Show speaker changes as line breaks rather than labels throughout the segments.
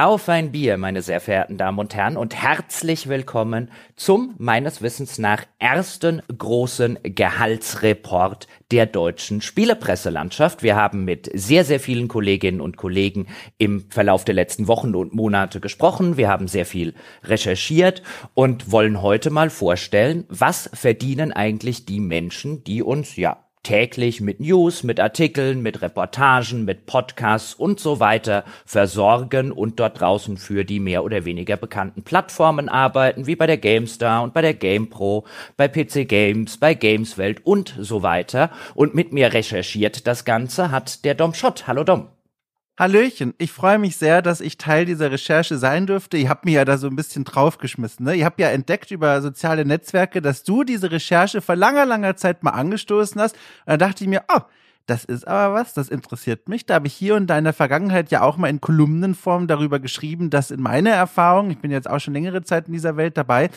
Auf ein Bier, meine sehr verehrten Damen und Herren, und herzlich willkommen zum meines Wissens nach ersten großen Gehaltsreport der deutschen Spielepresselandschaft. Wir haben mit sehr, sehr vielen Kolleginnen und Kollegen im Verlauf der letzten Wochen und Monate gesprochen. Wir haben sehr viel recherchiert und wollen heute mal vorstellen, was verdienen eigentlich die Menschen, die uns ja täglich mit News, mit Artikeln, mit Reportagen, mit Podcasts und so weiter versorgen und dort draußen für die mehr oder weniger bekannten Plattformen arbeiten, wie bei der GameStar und bei der GamePro, bei PC Games, bei Gameswelt und so weiter. Und mit mir recherchiert das Ganze hat der Dom Schott. Hallo Dom.
Hallöchen, ich freue mich sehr, dass ich Teil dieser Recherche sein dürfte. Ihr habt mir ja da so ein bisschen draufgeschmissen. Ne? Ihr habt ja entdeckt über soziale Netzwerke, dass du diese Recherche vor langer, langer Zeit mal angestoßen hast. Und dann dachte ich mir, oh, das ist aber was, das interessiert mich. Da habe ich hier und da in der Vergangenheit ja auch mal in Kolumnenform darüber geschrieben, dass in meiner Erfahrung, ich bin jetzt auch schon längere Zeit in dieser Welt dabei,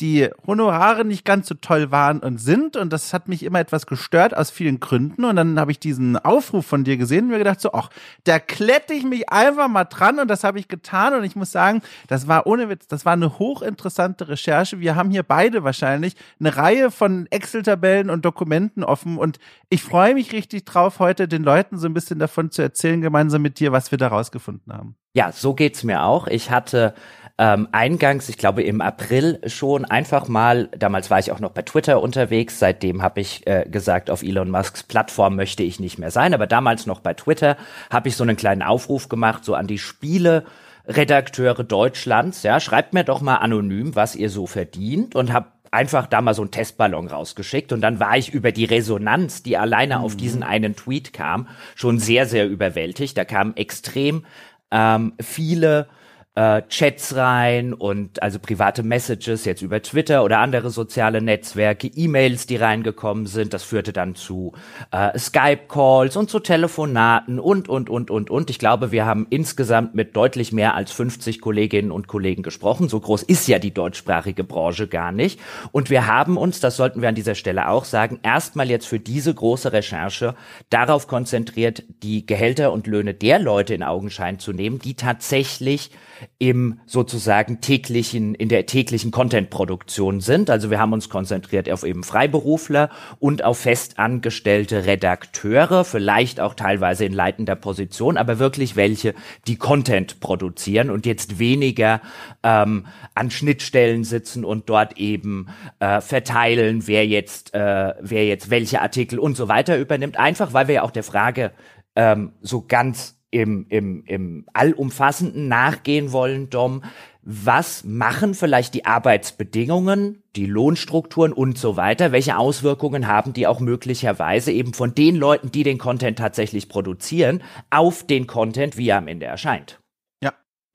die Honorare nicht ganz so toll waren und sind. Und das hat mich immer etwas gestört aus vielen Gründen. Und dann habe ich diesen Aufruf von dir gesehen und mir gedacht, so, ach, da klette ich mich einfach mal dran. Und das habe ich getan. Und ich muss sagen, das war ohne Witz, das war eine hochinteressante Recherche. Wir haben hier beide wahrscheinlich eine Reihe von Excel-Tabellen und Dokumenten offen. Und ich freue mich richtig drauf, heute den Leuten so ein bisschen davon zu erzählen, gemeinsam mit dir, was wir da rausgefunden haben.
Ja, so geht's mir auch. Ich hatte ähm, eingangs, ich glaube im April schon einfach mal, damals war ich auch noch bei Twitter unterwegs, seitdem habe ich äh, gesagt, auf Elon Musks Plattform möchte ich nicht mehr sein, aber damals noch bei Twitter habe ich so einen kleinen Aufruf gemacht, so an die Spiele. Redakteure Deutschlands, ja, schreibt mir doch mal anonym, was ihr so verdient und habe einfach da mal so einen Testballon rausgeschickt und dann war ich über die Resonanz, die alleine mhm. auf diesen einen Tweet kam, schon sehr, sehr überwältigt. Da kamen extrem ähm, viele äh, Chats rein und also private Messages jetzt über Twitter oder andere soziale Netzwerke, E-Mails, die reingekommen sind. Das führte dann zu äh, Skype-Calls und zu Telefonaten und, und, und, und, und. Ich glaube, wir haben insgesamt mit deutlich mehr als 50 Kolleginnen und Kollegen gesprochen. So groß ist ja die deutschsprachige Branche gar nicht. Und wir haben uns, das sollten wir an dieser Stelle auch sagen, erstmal jetzt für diese große Recherche darauf konzentriert, die Gehälter und Löhne der Leute in Augenschein zu nehmen, die tatsächlich im sozusagen täglichen, in der täglichen Content-Produktion sind. Also wir haben uns konzentriert auf eben Freiberufler und auf festangestellte Redakteure, vielleicht auch teilweise in leitender Position, aber wirklich welche, die Content produzieren und jetzt weniger ähm, an Schnittstellen sitzen und dort eben äh, verteilen, wer jetzt, äh, wer jetzt welche Artikel und so weiter übernimmt. Einfach weil wir ja auch der Frage ähm, so ganz im, im, im Allumfassenden nachgehen wollen, Dom, was machen vielleicht die Arbeitsbedingungen, die Lohnstrukturen und so weiter? Welche Auswirkungen haben die auch möglicherweise eben von den Leuten, die den Content tatsächlich produzieren, auf den Content, wie er am Ende erscheint?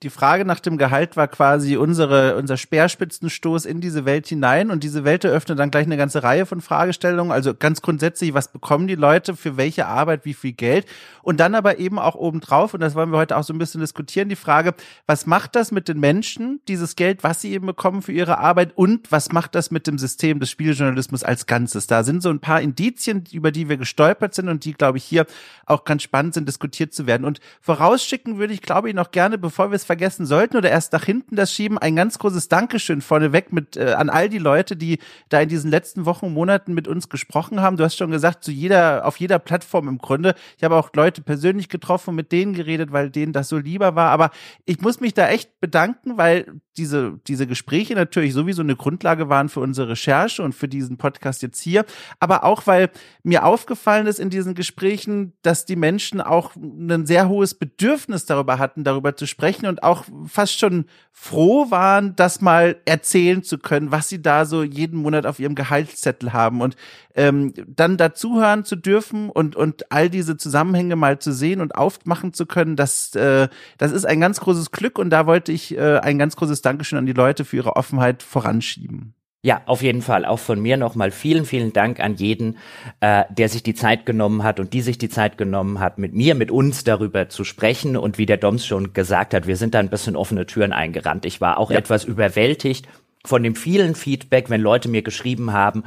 Die Frage nach dem Gehalt war quasi unsere, unser Speerspitzenstoß in diese Welt hinein und diese Welt eröffnet dann gleich eine ganze Reihe von Fragestellungen. Also ganz grundsätzlich, was bekommen die Leute für welche Arbeit, wie viel Geld? Und dann aber eben auch obendrauf, und das wollen wir heute auch so ein bisschen diskutieren, die Frage, was macht das mit den Menschen, dieses Geld, was sie eben bekommen für ihre Arbeit und was macht das mit dem System des Spieljournalismus als Ganzes? Da sind so ein paar Indizien, über die wir gestolpert sind und die, glaube ich, hier auch ganz spannend sind, diskutiert zu werden. Und vorausschicken würde ich, glaube ich, noch gerne, bevor wir es vergessen sollten oder erst nach hinten das schieben, ein ganz großes Dankeschön vorneweg mit äh, an all die Leute, die da in diesen letzten Wochen Monaten mit uns gesprochen haben. Du hast schon gesagt, zu jeder, auf jeder Plattform im Grunde. Ich habe auch Leute persönlich getroffen, mit denen geredet, weil denen das so lieber war. Aber ich muss mich da echt bedanken, weil diese, diese Gespräche natürlich sowieso eine Grundlage waren für unsere Recherche und für diesen Podcast jetzt hier. Aber auch, weil mir aufgefallen ist in diesen Gesprächen, dass die Menschen auch ein sehr hohes Bedürfnis darüber hatten, darüber zu sprechen und auch fast schon froh waren, das mal erzählen zu können, was sie da so jeden Monat auf ihrem Gehaltszettel haben und ähm, dann dazuhören zu dürfen und und all diese Zusammenhänge mal zu sehen und aufmachen zu können, das äh, das ist ein ganz großes Glück und da wollte ich äh, ein ganz großes Dankeschön an die Leute für ihre Offenheit voranschieben.
Ja, auf jeden Fall. Auch von mir nochmal vielen, vielen Dank an jeden, äh, der sich die Zeit genommen hat und die sich die Zeit genommen hat, mit mir, mit uns darüber zu sprechen. Und wie der Doms schon gesagt hat, wir sind da ein bisschen offene Türen eingerannt. Ich war auch ja. etwas überwältigt von dem vielen Feedback, wenn Leute mir geschrieben haben,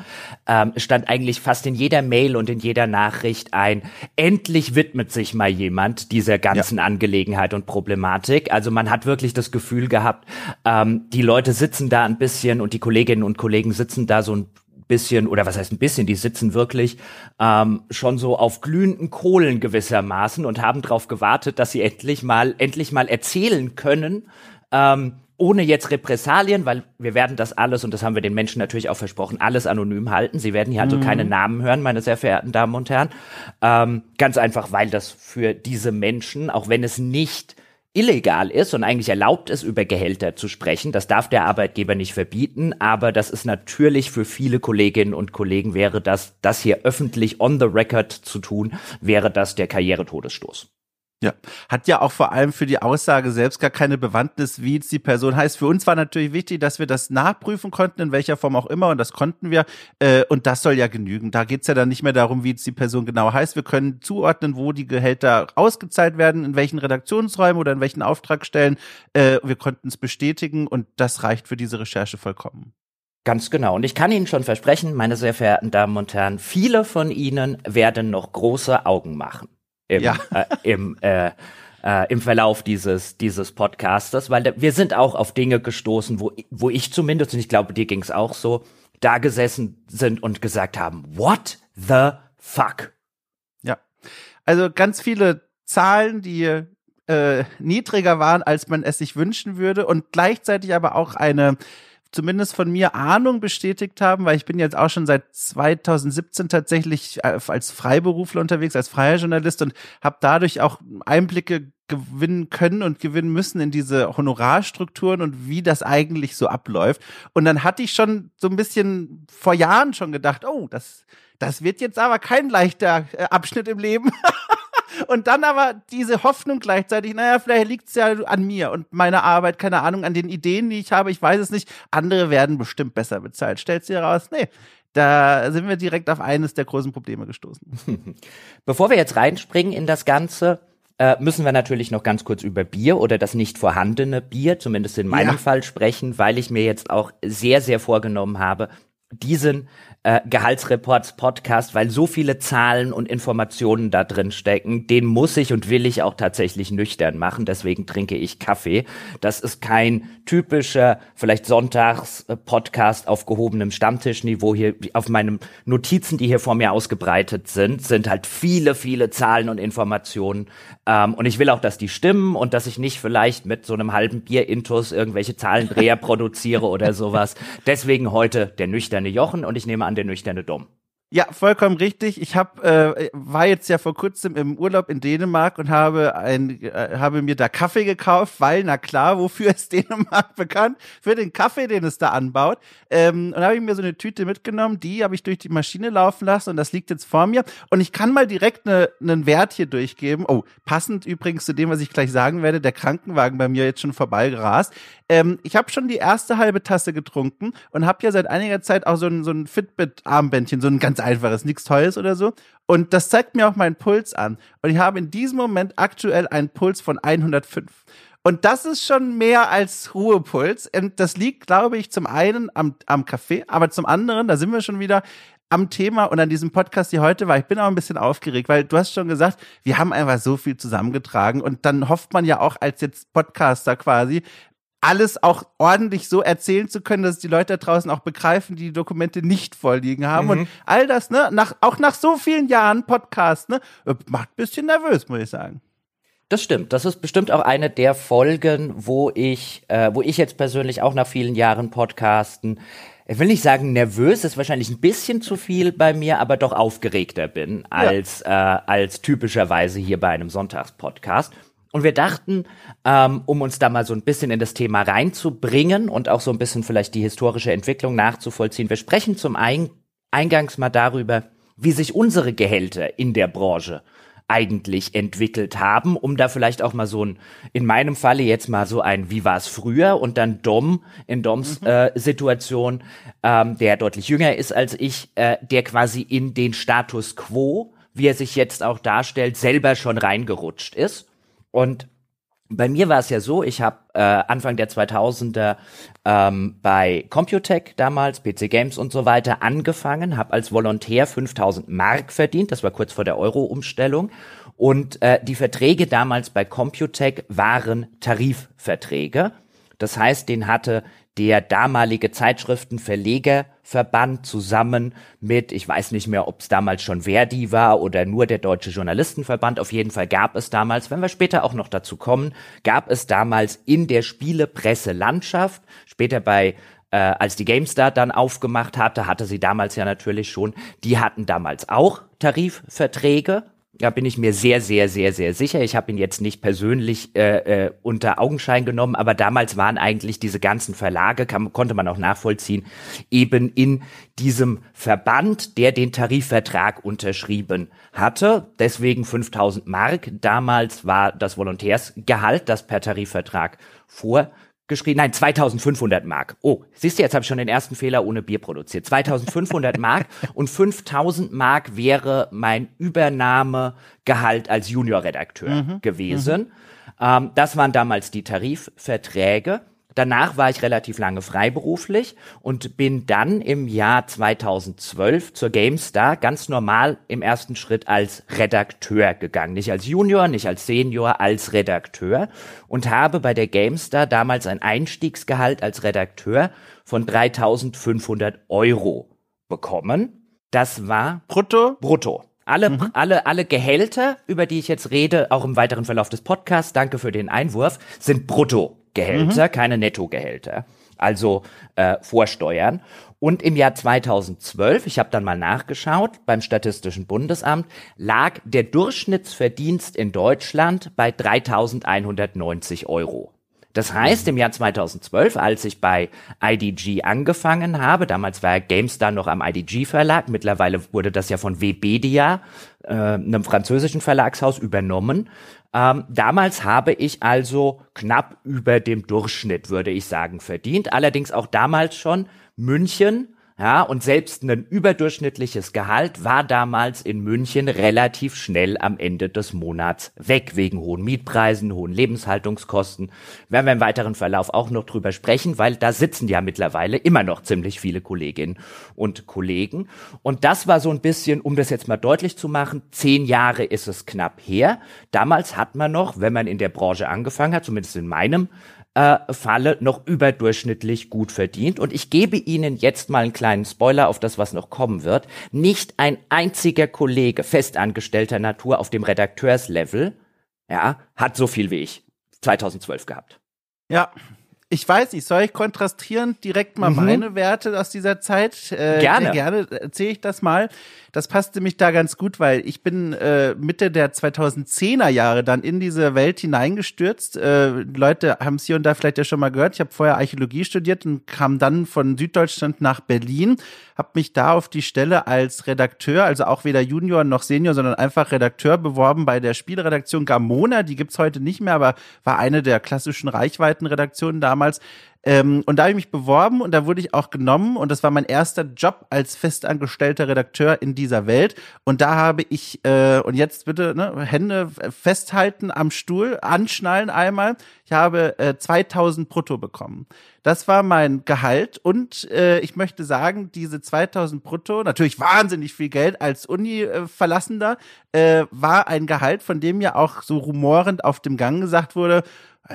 ähm, stand eigentlich fast in jeder Mail und in jeder Nachricht ein, endlich widmet sich mal jemand dieser ganzen ja. Angelegenheit und Problematik. Also man hat wirklich das Gefühl gehabt, ähm, die Leute sitzen da ein bisschen und die Kolleginnen und Kollegen sitzen da so ein bisschen, oder was heißt ein bisschen, die sitzen wirklich ähm, schon so auf glühenden Kohlen gewissermaßen und haben darauf gewartet, dass sie endlich mal, endlich mal erzählen können, ähm, ohne jetzt Repressalien, weil wir werden das alles, und das haben wir den Menschen natürlich auch versprochen, alles anonym halten. Sie werden hier also mhm. keine Namen hören, meine sehr verehrten Damen und Herren. Ähm, ganz einfach, weil das für diese Menschen, auch wenn es nicht illegal ist und eigentlich erlaubt ist, über Gehälter zu sprechen. Das darf der Arbeitgeber nicht verbieten, aber das ist natürlich für viele Kolleginnen und Kollegen wäre das, das hier öffentlich on the record zu tun, wäre das der Karrieretodesstoß.
Ja, hat ja auch vor allem für die Aussage selbst gar keine Bewandtnis, wie jetzt die Person heißt. Für uns war natürlich wichtig, dass wir das nachprüfen konnten, in welcher Form auch immer, und das konnten wir. Äh, und das soll ja genügen. Da geht's ja dann nicht mehr darum, wie jetzt die Person genau heißt. Wir können zuordnen, wo die Gehälter ausgezahlt werden, in welchen Redaktionsräumen oder in welchen Auftragstellen. Äh, wir konnten es bestätigen und das reicht für diese Recherche vollkommen.
Ganz genau. Und ich kann Ihnen schon versprechen, meine sehr verehrten Damen und Herren, viele von Ihnen werden noch große Augen machen im, ja. äh, im, äh, äh, im Verlauf dieses, dieses Podcastes, weil wir sind auch auf Dinge gestoßen, wo, wo ich zumindest, und ich glaube, dir ging es auch so, da gesessen sind und gesagt haben, what the fuck?
Ja. Also ganz viele Zahlen, die äh, niedriger waren, als man es sich wünschen würde und gleichzeitig aber auch eine zumindest von mir Ahnung bestätigt haben, weil ich bin jetzt auch schon seit 2017 tatsächlich äh, als Freiberufler unterwegs, als freier Journalist und habe dadurch auch Einblicke gewinnen können und gewinnen müssen in diese Honorarstrukturen und wie das eigentlich so abläuft. Und dann hatte ich schon so ein bisschen vor Jahren schon gedacht, oh, das, das wird jetzt aber kein leichter äh, Abschnitt im Leben. Und dann aber diese Hoffnung gleichzeitig, naja, vielleicht liegt es ja an mir und meiner Arbeit, keine Ahnung, an den Ideen, die ich habe, ich weiß es nicht. Andere werden bestimmt besser bezahlt. Stellst du heraus, nee, da sind wir direkt auf eines der großen Probleme gestoßen.
Bevor wir jetzt reinspringen in das Ganze, äh, müssen wir natürlich noch ganz kurz über Bier oder das nicht vorhandene Bier, zumindest in meinem ja. Fall, sprechen, weil ich mir jetzt auch sehr, sehr vorgenommen habe, diesen äh, Gehaltsreports Podcast, weil so viele Zahlen und Informationen da drin stecken. Den muss ich und will ich auch tatsächlich nüchtern machen. Deswegen trinke ich Kaffee. Das ist kein typischer, vielleicht Sonntags-Podcast auf gehobenem Stammtischniveau. Hier auf meinen Notizen, die hier vor mir ausgebreitet sind, sind halt viele, viele Zahlen und Informationen. Ähm, und ich will auch, dass die stimmen und dass ich nicht vielleicht mit so einem halben Bier-Intus irgendwelche Zahlendreher produziere oder sowas. Deswegen heute der nüchterne Jochen und ich nehme an, an der nüchterne Dom.
Ja, vollkommen richtig. Ich hab, äh, war jetzt ja vor kurzem im Urlaub in Dänemark und habe ein, äh, habe mir da Kaffee gekauft, weil, na klar, wofür ist Dänemark bekannt? Für den Kaffee, den es da anbaut. Ähm, und habe ich mir so eine Tüte mitgenommen, die habe ich durch die Maschine laufen lassen und das liegt jetzt vor mir. Und ich kann mal direkt ne, einen ne Wert hier durchgeben. Oh, passend übrigens zu dem, was ich gleich sagen werde, der Krankenwagen bei mir jetzt schon vorbeigerast. Ähm, ich habe schon die erste halbe Tasse getrunken und habe ja seit einiger Zeit auch so ein, so ein Fitbit-Armbändchen, so ein ganz einfaches, nichts Teures oder so. Und das zeigt mir auch meinen Puls an. Und ich habe in diesem Moment aktuell einen Puls von 105. Und das ist schon mehr als Ruhepuls. Und das liegt, glaube ich, zum einen am, am Kaffee, aber zum anderen, da sind wir schon wieder, am Thema und an diesem Podcast hier heute war. Ich bin auch ein bisschen aufgeregt, weil du hast schon gesagt, wir haben einfach so viel zusammengetragen und dann hofft man ja auch als jetzt Podcaster quasi, alles auch ordentlich so erzählen zu können, dass die Leute da draußen auch begreifen, die die Dokumente nicht vorliegen haben. Mhm. Und all das, ne, nach, auch nach so vielen Jahren Podcast, ne, macht ein bisschen nervös, muss ich sagen.
Das stimmt. Das ist bestimmt auch eine der Folgen, wo ich, äh, wo ich jetzt persönlich auch nach vielen Jahren Podcasten, ich will nicht sagen nervös, ist wahrscheinlich ein bisschen zu viel bei mir, aber doch aufgeregter bin als, ja. äh, als typischerweise hier bei einem Sonntagspodcast. Und wir dachten, ähm, um uns da mal so ein bisschen in das Thema reinzubringen und auch so ein bisschen vielleicht die historische Entwicklung nachzuvollziehen, wir sprechen zum ein Eingangs mal darüber, wie sich unsere Gehälter in der Branche eigentlich entwickelt haben, um da vielleicht auch mal so ein, in meinem Falle jetzt mal so ein, wie war es früher und dann Dom in Doms mhm. äh, Situation, ähm, der deutlich jünger ist als ich, äh, der quasi in den Status quo, wie er sich jetzt auch darstellt, selber schon reingerutscht ist und bei mir war es ja so, ich habe äh, Anfang der 2000er ähm, bei Computec damals, PC Games und so weiter angefangen, habe als Volontär 5000 Mark verdient, das war kurz vor der Euro-Umstellung und äh, die Verträge damals bei Computec waren Tarifverträge. Das heißt, den hatte der damalige Zeitschriftenverlegerverband zusammen mit, ich weiß nicht mehr, ob es damals schon Verdi war oder nur der Deutsche Journalistenverband, auf jeden Fall gab es damals, wenn wir später auch noch dazu kommen, gab es damals in der Spielepresselandschaft, später bei äh, als die GameStar dann aufgemacht hatte, hatte sie damals ja natürlich schon, die hatten damals auch Tarifverträge da bin ich mir sehr, sehr, sehr, sehr sicher. Ich habe ihn jetzt nicht persönlich äh, äh, unter Augenschein genommen, aber damals waren eigentlich diese ganzen Verlage, kann, konnte man auch nachvollziehen, eben in diesem Verband, der den Tarifvertrag unterschrieben hatte. Deswegen 5000 Mark. Damals war das Volontärsgehalt, das per Tarifvertrag vor geschrieben, nein, 2500 Mark. Oh, siehst du, jetzt habe ich schon den ersten Fehler ohne Bier produziert. 2500 Mark und 5000 Mark wäre mein Übernahmegehalt als Juniorredakteur mhm. gewesen. Mhm. Ähm, das waren damals die Tarifverträge. Danach war ich relativ lange freiberuflich und bin dann im Jahr 2012 zur GameStar ganz normal im ersten Schritt als Redakteur gegangen. Nicht als Junior, nicht als Senior, als Redakteur und habe bei der GameStar damals ein Einstiegsgehalt als Redakteur von 3500 Euro bekommen. Das war
brutto?
Brutto. Alle, mhm. alle, alle Gehälter, über die ich jetzt rede, auch im weiteren Verlauf des Podcasts, danke für den Einwurf, sind brutto. Gehälter, mhm. keine Nettogehälter, also äh, Vorsteuern. Und im Jahr 2012, ich habe dann mal nachgeschaut, beim Statistischen Bundesamt lag der Durchschnittsverdienst in Deutschland bei 3.190 Euro. Das heißt, im Jahr 2012, als ich bei IDG angefangen habe, damals war GameStar noch am IDG Verlag, mittlerweile wurde das ja von Webedia, äh, einem französischen Verlagshaus, übernommen. Ähm, damals habe ich also knapp über dem Durchschnitt, würde ich sagen, verdient. Allerdings auch damals schon München ja, und selbst ein überdurchschnittliches Gehalt war damals in München relativ schnell am Ende des Monats weg, wegen hohen Mietpreisen, hohen Lebenshaltungskosten. Werden wir im weiteren Verlauf auch noch drüber sprechen, weil da sitzen ja mittlerweile immer noch ziemlich viele Kolleginnen und Kollegen. Und das war so ein bisschen, um das jetzt mal deutlich zu machen, zehn Jahre ist es knapp her. Damals hat man noch, wenn man in der Branche angefangen hat, zumindest in meinem äh, Falle noch überdurchschnittlich gut verdient. Und ich gebe Ihnen jetzt mal einen kleinen Spoiler auf das, was noch kommen wird. Nicht ein einziger Kollege festangestellter Natur auf dem Redakteurslevel, ja, hat so viel wie ich 2012 gehabt.
Ja, ich weiß nicht, soll ich kontrastieren direkt mal mhm. meine Werte aus dieser Zeit?
Äh, gerne.
Gerne erzähle ich das mal. Das passte mich da ganz gut, weil ich bin äh, Mitte der 2010er Jahre dann in diese Welt hineingestürzt. Äh, Leute haben es hier und da vielleicht ja schon mal gehört. Ich habe vorher Archäologie studiert und kam dann von Süddeutschland nach Berlin, habe mich da auf die Stelle als Redakteur, also auch weder Junior noch Senior, sondern einfach Redakteur beworben bei der Spielredaktion Gamona. Die gibt's heute nicht mehr, aber war eine der klassischen Reichweitenredaktionen damals. Ähm, und da habe ich mich beworben und da wurde ich auch genommen und das war mein erster Job als festangestellter Redakteur in dieser Welt. Und da habe ich, äh, und jetzt bitte ne, Hände festhalten am Stuhl, anschnallen einmal. Ich habe äh, 2000 brutto bekommen. Das war mein Gehalt und äh, ich möchte sagen, diese 2000 brutto, natürlich wahnsinnig viel Geld als Uni-Verlassender, äh, war ein Gehalt, von dem ja auch so rumorend auf dem Gang gesagt wurde,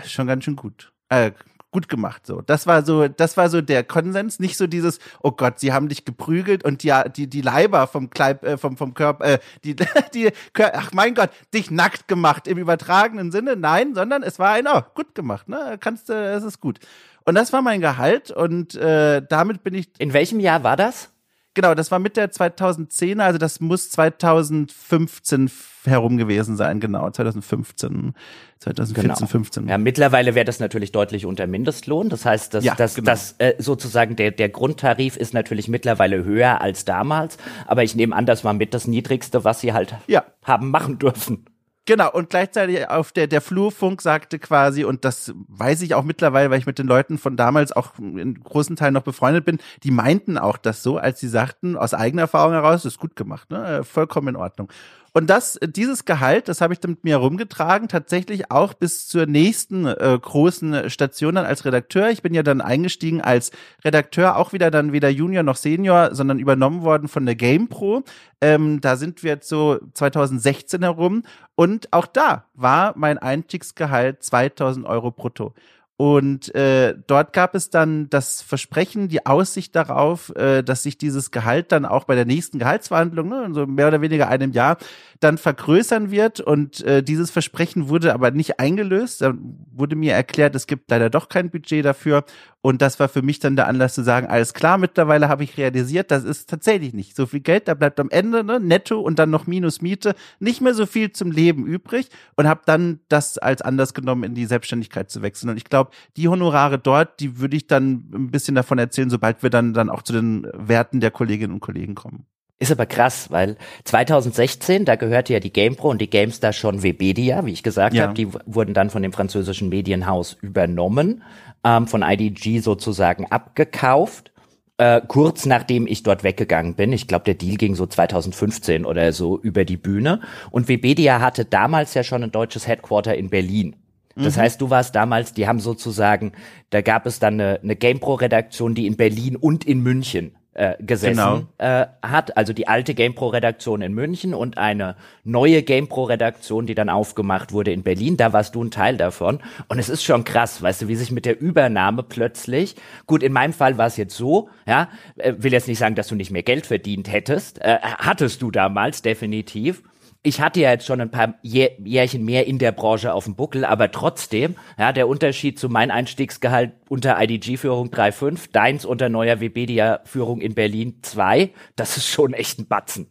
schon ganz schön gut. Äh, gut gemacht. So, das war so, das war so der Konsens, nicht so dieses, oh Gott, sie haben dich geprügelt und die die die Leiber vom Kleib, äh, vom vom Körper, äh, die die, ach mein Gott, dich nackt gemacht im übertragenen Sinne, nein, sondern es war ein, oh, gut gemacht, ne, kannst äh, es ist gut. Und das war mein Gehalt und äh, damit bin ich.
In welchem Jahr war das?
Genau, das war mit der 2010er, also das muss 2015 herum gewesen sein, genau, 2015, 2014, genau. 15.
Ja, mittlerweile wäre das natürlich deutlich unter Mindestlohn. Das heißt, dass, ja, dass, genau. dass äh, sozusagen der, der Grundtarif ist natürlich mittlerweile höher als damals, aber ich nehme an, das war mit das Niedrigste, was sie halt ja. haben machen dürfen.
Genau, und gleichzeitig auf der, der Flurfunk sagte quasi, und das weiß ich auch mittlerweile, weil ich mit den Leuten von damals auch in großen Teilen noch befreundet bin, die meinten auch das so, als sie sagten, aus eigener Erfahrung heraus, ist gut gemacht, ne? Vollkommen in Ordnung. Und das, dieses Gehalt, das habe ich dann mit mir herumgetragen, tatsächlich auch bis zur nächsten äh, großen Station dann als Redakteur. Ich bin ja dann eingestiegen als Redakteur, auch wieder dann weder Junior noch Senior, sondern übernommen worden von der GamePro. Ähm, da sind wir jetzt so 2016 herum. Und auch da war mein Einstiegsgehalt 2000 Euro brutto. Und äh, dort gab es dann das Versprechen, die Aussicht darauf, äh, dass sich dieses Gehalt dann auch bei der nächsten Gehaltsverhandlung, ne, so mehr oder weniger einem Jahr, dann vergrößern wird. Und äh, dieses Versprechen wurde aber nicht eingelöst. Dann wurde mir erklärt, es gibt leider doch kein Budget dafür. Und das war für mich dann der Anlass zu sagen, alles klar, mittlerweile habe ich realisiert, das ist tatsächlich nicht so viel Geld. Da bleibt am Ende ne, netto und dann noch minus Miete nicht mehr so viel zum Leben übrig und habe dann das als Anlass genommen, in die Selbstständigkeit zu wechseln. Und ich glaube, die Honorare dort, die würde ich dann ein bisschen davon erzählen, sobald wir dann, dann auch zu den Werten der Kolleginnen und Kollegen kommen.
Ist aber krass, weil 2016, da gehörte ja die GamePro und die GameStar schon Webedia, wie ich gesagt ja. habe, die wurden dann von dem französischen Medienhaus übernommen, ähm, von IDG sozusagen abgekauft. Äh, kurz nachdem ich dort weggegangen bin, ich glaube, der Deal ging so 2015 oder so über die Bühne. Und Webedia hatte damals ja schon ein deutsches Headquarter in Berlin. Das mhm. heißt, du warst damals, die haben sozusagen, da gab es dann eine, eine GamePro-Redaktion, die in Berlin und in München äh, gesessen genau. äh, hat, also die alte GamePro-Redaktion in München und eine neue GamePro-Redaktion, die dann aufgemacht wurde in Berlin. Da warst du ein Teil davon. Und es ist schon krass, weißt du, wie sich mit der Übernahme plötzlich, gut, in meinem Fall war es jetzt so, ja, äh, will jetzt nicht sagen, dass du nicht mehr Geld verdient hättest, äh, hattest du damals definitiv ich hatte ja jetzt schon ein paar Jährchen mehr in der Branche auf dem Buckel, aber trotzdem, ja, der Unterschied zu meinem Einstiegsgehalt unter IDG-Führung 3,5, deins unter neuer Webedia-Führung in Berlin 2, das ist schon echt ein Batzen.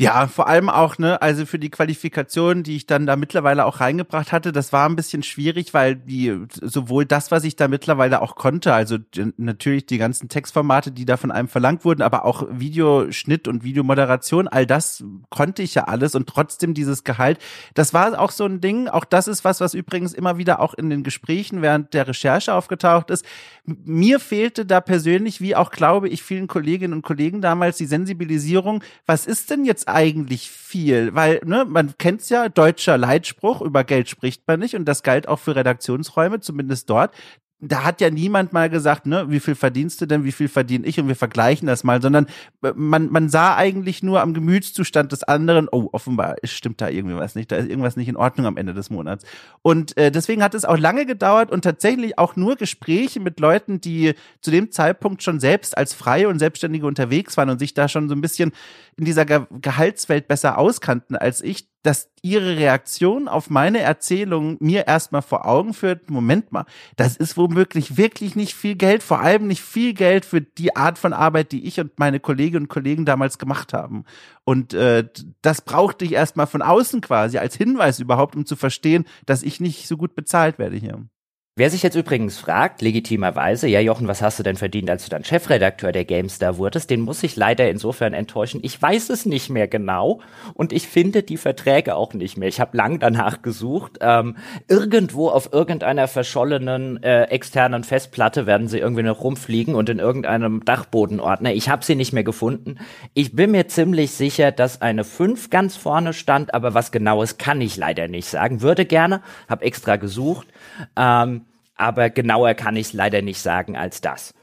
Ja, vor allem auch, ne, also für die Qualifikation, die ich dann da mittlerweile auch reingebracht hatte, das war ein bisschen schwierig, weil die, sowohl das, was ich da mittlerweile auch konnte, also natürlich die ganzen Textformate, die da von einem verlangt wurden, aber auch Videoschnitt und Videomoderation, all das konnte ich ja alles und trotzdem dieses Gehalt, das war auch so ein Ding, auch das ist was, was übrigens immer wieder auch in den Gesprächen während der Recherche aufgetaucht ist. Mir fehlte da persönlich, wie auch glaube ich vielen Kolleginnen und Kollegen damals, die Sensibilisierung, was ist denn jetzt eigentlich viel, weil ne, man kennt's ja, deutscher Leitspruch, über Geld spricht man nicht und das galt auch für Redaktionsräume, zumindest dort da hat ja niemand mal gesagt, ne, wie viel verdienst du denn, wie viel verdiene ich und wir vergleichen das mal, sondern äh, man, man sah eigentlich nur am Gemütszustand des anderen, oh, offenbar stimmt da irgendwie was nicht, da ist irgendwas nicht in Ordnung am Ende des Monats. Und äh, deswegen hat es auch lange gedauert und tatsächlich auch nur Gespräche mit Leuten, die zu dem Zeitpunkt schon selbst als Freie und Selbstständige unterwegs waren und sich da schon so ein bisschen in dieser Ge Gehaltswelt besser auskannten als ich, dass ihre Reaktion auf meine Erzählung mir erstmal vor Augen führt, Moment mal, das ist womöglich wirklich nicht viel Geld, vor allem nicht viel Geld für die Art von Arbeit, die ich und meine Kolleginnen und Kollegen damals gemacht haben. Und äh, das brauchte ich erstmal von außen quasi als Hinweis überhaupt, um zu verstehen, dass ich nicht so gut bezahlt werde hier.
Wer sich jetzt übrigens fragt, legitimerweise, ja Jochen, was hast du denn verdient, als du dann Chefredakteur der GameStar wurdest, den muss ich leider insofern enttäuschen. Ich weiß es nicht mehr genau und ich finde die Verträge auch nicht mehr. Ich habe lang danach gesucht. Ähm, irgendwo auf irgendeiner verschollenen äh, externen Festplatte werden sie irgendwie noch rumfliegen und in irgendeinem Dachbodenordner. Ich habe sie nicht mehr gefunden. Ich bin mir ziemlich sicher, dass eine 5 ganz vorne stand, aber was genaues kann ich leider nicht sagen. Würde gerne, habe extra gesucht. Ähm, aber genauer kann ich es leider nicht sagen als das.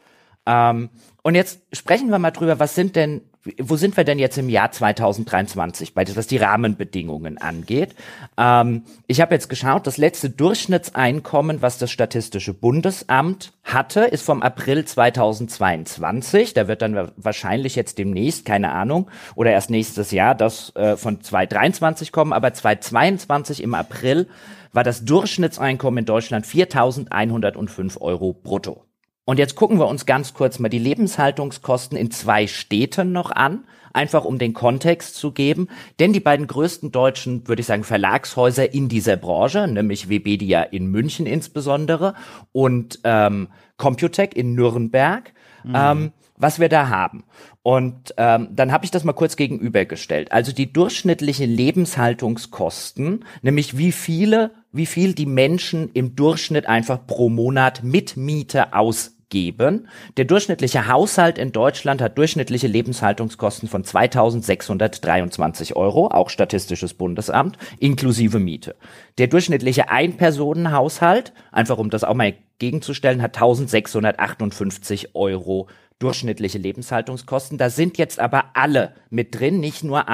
Ähm, und jetzt sprechen wir mal drüber, was sind denn, wo sind wir denn jetzt im Jahr 2023, bei was die Rahmenbedingungen angeht? Ähm, ich habe jetzt geschaut, das letzte Durchschnittseinkommen, was das Statistische Bundesamt hatte, ist vom April 2022. Da wird dann wahrscheinlich jetzt demnächst, keine Ahnung, oder erst nächstes Jahr das äh, von 2023 kommen, aber 2022 im April war das Durchschnittseinkommen in Deutschland 4.105 Euro brutto. Und jetzt gucken wir uns ganz kurz mal die Lebenshaltungskosten in zwei Städten noch an, einfach um den Kontext zu geben. Denn die beiden größten deutschen, würde ich sagen, Verlagshäuser in dieser Branche, nämlich Webedia in München insbesondere und ähm, Computec in Nürnberg, mhm. ähm, was wir da haben. Und ähm, dann habe ich das mal kurz gegenübergestellt. Also die durchschnittliche Lebenshaltungskosten, nämlich wie viele, wie viel die Menschen im Durchschnitt einfach pro Monat mit Miete ausgeben geben. Der durchschnittliche Haushalt in Deutschland hat durchschnittliche Lebenshaltungskosten von 2623 Euro, auch Statistisches Bundesamt, inklusive Miete. Der durchschnittliche Einpersonenhaushalt, einfach um das auch mal gegenzustellen, hat 1658 Euro durchschnittliche Lebenshaltungskosten. Da sind jetzt aber alle mit drin, nicht nur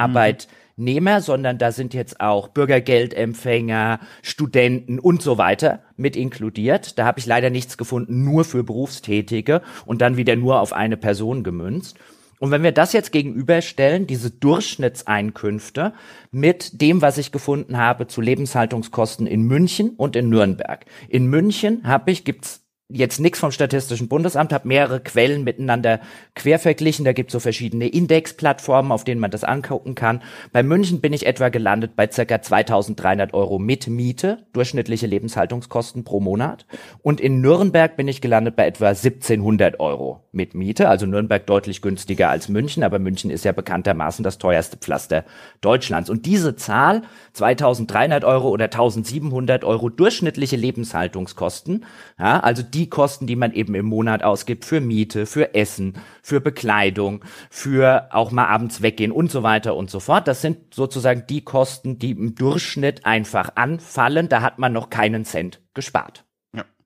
Arbeitnehmer, sondern da sind jetzt auch Bürgergeldempfänger, Studenten und so weiter mit inkludiert. Da habe ich leider nichts gefunden, nur für Berufstätige und dann wieder nur auf eine Person gemünzt. Und wenn wir das jetzt gegenüberstellen, diese Durchschnittseinkünfte mit dem, was ich gefunden habe zu Lebenshaltungskosten in München und in Nürnberg. In München habe ich, gibt's jetzt nichts vom Statistischen Bundesamt, habe mehrere Quellen miteinander quer verglichen. Da gibt es so verschiedene Indexplattformen, auf denen man das angucken kann. Bei München bin ich etwa gelandet bei circa 2300 Euro mit Miete, durchschnittliche Lebenshaltungskosten pro Monat. Und in Nürnberg bin ich gelandet bei etwa 1700 Euro mit Miete. Also Nürnberg deutlich günstiger als München, aber München ist ja bekanntermaßen das teuerste Pflaster Deutschlands. Und diese Zahl, 2300 Euro oder 1700 Euro durchschnittliche Lebenshaltungskosten, ja, also die die Kosten, die man eben im Monat ausgibt für Miete, für Essen, für Bekleidung, für auch mal abends weggehen und so weiter und so fort. Das sind sozusagen die Kosten, die im Durchschnitt einfach anfallen. Da hat man noch keinen Cent gespart.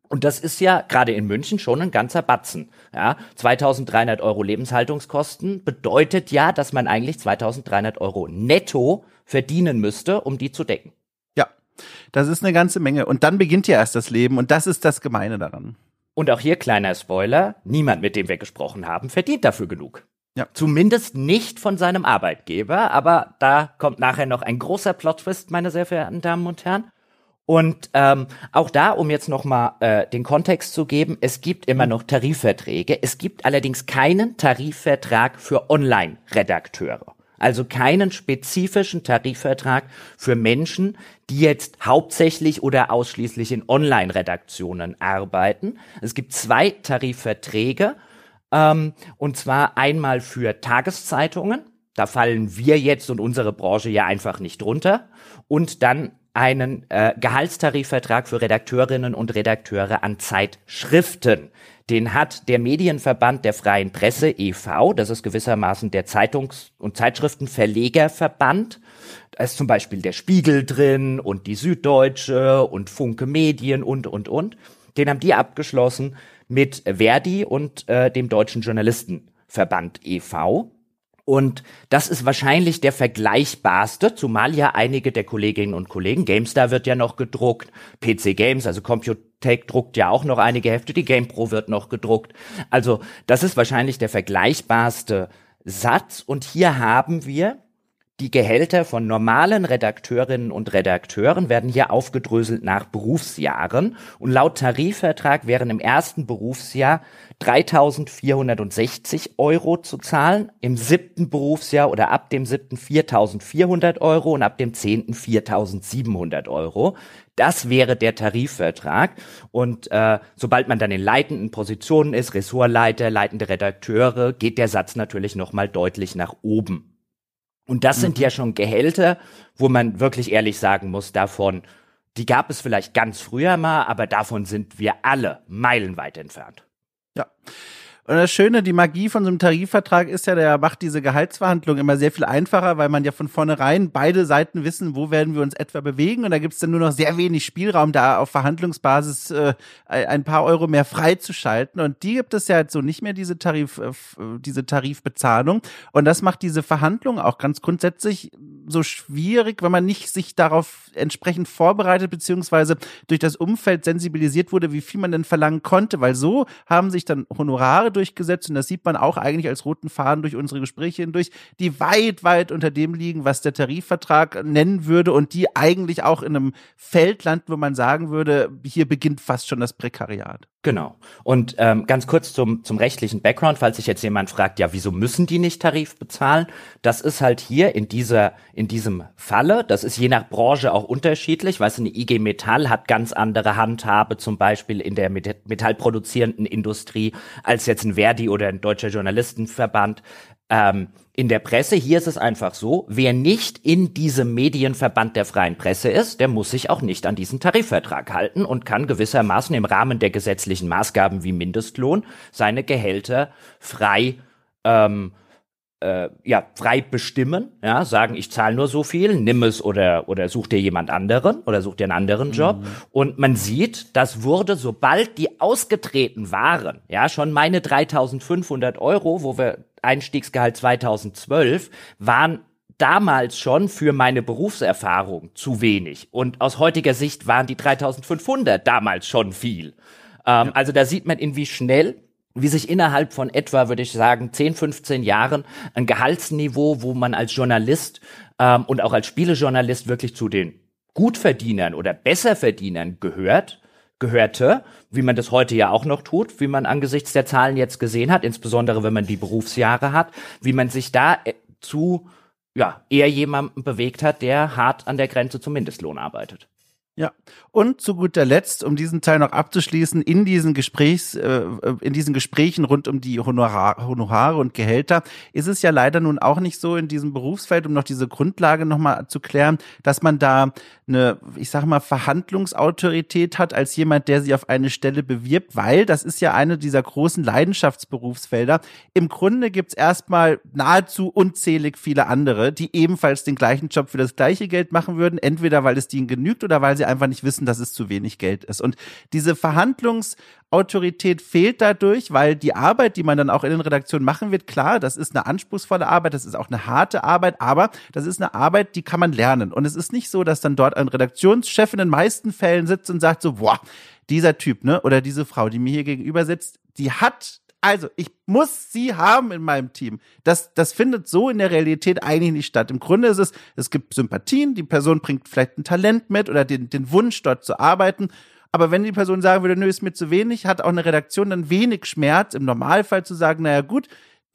Und das ist ja gerade in München schon ein ganzer Batzen. Ja, 2300 Euro Lebenshaltungskosten bedeutet ja, dass man eigentlich 2300 Euro netto verdienen müsste, um die zu decken.
Das ist eine ganze Menge. Und dann beginnt ja erst das Leben. Und das ist das Gemeine daran.
Und auch hier kleiner Spoiler. Niemand, mit dem wir gesprochen haben, verdient dafür genug. Ja. Zumindest nicht von seinem Arbeitgeber. Aber da kommt nachher noch ein großer Plot-Twist, meine sehr verehrten Damen und Herren. Und ähm, auch da, um jetzt nochmal äh, den Kontext zu geben, es gibt immer noch Tarifverträge. Es gibt allerdings keinen Tarifvertrag für Online-Redakteure also keinen spezifischen Tarifvertrag für Menschen, die jetzt hauptsächlich oder ausschließlich in Online-Redaktionen arbeiten. Es gibt zwei Tarifverträge, ähm, und zwar einmal für Tageszeitungen. Da fallen wir jetzt und unsere Branche ja einfach nicht drunter. Und dann einen äh, Gehaltstarifvertrag für Redakteurinnen und Redakteure an Zeitschriften. Den hat der Medienverband der freien Presse e.V., das ist gewissermaßen der Zeitungs- und Zeitschriftenverlegerverband. Da ist zum Beispiel der Spiegel drin und die Süddeutsche und Funke Medien und, und, und. Den haben die abgeschlossen mit Verdi und äh, dem Deutschen Journalistenverband e.V. Und das ist wahrscheinlich der vergleichbarste, zumal ja einige der Kolleginnen und Kollegen, GameStar wird ja noch gedruckt, PC Games, also Computec druckt ja auch noch einige Hefte, die GamePro wird noch gedruckt. Also das ist wahrscheinlich der vergleichbarste Satz. Und hier haben wir die Gehälter von normalen Redakteurinnen und Redakteuren werden hier aufgedröselt nach Berufsjahren und laut Tarifvertrag wären im ersten Berufsjahr 3.460 Euro zu zahlen, im siebten Berufsjahr oder ab dem siebten 4.400 Euro und ab dem zehnten 4.700 Euro. Das wäre der Tarifvertrag. Und äh, sobald man dann in leitenden Positionen ist, Ressortleiter, leitende Redakteure, geht der Satz natürlich nochmal deutlich nach oben. Und das sind mhm. ja schon Gehälter, wo man wirklich ehrlich sagen muss, davon, die gab es vielleicht ganz früher mal, aber davon sind wir alle meilenweit entfernt.
Ja. Und das Schöne, die Magie von so einem Tarifvertrag ist ja, der macht diese Gehaltsverhandlung immer sehr viel einfacher, weil man ja von vornherein beide Seiten wissen, wo werden wir uns etwa bewegen. Und da gibt es dann nur noch sehr wenig Spielraum, da auf Verhandlungsbasis äh, ein paar Euro mehr freizuschalten. Und die gibt es ja jetzt so nicht mehr, diese, Tarif, äh, diese Tarifbezahlung. Und das macht diese Verhandlung auch ganz grundsätzlich so schwierig, wenn man nicht sich darauf entsprechend vorbereitet, beziehungsweise durch das Umfeld sensibilisiert wurde, wie viel man denn verlangen konnte. Weil so haben sich dann Honorare durchgesetzt und das sieht man auch eigentlich als roten Faden durch unsere Gespräche hindurch, die weit, weit unter dem liegen, was der Tarifvertrag nennen würde und die eigentlich auch in einem Feld landen, wo man sagen würde, hier beginnt fast schon das Prekariat.
Genau. Und ähm, ganz kurz zum, zum rechtlichen Background, falls sich jetzt jemand fragt, ja, wieso müssen die nicht Tarif bezahlen? Das ist halt hier in dieser, in diesem Falle, das ist je nach Branche auch unterschiedlich. Weißt du, eine IG Metall hat ganz andere Handhabe, zum Beispiel in der metallproduzierenden Industrie, als jetzt ein Verdi oder ein Deutscher Journalistenverband. Ähm, in der Presse, hier ist es einfach so, wer nicht in diesem Medienverband der freien Presse ist, der muss sich auch nicht an diesen Tarifvertrag halten und kann gewissermaßen im Rahmen der gesetzlichen Maßgaben wie Mindestlohn seine Gehälter frei ähm, äh, ja, frei bestimmen, ja, sagen, ich zahle nur so viel, nimm es oder, oder such dir jemand anderen oder such dir einen anderen Job. Mhm. Und man sieht, das wurde, sobald die ausgetreten waren, ja, schon meine 3500 Euro, wo wir Einstiegsgehalt 2012, waren damals schon für meine Berufserfahrung zu wenig. Und aus heutiger Sicht waren die 3500 damals schon viel. Ähm, ja. Also da sieht man, in wie schnell wie sich innerhalb von etwa, würde ich sagen, 10, 15 Jahren ein Gehaltsniveau, wo man als Journalist ähm, und auch als Spielejournalist wirklich zu den Gutverdienern oder Besserverdienern gehört, gehörte, wie man das heute ja auch noch tut, wie man angesichts der Zahlen jetzt gesehen hat, insbesondere wenn man die Berufsjahre hat, wie man sich da äh, zu ja, eher jemanden bewegt hat, der hart an der Grenze zum Mindestlohn arbeitet.
Ja, und zu guter Letzt, um diesen Teil noch abzuschließen, in diesen Gesprächs, äh, in diesen Gesprächen rund um die Honorar, Honorare und Gehälter ist es ja leider nun auch nicht so in diesem Berufsfeld, um noch diese Grundlage nochmal zu klären, dass man da eine, ich sag mal, Verhandlungsautorität hat als jemand, der sich auf eine Stelle bewirbt, weil das ist ja eine dieser großen Leidenschaftsberufsfelder. Im Grunde gibt's erstmal nahezu unzählig viele andere, die ebenfalls den gleichen Job für das gleiche Geld machen würden, entweder weil es denen genügt oder weil sie einfach nicht wissen, dass es zu wenig Geld ist. Und diese Verhandlungsautorität fehlt dadurch, weil die Arbeit, die man dann auch in den Redaktionen machen wird, klar, das ist eine anspruchsvolle Arbeit, das ist auch eine harte Arbeit, aber das ist eine Arbeit, die kann man lernen. Und es ist nicht so, dass dann dort ein Redaktionschef in den meisten Fällen sitzt und sagt so, boah, dieser Typ, ne, oder diese Frau, die mir hier gegenüber sitzt, die hat also, ich muss sie haben in meinem Team. Das, das findet so in der Realität eigentlich nicht statt. Im Grunde ist es, es gibt Sympathien, die Person bringt vielleicht ein Talent mit oder den, den Wunsch, dort zu arbeiten. Aber wenn die Person sagen würde, nö, ist mir zu wenig, hat auch eine Redaktion dann wenig Schmerz, im Normalfall zu sagen, naja, gut,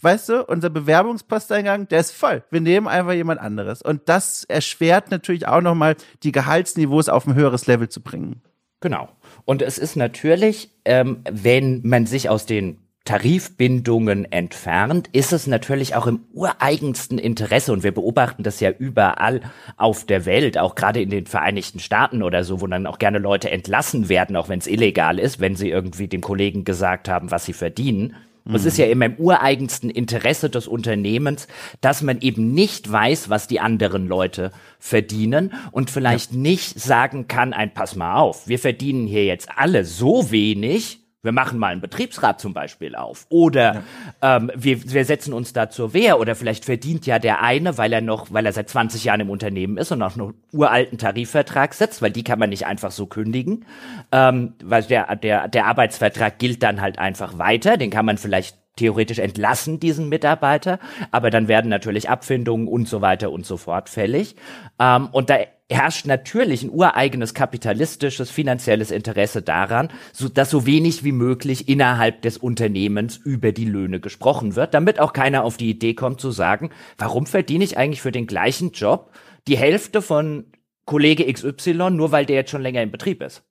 weißt du, unser Bewerbungsposteingang, der ist voll. Wir nehmen einfach jemand anderes. Und das erschwert natürlich auch nochmal, die Gehaltsniveaus auf ein höheres Level zu bringen.
Genau. Und es ist natürlich, ähm, wenn man sich aus den Tarifbindungen entfernt, ist es natürlich auch im ureigensten Interesse und wir beobachten das ja überall auf der Welt, auch gerade in den Vereinigten Staaten oder so, wo dann auch gerne Leute entlassen werden, auch wenn es illegal ist, wenn sie irgendwie dem Kollegen gesagt haben, was sie verdienen. Es ist ja immer im ureigensten Interesse des Unternehmens, dass man eben nicht weiß, was die anderen Leute verdienen und vielleicht ja. nicht sagen kann, ein Pass mal auf, wir verdienen hier jetzt alle so wenig, wir machen mal einen Betriebsrat zum Beispiel auf. Oder ja. ähm, wir, wir setzen uns da zur Wehr. Oder vielleicht verdient ja der eine, weil er noch, weil er seit 20 Jahren im Unternehmen ist und noch einen uralten Tarifvertrag setzt, weil die kann man nicht einfach so kündigen. Ähm, weil der, der, der Arbeitsvertrag gilt dann halt einfach weiter. Den kann man vielleicht theoretisch entlassen, diesen Mitarbeiter, aber dann werden natürlich Abfindungen und so weiter und so fort fällig. Ähm, und da herrscht natürlich ein ureigenes kapitalistisches, finanzielles Interesse daran, so, dass so wenig wie möglich innerhalb des Unternehmens über die Löhne gesprochen wird, damit auch keiner auf die Idee kommt zu sagen, warum verdiene ich eigentlich für den gleichen Job die Hälfte von Kollege XY, nur weil der jetzt schon länger im Betrieb ist.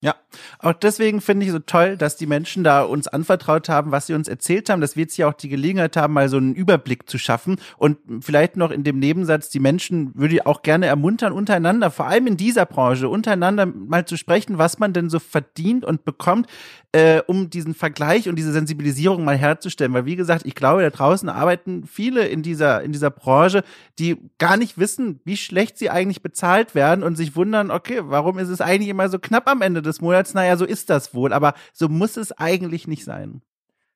Ja, auch deswegen finde ich so toll, dass die Menschen da uns anvertraut haben, was sie uns erzählt haben, dass wir jetzt hier auch die Gelegenheit haben, mal so einen Überblick zu schaffen und vielleicht noch in dem Nebensatz, die Menschen würde ich auch gerne ermuntern, untereinander, vor allem in dieser Branche, untereinander mal zu sprechen, was man denn so verdient und bekommt, äh, um diesen Vergleich und diese Sensibilisierung mal herzustellen. Weil wie gesagt, ich glaube, da draußen arbeiten viele in dieser, in dieser Branche, die gar nicht wissen, wie schlecht sie eigentlich bezahlt werden und sich wundern, okay, warum ist es eigentlich immer so knapp am Ende des Monats? Naja, so ist das wohl, aber so muss es eigentlich nicht sein.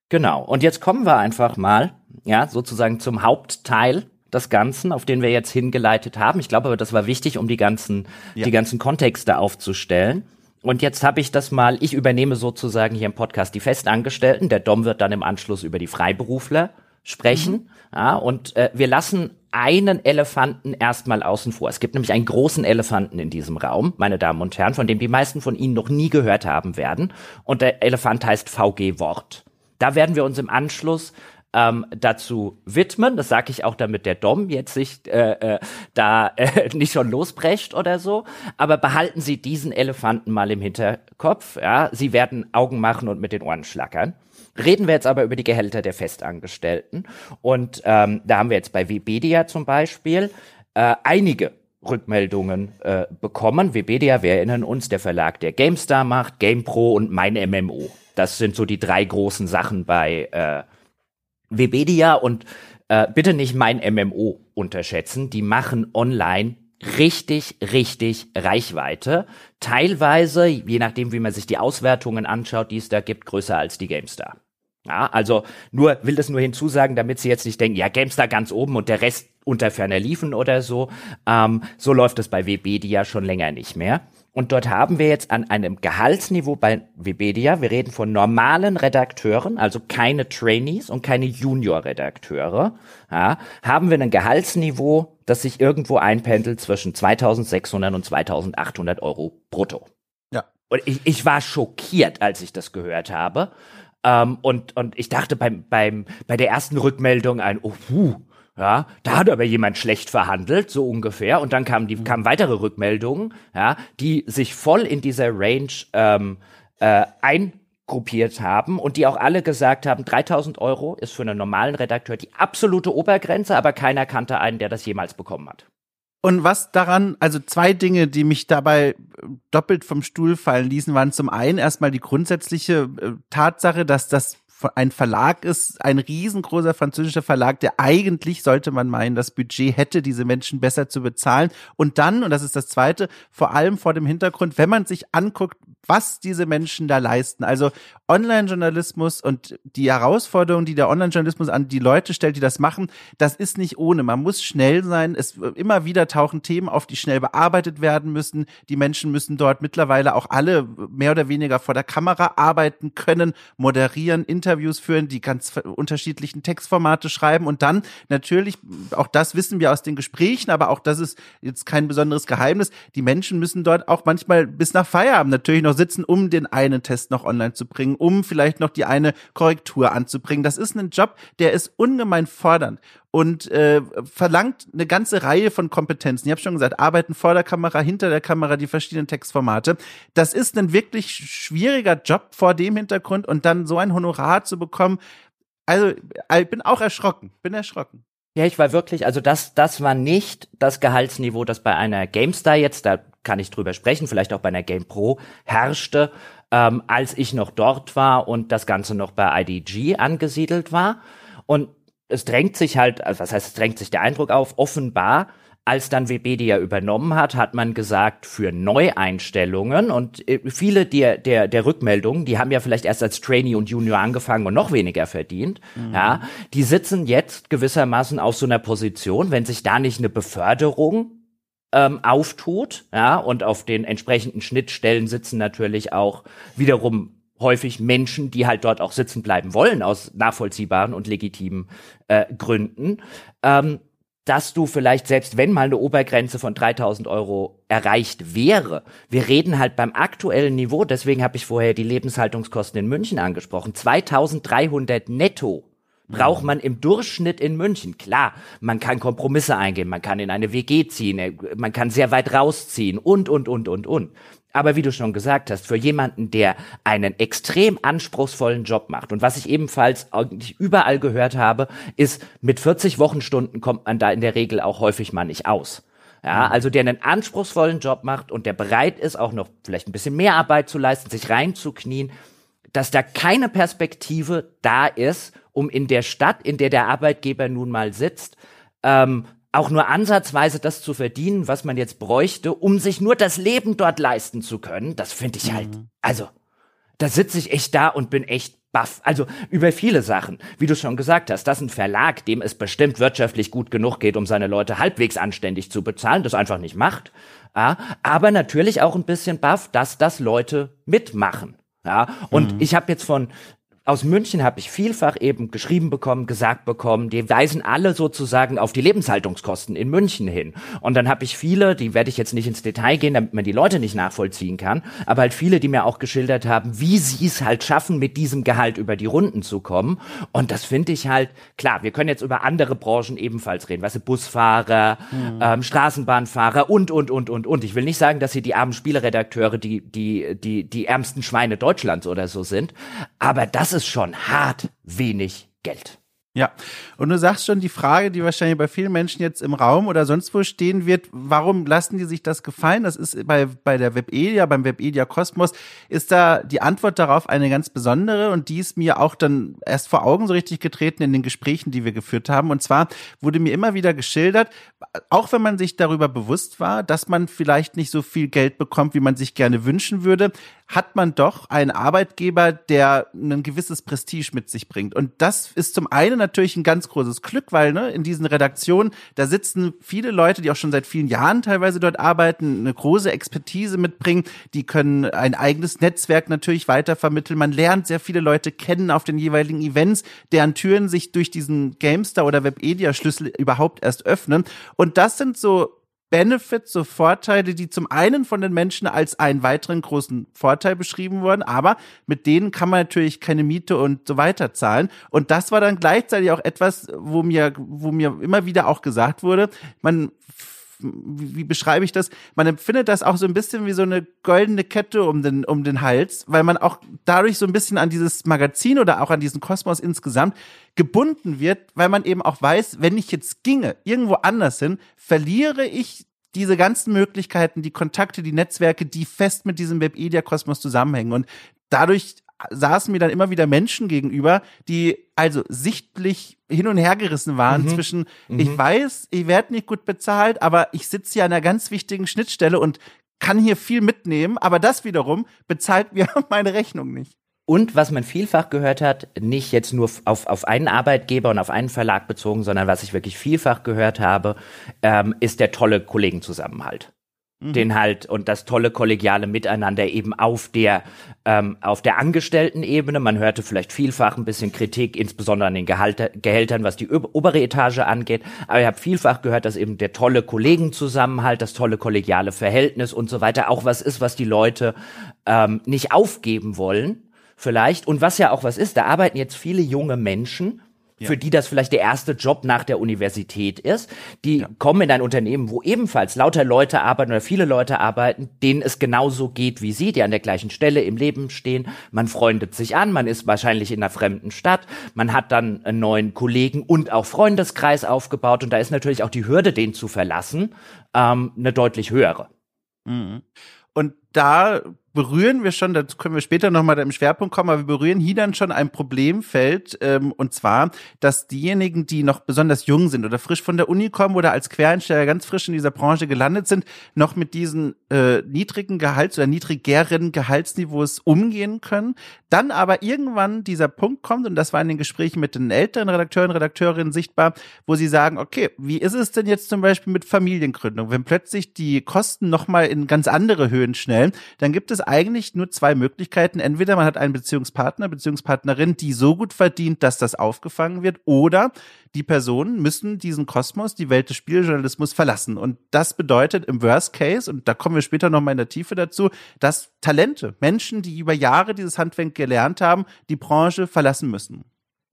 Genau. Und jetzt kommen wir einfach mal, ja, sozusagen zum Hauptteil des Ganzen, auf den wir jetzt hingeleitet haben. Ich glaube, das war wichtig, um die ganzen, ja. die ganzen Kontexte aufzustellen. Und jetzt habe ich das mal, ich übernehme sozusagen hier im Podcast die Festangestellten. Der Dom wird dann im Anschluss über die Freiberufler sprechen. Mhm. Ja, und äh, wir lassen einen Elefanten erstmal außen vor. Es gibt nämlich einen großen Elefanten in diesem Raum, meine Damen und Herren, von dem die meisten von Ihnen noch nie gehört haben werden. Und der Elefant heißt VG Wort. Da werden wir uns im Anschluss ähm, dazu widmen. Das sage ich auch, damit der Dom jetzt sich äh, äh, da äh, nicht schon losbrecht oder so. Aber behalten Sie diesen Elefanten mal im Hinterkopf. Ja, Sie werden Augen machen und mit den Ohren schlackern. Reden wir jetzt aber über die Gehälter der Festangestellten. Und ähm, da haben wir jetzt bei Webedia zum Beispiel äh, einige Rückmeldungen äh, bekommen. Webedia, wir erinnern uns, der Verlag, der GameStar macht, GamePro und mein MMO. Das sind so die drei großen Sachen bei äh, Webedia und äh, bitte nicht mein MMO unterschätzen. Die machen online richtig, richtig Reichweite. Teilweise, je nachdem, wie man sich die Auswertungen anschaut, die es da gibt, größer als die GameStar. Ja, also nur, will das nur hinzusagen, damit Sie jetzt nicht denken, ja, GameStar ganz oben und der Rest unter ferner liefen oder so. Ähm, so läuft es bei Webedia schon länger nicht mehr. Und dort haben wir jetzt an einem Gehaltsniveau bei Webedia, wir reden von normalen Redakteuren, also keine Trainees und keine Junior-Redakteure, ja, haben wir ein Gehaltsniveau, das sich irgendwo einpendelt zwischen 2600 und 2800 Euro brutto.
Ja.
Und ich, ich war schockiert, als ich das gehört habe. Ähm, und, und ich dachte beim, beim, bei der ersten Rückmeldung ein, oh, puh, ja, da hat aber jemand schlecht verhandelt, so ungefähr. Und dann kamen die mhm. kamen weitere Rückmeldungen, ja, die sich voll in dieser Range ähm, äh, eingruppiert haben und die auch alle gesagt haben, 3000 Euro ist für einen normalen Redakteur die absolute Obergrenze, aber keiner kannte einen, der das jemals bekommen hat.
Und was daran, also zwei Dinge, die mich dabei doppelt vom Stuhl fallen ließen, waren zum einen erstmal die grundsätzliche äh, Tatsache, dass das ein Verlag ist, ein riesengroßer französischer Verlag, der eigentlich, sollte man meinen, das Budget hätte, diese Menschen besser zu bezahlen. Und dann, und das ist das Zweite, vor allem vor dem Hintergrund, wenn man sich anguckt, was diese Menschen da leisten. Also Online-Journalismus und die Herausforderungen, die der Online-Journalismus an die Leute stellt, die das machen, das ist nicht ohne. Man muss schnell sein. Es immer wieder tauchen Themen auf, die schnell bearbeitet werden müssen. Die Menschen müssen dort mittlerweile auch alle mehr oder weniger vor der Kamera arbeiten können, moderieren, Interviews führen, die ganz unterschiedlichen Textformate schreiben und dann natürlich, auch das wissen wir aus den Gesprächen, aber auch das ist jetzt kein besonderes Geheimnis, die Menschen müssen dort auch manchmal bis nach Feierabend natürlich noch sitzen, um den einen Test noch online zu bringen, um vielleicht noch die eine Korrektur anzubringen. Das ist ein Job, der ist ungemein fordernd und äh, verlangt eine ganze Reihe von Kompetenzen. Ich habe schon gesagt, arbeiten vor der Kamera, hinter der Kamera, die verschiedenen Textformate. Das ist ein wirklich schwieriger Job vor dem Hintergrund und dann so ein Honorar zu bekommen. Also, ich bin auch erschrocken, bin erschrocken.
Ja, ich war wirklich, also das, das war nicht das Gehaltsniveau, das bei einer GameStar jetzt, da kann ich drüber sprechen, vielleicht auch bei einer Game Pro herrschte, ähm, als ich noch dort war und das Ganze noch bei IDG angesiedelt war. Und es drängt sich halt, also was heißt, es drängt sich der Eindruck auf, offenbar als dann Webedia übernommen hat, hat man gesagt, für Neueinstellungen und äh, viele der, der, der Rückmeldungen, die haben ja vielleicht erst als Trainee und Junior angefangen und noch weniger verdient, mhm. ja, die sitzen jetzt gewissermaßen auf so einer Position, wenn sich da nicht eine Beförderung ähm, auftut, ja, und auf den entsprechenden Schnittstellen sitzen natürlich auch wiederum häufig Menschen, die halt dort auch sitzen bleiben wollen aus nachvollziehbaren und legitimen äh, Gründen. Ähm, dass du vielleicht selbst wenn mal eine Obergrenze von 3000 Euro erreicht wäre, wir reden halt beim aktuellen Niveau, deswegen habe ich vorher die Lebenshaltungskosten in München angesprochen, 2300 netto braucht man im Durchschnitt in München. Klar, man kann Kompromisse eingehen, man kann in eine WG ziehen, äh, man kann sehr weit rausziehen und, und, und, und, und. Aber wie du schon gesagt hast, für jemanden, der einen extrem anspruchsvollen Job macht und was ich ebenfalls eigentlich überall gehört habe, ist, mit 40 Wochenstunden kommt man da in der Regel auch häufig mal nicht aus. Ja, mhm. also der einen anspruchsvollen Job macht und der bereit ist, auch noch vielleicht ein bisschen mehr Arbeit zu leisten, sich reinzuknien, dass da keine Perspektive da ist, um in der Stadt, in der der Arbeitgeber nun mal sitzt, ähm, auch nur ansatzweise das zu verdienen, was man jetzt bräuchte, um sich nur das Leben dort leisten zu können, das finde ich halt, mhm. also, da sitze ich echt da und bin echt baff. Also über viele Sachen. Wie du schon gesagt hast, das ist ein Verlag, dem es bestimmt wirtschaftlich gut genug geht, um seine Leute halbwegs anständig zu bezahlen, das einfach nicht macht. Ja, aber natürlich auch ein bisschen baff, dass das Leute mitmachen. Ja, und mhm. ich habe jetzt von aus München habe ich vielfach eben geschrieben bekommen, gesagt bekommen, die weisen alle sozusagen auf die Lebenshaltungskosten in München hin. Und dann habe ich viele, die werde ich jetzt nicht ins Detail gehen, damit man die Leute nicht nachvollziehen kann, aber halt viele, die mir auch geschildert haben, wie sie es halt schaffen, mit diesem Gehalt über die Runden zu kommen. Und das finde ich halt, klar, wir können jetzt über andere Branchen ebenfalls reden, weißt du, Busfahrer, mhm. ähm, Straßenbahnfahrer und, und, und, und, und. Ich will nicht sagen, dass hier die armen Spieleredakteure die, die, die, die ärmsten Schweine Deutschlands oder so sind, aber das das ist schon hart wenig Geld.
Ja, und du sagst schon die Frage, die wahrscheinlich bei vielen Menschen jetzt im Raum oder sonst wo stehen wird, warum lassen die sich das gefallen? Das ist bei, bei der Webedia, beim Webedia Kosmos, ist da die Antwort darauf eine ganz besondere und die ist mir auch dann erst vor Augen so richtig getreten in den Gesprächen, die wir geführt haben. Und zwar wurde mir immer wieder geschildert, auch wenn man sich darüber bewusst war, dass man vielleicht nicht so viel Geld bekommt, wie man sich gerne wünschen würde, hat man doch einen Arbeitgeber, der ein gewisses Prestige mit sich bringt. Und das ist zum einen natürlich ein ganz großes Glück, weil ne, in diesen Redaktionen, da sitzen viele Leute, die auch schon seit vielen Jahren teilweise dort arbeiten, eine große Expertise mitbringen, die können ein eigenes Netzwerk natürlich weitervermitteln. Man lernt sehr viele Leute kennen auf den jeweiligen Events, deren Türen sich durch diesen GameStar oder Webedia-Schlüssel überhaupt erst öffnen. Und das sind so Benefits, so Vorteile, die zum einen von den Menschen als einen weiteren großen Vorteil beschrieben wurden, aber mit denen kann man natürlich keine Miete und so weiter zahlen. Und das war dann gleichzeitig auch etwas, wo mir, wo mir immer wieder auch gesagt wurde, man wie, wie beschreibe ich das? Man empfindet das auch so ein bisschen wie so eine goldene Kette um den, um den Hals, weil man auch dadurch so ein bisschen an dieses Magazin oder auch an diesen Kosmos insgesamt gebunden wird, weil man eben auch weiß, wenn ich jetzt ginge, irgendwo anders hin, verliere ich diese ganzen Möglichkeiten, die Kontakte, die Netzwerke, die fest mit diesem Webedia-Kosmos zusammenhängen. Und dadurch saßen mir dann immer wieder Menschen gegenüber, die also sichtlich hin und her gerissen waren mhm. zwischen, mhm. ich weiß, ich werde nicht gut bezahlt, aber ich sitze hier an einer ganz wichtigen Schnittstelle und kann hier viel mitnehmen, aber das wiederum bezahlt mir meine Rechnung nicht.
Und was man vielfach gehört hat, nicht jetzt nur auf, auf einen Arbeitgeber und auf einen Verlag bezogen, sondern was ich wirklich vielfach gehört habe, ähm, ist der tolle Kollegenzusammenhalt mhm. den halt und das tolle kollegiale Miteinander eben auf der ähm, auf der Angestelltenebene. Man hörte vielleicht vielfach ein bisschen Kritik, insbesondere an den Gehalter, Gehältern, was die obere Etage angeht. Aber ich habe vielfach gehört, dass eben der tolle Kollegenzusammenhalt, das tolle kollegiale Verhältnis und so weiter auch was ist, was die Leute ähm, nicht aufgeben wollen. Vielleicht. Und was ja auch was ist, da arbeiten jetzt viele junge Menschen ja. für die das vielleicht der erste Job nach der Universität ist. Die ja. kommen in ein Unternehmen, wo ebenfalls lauter Leute arbeiten oder viele Leute arbeiten, denen es genauso geht wie sie, die an der gleichen Stelle im Leben stehen. Man freundet sich an, man ist wahrscheinlich in einer fremden Stadt, man hat dann einen neuen Kollegen und auch Freundeskreis aufgebaut und da ist natürlich auch die Hürde, den zu verlassen, ähm, eine deutlich höhere.
Mhm. Und da berühren wir schon, dazu können wir später nochmal im Schwerpunkt kommen, aber wir berühren hier dann schon ein Problemfeld, ähm, und zwar, dass diejenigen, die noch besonders jung sind oder frisch von der Uni kommen oder als Quereinsteiger ganz frisch in dieser Branche gelandet sind, noch mit diesen äh, niedrigen Gehalts- oder niedrigeren Gehaltsniveaus umgehen können. Dann aber irgendwann dieser Punkt kommt, und das war in den Gesprächen mit den älteren Redakteuren, Redakteurinnen sichtbar, wo sie sagen, okay, wie ist es denn jetzt zum Beispiel mit Familiengründung? Wenn plötzlich die Kosten nochmal in ganz andere Höhen schnellen, dann gibt es eigentlich nur zwei Möglichkeiten. Entweder man hat einen Beziehungspartner, Beziehungspartnerin, die so gut verdient, dass das aufgefangen wird, oder die Personen müssen diesen Kosmos, die Welt des Spieljournalismus verlassen. Und das bedeutet im Worst Case, und da kommen wir später nochmal in der Tiefe dazu, dass Talente, Menschen, die über Jahre dieses Handwerk gelernt haben, die Branche verlassen müssen.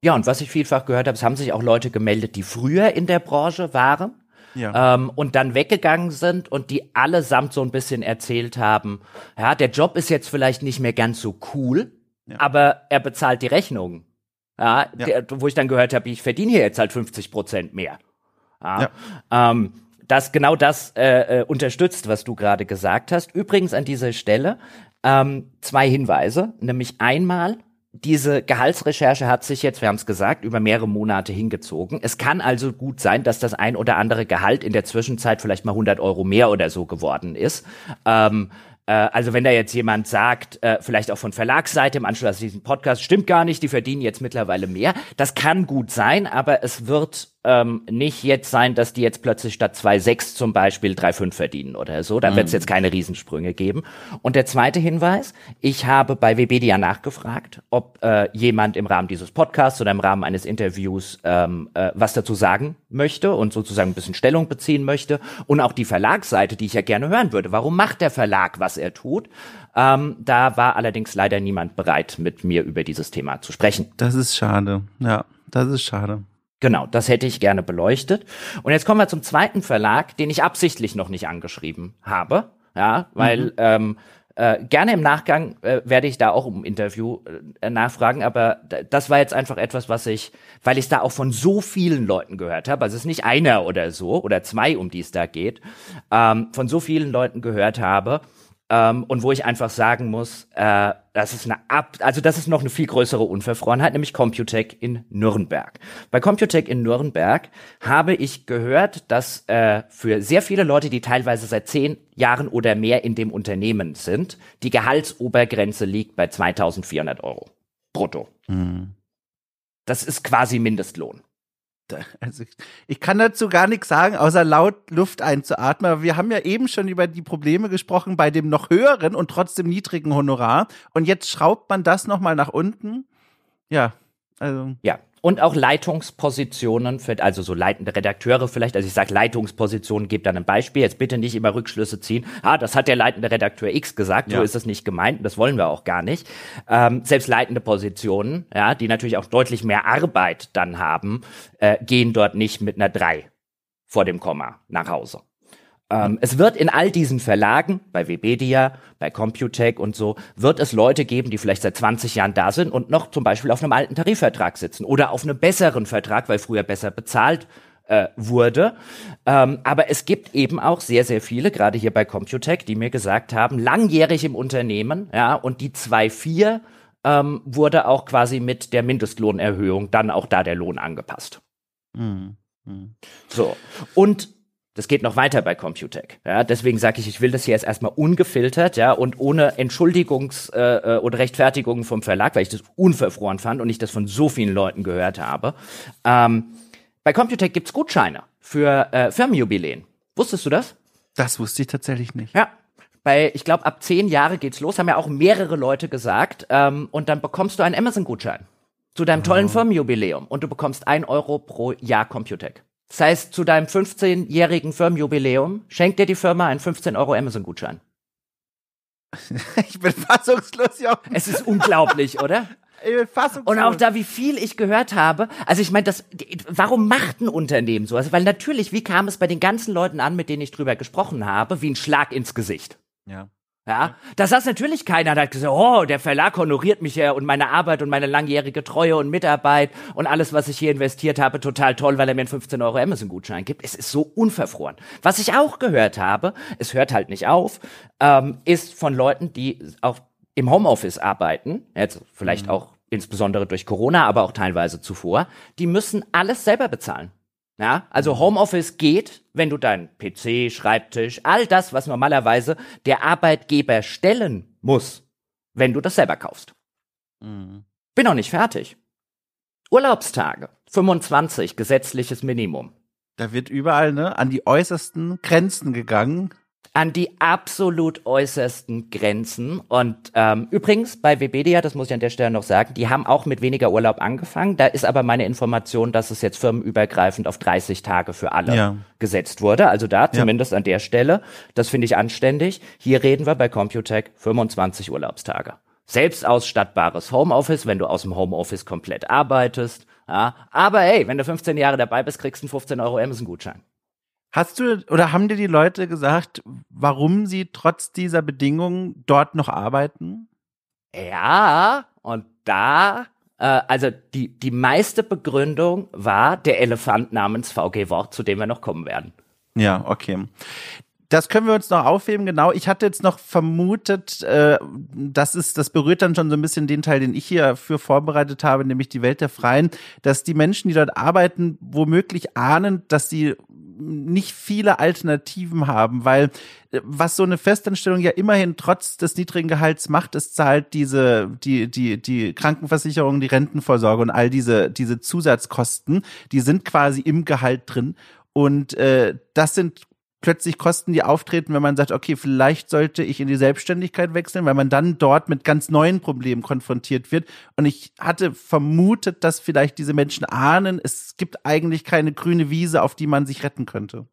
Ja, und was ich vielfach gehört habe, es haben sich auch Leute gemeldet, die früher in der Branche waren ja. Ähm, und dann weggegangen sind und die allesamt so ein bisschen erzählt haben, ja, der Job ist jetzt vielleicht nicht mehr ganz so cool, ja. aber er bezahlt die Rechnungen. Ja. Der, wo ich dann gehört habe, ich verdiene hier jetzt halt 50 Prozent mehr. Ja. Ähm, das genau das äh, äh, unterstützt, was du gerade gesagt hast. Übrigens an dieser Stelle ähm, zwei Hinweise, nämlich einmal diese Gehaltsrecherche hat sich jetzt, wir haben es gesagt, über mehrere Monate hingezogen. Es kann also gut sein, dass das ein oder andere Gehalt in der Zwischenzeit vielleicht mal 100 Euro mehr oder so geworden ist. Ähm, äh, also wenn da jetzt jemand sagt, äh, vielleicht auch von Verlagsseite im Anschluss an diesen Podcast, stimmt gar nicht, die verdienen jetzt mittlerweile mehr. Das kann gut sein, aber es wird ähm, nicht jetzt sein, dass die jetzt plötzlich statt 2,6 zum Beispiel 3,5 verdienen oder so. Da mhm. wird es jetzt keine Riesensprünge geben. Und der zweite Hinweis, ich habe bei Webedia nachgefragt, ob äh, jemand im Rahmen dieses Podcasts oder im Rahmen eines Interviews ähm, äh, was dazu sagen möchte und sozusagen ein bisschen Stellung beziehen möchte. Und auch die Verlagsseite, die ich ja gerne hören würde. Warum macht der Verlag, was er tut? Ähm, da war allerdings leider niemand bereit, mit mir über dieses Thema zu sprechen.
Das ist schade. Ja, das ist schade.
Genau, das hätte ich gerne beleuchtet. Und jetzt kommen wir zum zweiten Verlag, den ich absichtlich noch nicht angeschrieben habe. Ja, weil mhm. ähm, Äh, gerne im Nachgang äh, werde ich da auch um Interview äh, nachfragen, aber das war jetzt einfach etwas, was ich, weil ich es da auch von so vielen Leuten gehört habe, also es ist nicht einer oder so oder zwei, um die es da geht, ähm, von so vielen Leuten gehört habe, ähm, und wo ich einfach sagen muss, äh, das ist eine Ab also das ist noch eine viel größere Unverfrorenheit, nämlich Computec in Nürnberg. Bei Computec in Nürnberg habe ich gehört, dass äh, für sehr viele Leute, die teilweise seit zehn Jahren oder mehr in dem Unternehmen sind, die Gehaltsobergrenze liegt bei 2.400 Euro brutto. Mhm. Das ist quasi Mindestlohn
also ich, kann dazu gar nichts sagen, außer laut Luft einzuatmen. Aber wir haben ja eben schon über die Probleme gesprochen bei dem noch höheren und trotzdem niedrigen Honorar. Und jetzt schraubt man das nochmal nach unten. Ja,
also. Ja, und auch Leitungspositionen, für, also so leitende Redakteure vielleicht. Also ich sage Leitungspositionen, gebe dann ein Beispiel. Jetzt bitte nicht immer Rückschlüsse ziehen. Ah, das hat der leitende Redakteur X gesagt. Ja. So ist es nicht gemeint. Das wollen wir auch gar nicht. Ähm, selbst leitende Positionen, ja, die natürlich auch deutlich mehr Arbeit dann haben, äh, gehen dort nicht mit einer 3 vor dem Komma nach Hause. Ähm, es wird in all diesen Verlagen, bei Webedia, bei Computec und so, wird es Leute geben, die vielleicht seit 20 Jahren da sind und noch zum Beispiel auf einem alten Tarifvertrag sitzen oder auf einem besseren Vertrag, weil früher besser bezahlt äh, wurde. Ähm, aber es gibt eben auch sehr, sehr viele, gerade hier bei Computec, die mir gesagt haben, langjährig im Unternehmen, ja, und die 2.4 ähm, wurde auch quasi mit der Mindestlohnerhöhung dann auch da der Lohn angepasst. Mhm. Mhm. So. Und das geht noch weiter bei Computec. Ja, deswegen sage ich, ich will das hier jetzt erstmal ungefiltert, ja, und ohne Entschuldigungs- äh, äh, oder Rechtfertigung vom Verlag, weil ich das unverfroren fand und ich das von so vielen Leuten gehört habe. Ähm, bei Computec gibt's Gutscheine für äh, Firmenjubiläen. Wusstest du das?
Das wusste ich tatsächlich nicht.
Ja. Bei, ich glaube, ab zehn Jahre geht's los, haben ja auch mehrere Leute gesagt. Ähm, und dann bekommst du einen Amazon-Gutschein zu deinem tollen oh. Firmenjubiläum und du bekommst ein Euro pro Jahr Computec. Das heißt, zu deinem 15-jährigen Firmenjubiläum schenkt dir die Firma einen 15 Euro Amazon-Gutschein.
ich bin fassungslos, ja.
Es ist unglaublich, oder? Ich bin fassungslos. Und auch da, wie viel ich gehört habe. Also ich meine, das, warum macht ein Unternehmen sowas? Weil natürlich, wie kam es bei den ganzen Leuten an, mit denen ich drüber gesprochen habe, wie ein Schlag ins Gesicht.
Ja.
Ja, da saß natürlich keiner, der hat gesagt, oh, der Verlag honoriert mich ja und meine Arbeit und meine langjährige Treue und Mitarbeit und alles, was ich hier investiert habe, total toll, weil er mir einen 15 Euro Amazon-Gutschein gibt. Es ist so unverfroren. Was ich auch gehört habe, es hört halt nicht auf, ähm, ist von Leuten, die auch im Homeoffice arbeiten, jetzt vielleicht mhm. auch insbesondere durch Corona, aber auch teilweise zuvor, die müssen alles selber bezahlen. Ja, also mhm. Homeoffice geht, wenn du deinen PC, Schreibtisch, all das, was normalerweise der Arbeitgeber stellen muss, wenn du das selber kaufst. Mhm. Bin noch nicht fertig. Urlaubstage, 25 gesetzliches Minimum.
Da wird überall ne, an die äußersten Grenzen gegangen
an die absolut äußersten Grenzen. Und ähm, übrigens bei Webedia, das muss ich an der Stelle noch sagen, die haben auch mit weniger Urlaub angefangen. Da ist aber meine Information, dass es jetzt firmenübergreifend auf 30 Tage für alle ja. gesetzt wurde. Also da zumindest ja. an der Stelle. Das finde ich anständig. Hier reden wir bei Computec 25 Urlaubstage. Selbst ausstattbares Homeoffice, wenn du aus dem Homeoffice komplett arbeitest. Ja. Aber hey, wenn du 15 Jahre dabei bist, kriegst du einen 15 Euro Amazon-Gutschein.
Hast du oder haben dir die Leute gesagt, warum sie trotz dieser Bedingungen dort noch arbeiten?
Ja, und da, äh, also die, die meiste Begründung war der Elefant namens VG Wort, zu dem wir noch kommen werden.
Ja, okay. Das können wir uns noch aufheben, genau. Ich hatte jetzt noch vermutet, äh, das ist, das berührt dann schon so ein bisschen den Teil, den ich hier für vorbereitet habe, nämlich die Welt der Freien, dass die Menschen, die dort arbeiten, womöglich ahnen, dass sie nicht viele Alternativen haben, weil äh, was so eine Festanstellung ja immerhin trotz des niedrigen Gehalts macht, es zahlt diese, die, die, die Krankenversicherung, die Rentenvorsorge und all diese, diese Zusatzkosten, die sind quasi im Gehalt drin. Und äh, das sind plötzlich Kosten, die auftreten, wenn man sagt, okay, vielleicht sollte ich in die Selbstständigkeit wechseln, weil man dann dort mit ganz neuen Problemen konfrontiert wird. Und ich hatte vermutet, dass vielleicht diese Menschen ahnen, es gibt eigentlich keine grüne Wiese, auf die man sich retten könnte.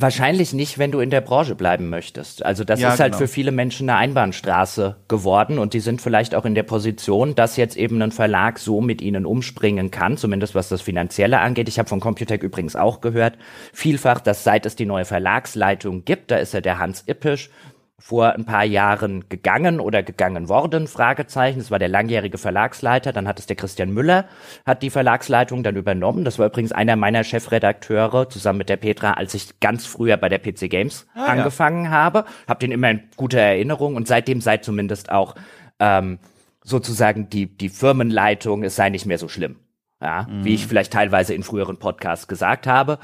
Wahrscheinlich nicht, wenn du in der Branche bleiben möchtest. Also das ja, ist halt genau. für viele Menschen eine Einbahnstraße geworden und die sind vielleicht auch in der Position, dass jetzt eben ein Verlag so mit ihnen umspringen kann, zumindest was das Finanzielle angeht. Ich habe von Computec übrigens auch gehört, vielfach, dass seit es die neue Verlagsleitung gibt, da ist ja der Hans Ippisch, vor ein paar Jahren gegangen oder gegangen worden, Fragezeichen. Das war der langjährige Verlagsleiter. Dann hat es der Christian Müller, hat die Verlagsleitung dann übernommen. Das war übrigens einer meiner Chefredakteure, zusammen mit der Petra, als ich ganz früher bei der PC Games ah, angefangen ja. habe. Hab den immer in guter Erinnerung und seitdem sei zumindest auch ähm, sozusagen die, die Firmenleitung, es sei nicht mehr so schlimm ja, mhm. wie ich vielleicht teilweise in früheren Podcasts gesagt habe.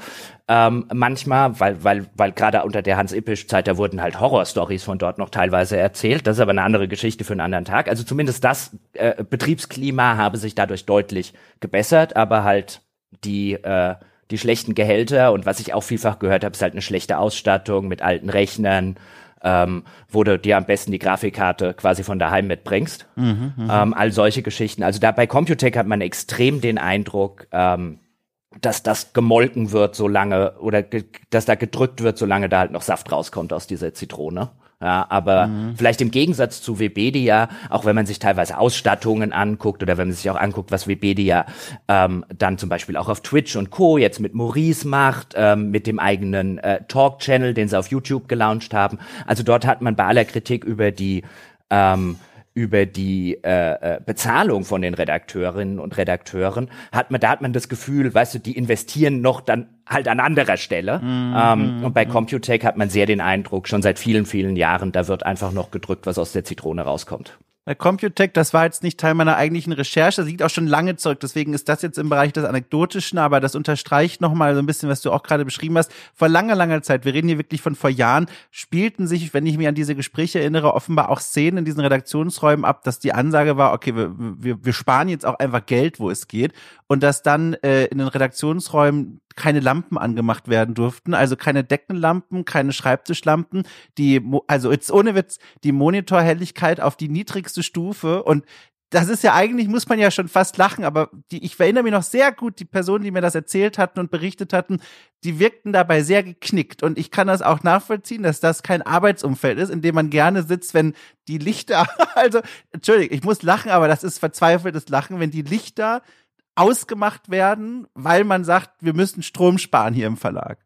Ähm, manchmal, weil, weil, weil gerade unter der Hans-Ippisch-Zeit, da wurden halt Horrorstories von dort noch teilweise erzählt. Das ist aber eine andere Geschichte für einen anderen Tag. Also zumindest das äh, Betriebsklima habe sich dadurch deutlich gebessert, aber halt die, äh, die schlechten Gehälter und was ich auch vielfach gehört habe, ist halt eine schlechte Ausstattung mit alten Rechnern, ähm, wo du dir am besten die Grafikkarte quasi von daheim mitbringst. Mhm, mh. ähm, all solche Geschichten. Also da bei Computec hat man extrem den Eindruck, ähm, dass das gemolken wird, solange oder dass da gedrückt wird, solange da halt noch Saft rauskommt aus dieser Zitrone. Ja, aber mhm. vielleicht im Gegensatz zu Webedia, auch wenn man sich teilweise Ausstattungen anguckt oder wenn man sich auch anguckt, was Webedia ähm, dann zum Beispiel auch auf Twitch und Co. jetzt mit Maurice macht, ähm, mit dem eigenen äh, Talk-Channel, den sie auf YouTube gelauncht haben. Also dort hat man bei aller Kritik über die ähm, über die äh, äh, Bezahlung von den Redakteurinnen und Redakteuren, hat man, da hat man das Gefühl, weißt du, die investieren noch dann halt an anderer Stelle. Mm, ähm, mm, und bei mm. Computech hat man sehr den Eindruck, schon seit vielen, vielen Jahren, da wird einfach noch gedrückt, was aus der Zitrone rauskommt.
Bei Computech, das war jetzt nicht Teil meiner eigentlichen Recherche, das liegt auch schon lange zurück, deswegen ist das jetzt im Bereich des Anekdotischen, aber das unterstreicht nochmal so ein bisschen, was du auch gerade beschrieben hast. Vor langer, langer Zeit, wir reden hier wirklich von vor Jahren, spielten sich, wenn ich mich an diese Gespräche erinnere, offenbar auch Szenen in diesen Redaktionsräumen ab, dass die Ansage war, okay, wir, wir, wir sparen jetzt auch einfach Geld, wo es geht und dass dann äh, in den Redaktionsräumen keine Lampen angemacht werden durften, also keine Deckenlampen, keine Schreibtischlampen, die, also jetzt ohne Witz, die Monitorhelligkeit auf die niedrigste Stufe und das ist ja eigentlich, muss man ja schon fast lachen, aber die, ich erinnere mich noch sehr gut, die Personen, die mir das erzählt hatten und berichtet hatten, die wirkten dabei sehr geknickt. Und ich kann das auch nachvollziehen, dass das kein Arbeitsumfeld ist, in dem man gerne sitzt, wenn die Lichter, also, Entschuldigung, ich muss lachen, aber das ist verzweifeltes Lachen, wenn die Lichter ausgemacht werden, weil man sagt, wir müssen Strom sparen hier im Verlag.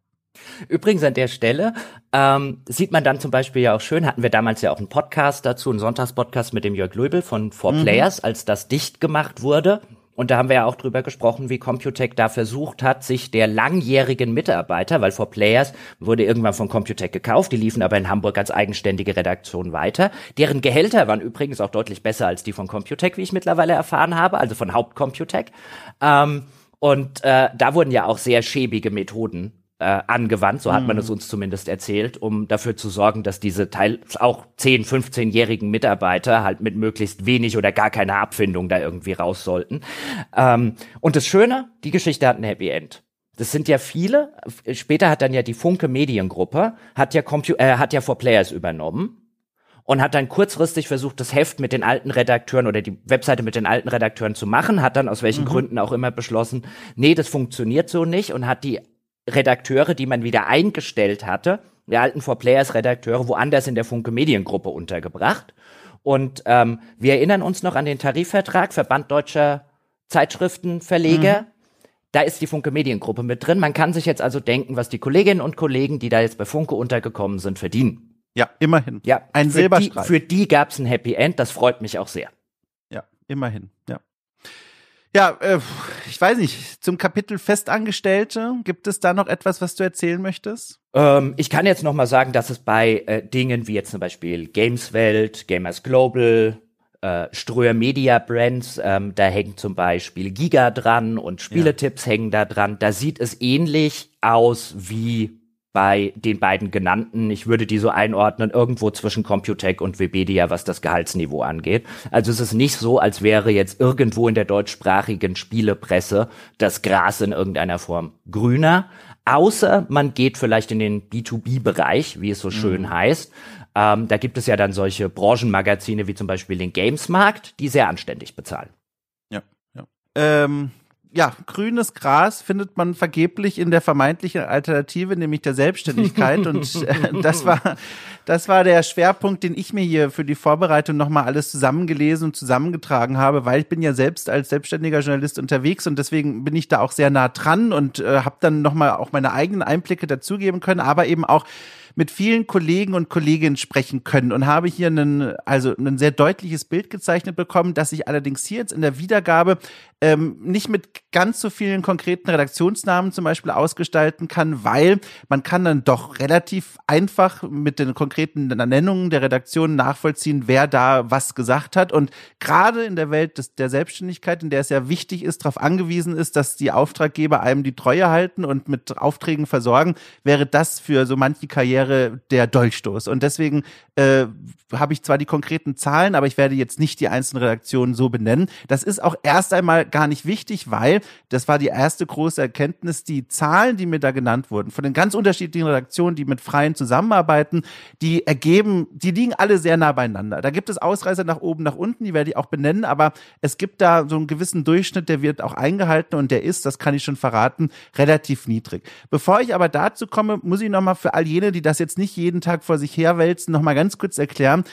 Übrigens an der Stelle ähm, sieht man dann zum Beispiel ja auch schön, hatten wir damals ja auch einen Podcast dazu, einen Sonntagspodcast mit dem Jörg Löbel von Four mhm. Players, als das dicht gemacht wurde. Und da haben wir ja auch drüber gesprochen, wie Computec da versucht hat, sich der langjährigen Mitarbeiter, weil For Players wurde irgendwann von Computec gekauft, die liefen aber in Hamburg als eigenständige Redaktion weiter. Deren Gehälter waren übrigens auch deutlich besser als die von Computec, wie ich mittlerweile erfahren habe, also von Hauptcomputec. Ähm, und äh, da wurden ja auch sehr schäbige Methoden äh, angewandt, so hat man es mhm. uns zumindest erzählt, um dafür zu sorgen, dass diese teils auch 10, 15-jährigen Mitarbeiter halt mit möglichst wenig oder gar keiner Abfindung da irgendwie raus sollten. Ähm, und das Schöne, die Geschichte hat ein Happy End. Das sind ja viele. Später hat dann ja die Funke Mediengruppe, hat ja, Compu äh, hat ja For Players übernommen und hat dann kurzfristig versucht, das Heft mit den alten Redakteuren oder die Webseite mit den alten Redakteuren zu machen, hat dann aus welchen mhm. Gründen auch immer beschlossen, nee, das funktioniert so nicht und hat die Redakteure, die man wieder eingestellt hatte, die alten For Players Redakteure, woanders in der Funke Mediengruppe untergebracht. Und ähm, wir erinnern uns noch an den Tarifvertrag Verband Deutscher Zeitschriftenverleger. Mhm. Da ist die Funke Mediengruppe mit drin. Man kann sich jetzt also denken, was die Kolleginnen und Kollegen, die da jetzt bei Funke untergekommen sind, verdienen.
Ja, immerhin.
Ja, ein Silberstreif. Für die, die gab es ein Happy End. Das freut mich auch sehr.
Ja, immerhin. Ja. Ja, äh, ich weiß nicht, zum Kapitel Festangestellte, gibt es da noch etwas, was du erzählen möchtest?
Ähm, ich kann jetzt noch mal sagen, dass es bei äh, Dingen wie jetzt zum Beispiel Gameswelt, Gamers Global, äh, Ströer Media Brands, ähm, da hängt zum Beispiel Giga dran und Spieletipps ja. hängen da dran. Da sieht es ähnlich aus wie bei den beiden genannten. Ich würde die so einordnen, irgendwo zwischen Computec und Webedia, was das Gehaltsniveau angeht. Also es ist nicht so, als wäre jetzt irgendwo in der deutschsprachigen Spielepresse das Gras in irgendeiner Form grüner. Außer man geht vielleicht in den B2B-Bereich, wie es so schön mhm. heißt. Ähm, da gibt es ja dann solche Branchenmagazine wie zum Beispiel den Gamesmarkt, die sehr anständig bezahlen.
Ja, ja. Ähm, ja, grünes Gras findet man vergeblich in der vermeintlichen Alternative, nämlich der Selbstständigkeit. und äh, das war das war der Schwerpunkt, den ich mir hier für die Vorbereitung nochmal alles zusammengelesen und zusammengetragen habe, weil ich bin ja selbst als selbstständiger Journalist unterwegs und deswegen bin ich da auch sehr nah dran und äh, habe dann nochmal auch meine eigenen Einblicke dazugeben können, aber eben auch mit vielen Kollegen und Kolleginnen sprechen können und habe hier einen, also ein sehr deutliches Bild gezeichnet bekommen, dass ich allerdings hier jetzt in der Wiedergabe ähm, nicht mit ganz so vielen konkreten Redaktionsnamen zum Beispiel ausgestalten kann, weil man kann dann doch relativ einfach mit den konkreten Nennungen der Redaktion nachvollziehen, wer da was gesagt hat. Und gerade in der Welt des, der Selbstständigkeit, in der es ja wichtig ist, darauf angewiesen ist, dass die Auftraggeber einem die Treue halten und mit Aufträgen versorgen, wäre das für so manche Karriere der Dolchstoß. Und deswegen äh, habe ich zwar die konkreten Zahlen, aber ich werde jetzt nicht die einzelnen Redaktionen so benennen. Das ist auch erst einmal gar nicht wichtig, weil das war die erste große Erkenntnis, die Zahlen, die mir da genannt wurden, von den ganz unterschiedlichen Redaktionen, die mit Freien zusammenarbeiten, die ergeben, die liegen alle sehr nah beieinander. Da gibt es Ausreißer nach oben, nach unten, die werde ich auch benennen, aber es gibt da so einen gewissen Durchschnitt, der wird auch eingehalten und der ist, das kann ich schon verraten, relativ niedrig. Bevor ich aber dazu komme, muss ich nochmal für all jene, die das jetzt nicht jeden Tag vor sich herwälzen, nochmal ganz kurz erklären,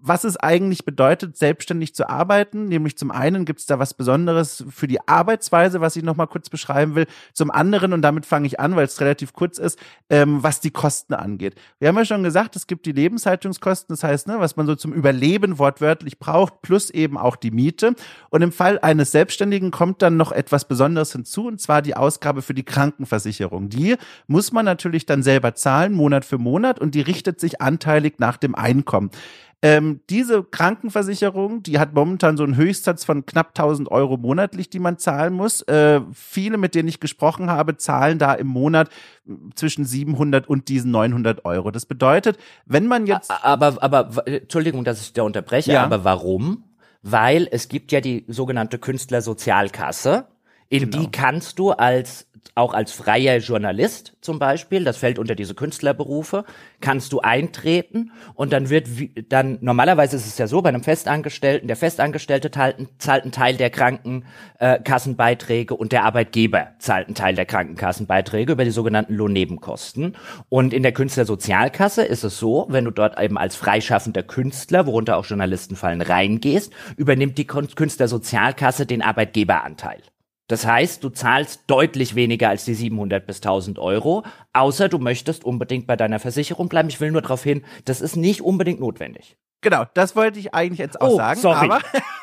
was es eigentlich bedeutet, selbstständig zu arbeiten. Nämlich zum einen gibt es da was Besonderes für die Arbeitsweise, was ich nochmal kurz beschreiben will. Zum anderen, und damit fange ich an, weil es relativ kurz ist, ähm, was die Kosten angeht. Wir haben ja schon gesagt, es gibt die Lebenshaltungskosten, das heißt, ne, was man so zum Überleben wortwörtlich braucht, plus eben auch die Miete. Und im Fall eines Selbstständigen kommt dann noch etwas Besonderes hinzu, und zwar die Ausgabe für die Krankenversicherung. Die muss man natürlich dann selber zahlen, Monat für Monat, und die richtet sich anteilig nach dem Einkommen. Ähm, diese Krankenversicherung, die hat momentan so einen Höchstsatz von knapp 1000 Euro monatlich, die man zahlen muss. Äh, viele, mit denen ich gesprochen habe, zahlen da im Monat zwischen 700 und diesen 900 Euro. Das bedeutet, wenn man jetzt.
Aber, aber, Entschuldigung, dass ich da unterbreche, ja. aber warum? Weil es gibt ja die sogenannte Künstlersozialkasse. In genau. die kannst du als auch als freier Journalist zum Beispiel, das fällt unter diese Künstlerberufe, kannst du eintreten und dann wird dann normalerweise ist es ja so bei einem Festangestellten, der Festangestellte zahlt, zahlt einen Teil der Krankenkassenbeiträge und der Arbeitgeber zahlt einen Teil der Krankenkassenbeiträge über die sogenannten Lohnnebenkosten. Und in der Künstlersozialkasse ist es so, wenn du dort eben als freischaffender Künstler, worunter auch Journalisten fallen, reingehst, übernimmt die Künstlersozialkasse den Arbeitgeberanteil. Das heißt, du zahlst deutlich weniger als die 700 bis 1000 Euro, außer du möchtest unbedingt bei deiner Versicherung bleiben. Ich will nur darauf hin, das ist nicht unbedingt notwendig.
Genau, das wollte ich eigentlich jetzt auch oh, sagen.
Sorry. Aber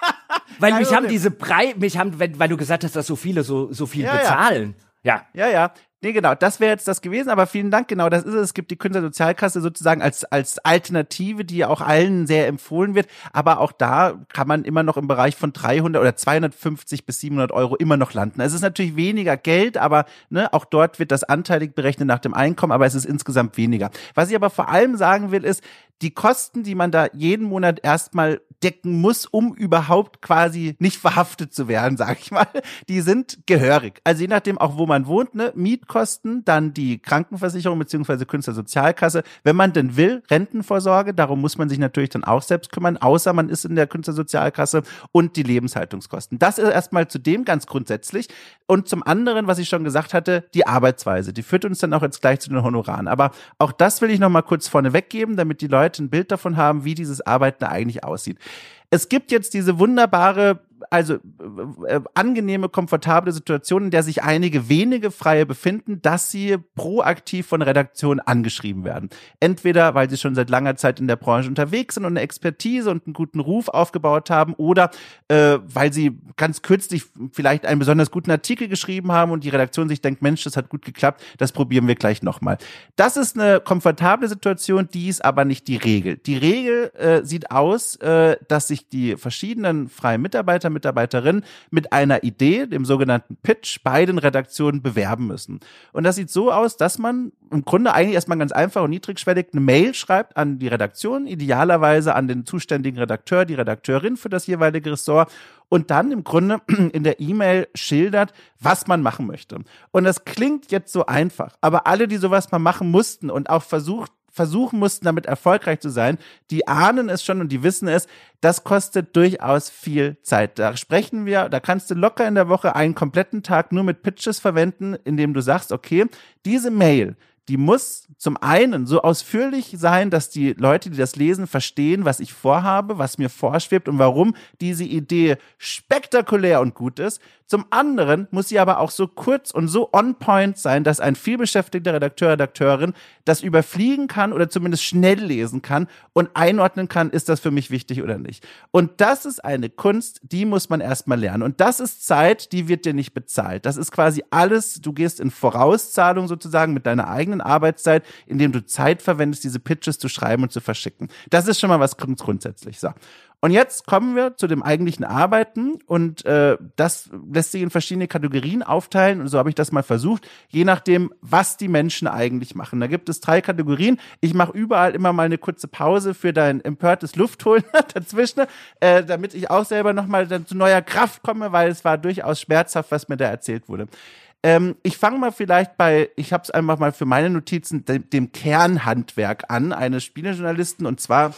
weil mich haben diese Brei, mich haben, weil du gesagt hast, dass so viele so, so viel ja, bezahlen.
Ja. ja. Ja, ja. Nee, genau, das wäre jetzt das gewesen, aber vielen Dank, genau, das ist es. Es gibt die Künstlersozialkasse sozusagen als, als Alternative, die auch allen sehr empfohlen wird, aber auch da kann man immer noch im Bereich von 300 oder 250 bis 700 Euro immer noch landen. Es ist natürlich weniger Geld, aber ne, auch dort wird das anteilig berechnet nach dem Einkommen, aber es ist insgesamt weniger. Was ich aber vor allem sagen will, ist, die Kosten, die man da jeden Monat erstmal decken muss, um überhaupt quasi nicht verhaftet zu werden, sag ich mal, die sind gehörig. Also je nachdem auch, wo man wohnt, ne, Mietkosten, dann die Krankenversicherung beziehungsweise Künstlersozialkasse, wenn man denn will, Rentenvorsorge, darum muss man sich natürlich dann auch selbst kümmern, außer man ist in der Künstlersozialkasse und die Lebenshaltungskosten. Das ist erstmal zu dem ganz grundsätzlich. Und zum anderen, was ich schon gesagt hatte, die Arbeitsweise. Die führt uns dann auch jetzt gleich zu den Honoraren. Aber auch das will ich noch mal kurz vorne weggeben, damit die Leute ein Bild davon haben, wie dieses Arbeiten eigentlich aussieht. Es gibt jetzt diese wunderbare also äh, äh, angenehme, komfortable Situation, in der sich einige wenige Freie befinden, dass sie proaktiv von Redaktionen angeschrieben werden. Entweder, weil sie schon seit langer Zeit in der Branche unterwegs sind und eine Expertise und einen guten Ruf aufgebaut haben, oder äh, weil sie ganz kürzlich vielleicht einen besonders guten Artikel geschrieben haben und die Redaktion sich denkt, Mensch, das hat gut geklappt, das probieren wir gleich nochmal. Das ist eine komfortable Situation, die ist aber nicht die Regel. Die Regel äh, sieht aus, äh, dass sich die verschiedenen freien Mitarbeiter Mitarbeiter, mit einer Idee, dem sogenannten Pitch, bei den Redaktionen bewerben müssen. Und das sieht so aus, dass man im Grunde eigentlich erstmal ganz einfach und niedrigschwellig eine Mail schreibt an die Redaktion, idealerweise an den zuständigen Redakteur, die Redakteurin für das jeweilige Ressort und dann im Grunde in der E-Mail schildert, was man machen möchte. Und das klingt jetzt so einfach, aber alle, die sowas mal machen mussten und auch versucht versuchen mussten, damit erfolgreich zu sein, die ahnen es schon und die wissen es, das kostet durchaus viel Zeit. Da sprechen wir, da kannst du locker in der Woche einen kompletten Tag nur mit Pitches verwenden, indem du sagst, okay, diese Mail, die muss zum einen so ausführlich sein, dass die Leute, die das lesen, verstehen, was ich vorhabe, was mir vorschwebt und warum diese Idee spektakulär und gut ist. Zum anderen muss sie aber auch so kurz und so on point sein, dass ein vielbeschäftigter Redakteur, Redakteurin das überfliegen kann oder zumindest schnell lesen kann und einordnen kann, ist das für mich wichtig oder nicht. Und das ist eine Kunst, die muss man erstmal lernen. Und das ist Zeit, die wird dir nicht bezahlt. Das ist quasi alles, du gehst in Vorauszahlung sozusagen mit deiner eigenen Arbeitszeit, indem du Zeit verwendest, diese Pitches zu schreiben und zu verschicken. Das ist schon mal was grundsätzlich. So. Und jetzt kommen wir zu dem eigentlichen Arbeiten und äh, das lässt sich in verschiedene Kategorien aufteilen und so habe ich das mal versucht, je nachdem, was die Menschen eigentlich machen. Da gibt es drei Kategorien. Ich mache überall immer mal eine kurze Pause für dein empörtes Luftholen dazwischen, äh, damit ich auch selber nochmal zu neuer Kraft komme, weil es war durchaus schmerzhaft, was mir da erzählt wurde. Ähm, ich fange mal vielleicht bei, ich habe es einfach mal für meine Notizen, dem, dem Kernhandwerk an eines Spielejournalisten und zwar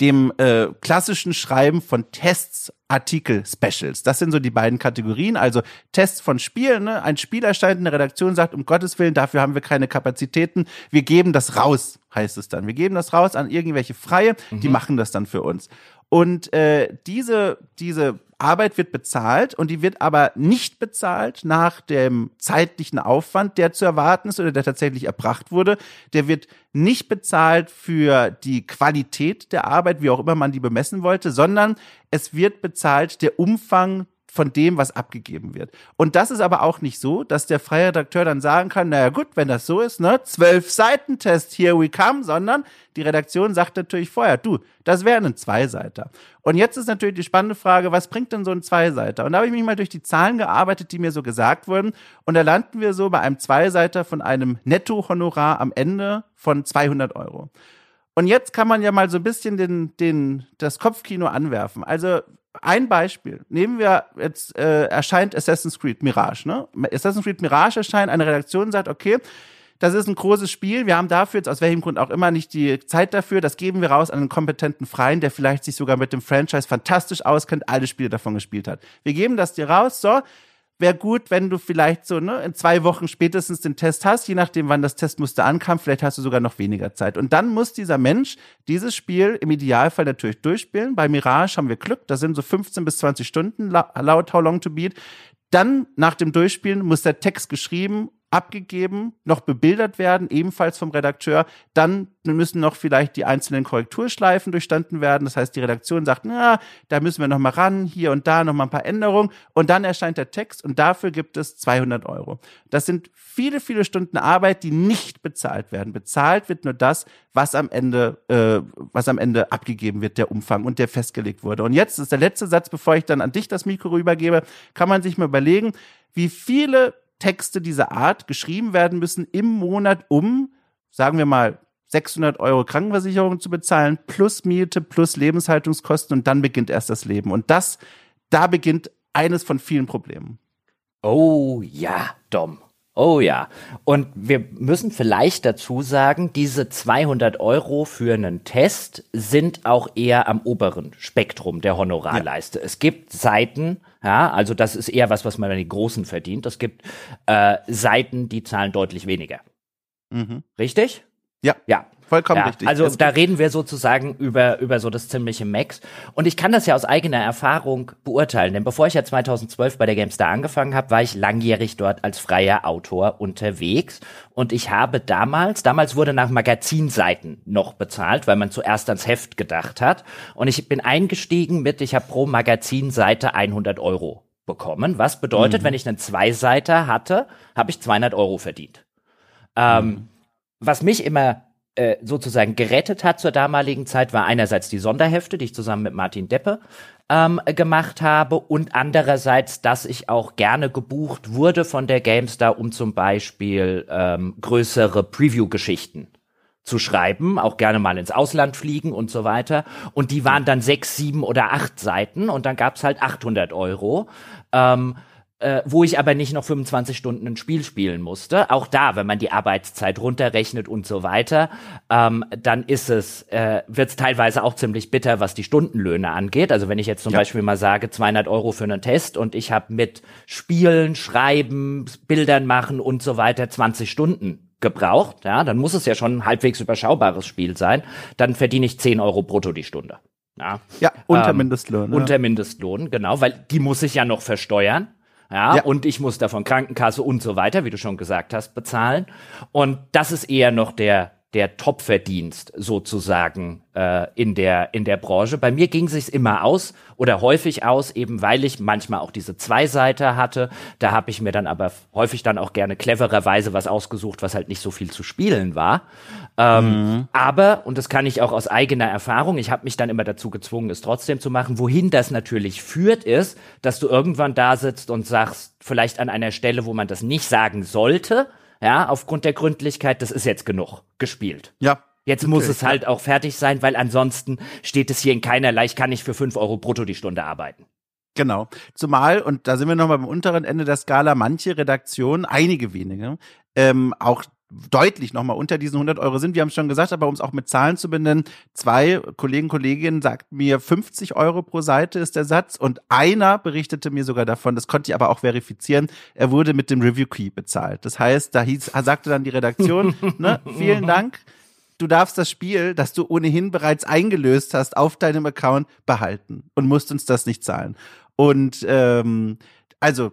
dem äh, klassischen Schreiben von Tests, Artikel, Specials. Das sind so die beiden Kategorien. Also Tests von Spielen. Ne? Ein Spiel erscheint in der Redaktion, sagt, um Gottes Willen, dafür haben wir keine Kapazitäten. Wir geben das raus, heißt es dann. Wir geben das raus an irgendwelche Freie, mhm. die machen das dann für uns. Und äh, diese, diese Arbeit wird bezahlt und die wird aber nicht bezahlt nach dem zeitlichen Aufwand, der zu erwarten ist oder der tatsächlich erbracht wurde. Der wird nicht bezahlt für die Qualität der Arbeit, wie auch immer man die bemessen wollte, sondern es wird bezahlt der Umfang von dem, was abgegeben wird. Und das ist aber auch nicht so, dass der freie Redakteur dann sagen kann, naja gut, wenn das so ist, ne, zwölf Seiten Test, here we come, sondern die Redaktion sagt natürlich vorher, du, das wäre ein Zweiseiter. Und jetzt ist natürlich die spannende Frage, was bringt denn so ein Zweiseiter? Und da habe ich mich mal durch die Zahlen gearbeitet, die mir so gesagt wurden. Und da landen wir so bei einem Zweiseiter von einem Netto-Honorar am Ende von 200 Euro. Und jetzt kann man ja mal so ein bisschen den, den, das Kopfkino anwerfen. Also ein Beispiel. Nehmen wir jetzt, äh, erscheint Assassin's Creed Mirage, ne? Assassin's Creed Mirage erscheint, eine Redaktion sagt, okay, das ist ein großes Spiel. Wir haben dafür jetzt aus welchem Grund auch immer nicht die Zeit dafür. Das geben wir raus an einen kompetenten Freien, der vielleicht sich sogar mit dem Franchise fantastisch auskennt, alle Spiele davon gespielt hat. Wir geben das dir raus. So, wäre gut, wenn du vielleicht so ne, in zwei Wochen spätestens den Test hast, je nachdem, wann das Testmuster ankam, vielleicht hast du sogar noch weniger Zeit. Und dann muss dieser Mensch dieses Spiel im Idealfall natürlich durchspielen. Bei Mirage haben wir Glück, da sind so 15 bis 20 Stunden laut How Long to Beat. Dann nach dem Durchspielen muss der Text geschrieben abgegeben, noch bebildert werden, ebenfalls vom Redakteur. Dann müssen noch vielleicht die einzelnen Korrekturschleifen durchstanden werden. Das heißt, die Redaktion sagt, na, da müssen wir noch mal ran, hier und da noch mal ein paar Änderungen. Und dann erscheint der Text und dafür gibt es 200 Euro. Das sind viele, viele Stunden Arbeit, die nicht bezahlt werden. Bezahlt wird nur das, was am Ende, äh, was am Ende abgegeben wird, der Umfang und der festgelegt wurde. Und jetzt ist der letzte Satz, bevor ich dann an dich das Mikro rübergebe, kann man sich mal überlegen, wie viele Texte dieser Art geschrieben werden müssen im Monat, um, sagen wir mal, 600 Euro Krankenversicherung zu bezahlen, plus Miete, plus Lebenshaltungskosten und dann beginnt erst das Leben. Und das, da beginnt eines von vielen Problemen.
Oh ja, Dom. Oh ja. Und wir müssen vielleicht dazu sagen, diese 200 Euro für einen Test sind auch eher am oberen Spektrum der Honorarleiste. Ja. Es gibt Seiten, ja, also das ist eher was, was man bei den Großen verdient. Es gibt äh, Seiten, die zahlen deutlich weniger. Mhm. Richtig?
Ja. Ja. Vollkommen ja, richtig.
Also da reden wir sozusagen über, über so das ziemliche Max. Und ich kann das ja aus eigener Erfahrung beurteilen, denn bevor ich ja 2012 bei der GameStar angefangen habe, war ich langjährig dort als freier Autor unterwegs. Und ich habe damals, damals wurde nach Magazinseiten noch bezahlt, weil man zuerst ans Heft gedacht hat. Und ich bin eingestiegen mit, ich habe pro Magazinseite 100 Euro bekommen. Was bedeutet, mhm. wenn ich einen Zweiseiter hatte, habe ich 200 Euro verdient. Ähm, mhm. Was mich immer äh, sozusagen gerettet hat zur damaligen Zeit, war einerseits die Sonderhefte, die ich zusammen mit Martin Deppe ähm, gemacht habe und andererseits, dass ich auch gerne gebucht wurde von der GameStar, um zum Beispiel ähm, größere Preview-Geschichten zu schreiben, auch gerne mal ins Ausland fliegen und so weiter. Und die waren dann sechs, sieben oder acht Seiten und dann gab's halt 800 Euro. Ähm, äh, wo ich aber nicht noch 25 Stunden ein Spiel spielen musste. Auch da, wenn man die Arbeitszeit runterrechnet und so weiter, ähm, dann ist es, äh, wird es teilweise auch ziemlich bitter, was die Stundenlöhne angeht. Also wenn ich jetzt zum ja. Beispiel mal sage, 200 Euro für einen Test und ich habe mit Spielen, Schreiben, Bildern machen und so weiter 20 Stunden gebraucht, ja, dann muss es ja schon ein halbwegs überschaubares Spiel sein, dann verdiene ich 10 Euro brutto die Stunde.
Ja, ja unter ähm, Mindestlohn.
Ja. Unter Mindestlohn, genau, weil die muss ich ja noch versteuern. Ja, ja, und ich muss davon Krankenkasse und so weiter, wie du schon gesagt hast, bezahlen. Und das ist eher noch der, der Top-Verdienst sozusagen äh, in der in der Branche. Bei mir ging sich's immer aus oder häufig aus, eben weil ich manchmal auch diese Zwei-Seiter hatte. Da habe ich mir dann aber häufig dann auch gerne clevererweise was ausgesucht, was halt nicht so viel zu spielen war. Ähm, mhm. Aber und das kann ich auch aus eigener Erfahrung. Ich habe mich dann immer dazu gezwungen, es trotzdem zu machen. Wohin das natürlich führt, ist, dass du irgendwann da sitzt und sagst, vielleicht an einer Stelle, wo man das nicht sagen sollte ja, aufgrund der Gründlichkeit, das ist jetzt genug gespielt.
Ja.
Jetzt muss es halt ja. auch fertig sein, weil ansonsten steht es hier in keinerlei, ich kann nicht für fünf Euro brutto die Stunde arbeiten.
Genau. Zumal, und da sind wir nochmal beim unteren Ende der Skala, manche Redaktionen, einige wenige, ähm, auch deutlich nochmal unter diesen 100 Euro sind. Wir haben es schon gesagt, aber um es auch mit Zahlen zu benennen, zwei Kollegen, Kolleginnen sagten mir, 50 Euro pro Seite ist der Satz und einer berichtete mir sogar davon, das konnte ich aber auch verifizieren, er wurde mit dem Review Key bezahlt. Das heißt, da hieß, sagte dann die Redaktion, ne, vielen Dank, du darfst das Spiel, das du ohnehin bereits eingelöst hast, auf deinem Account behalten und musst uns das nicht zahlen. Und ähm, also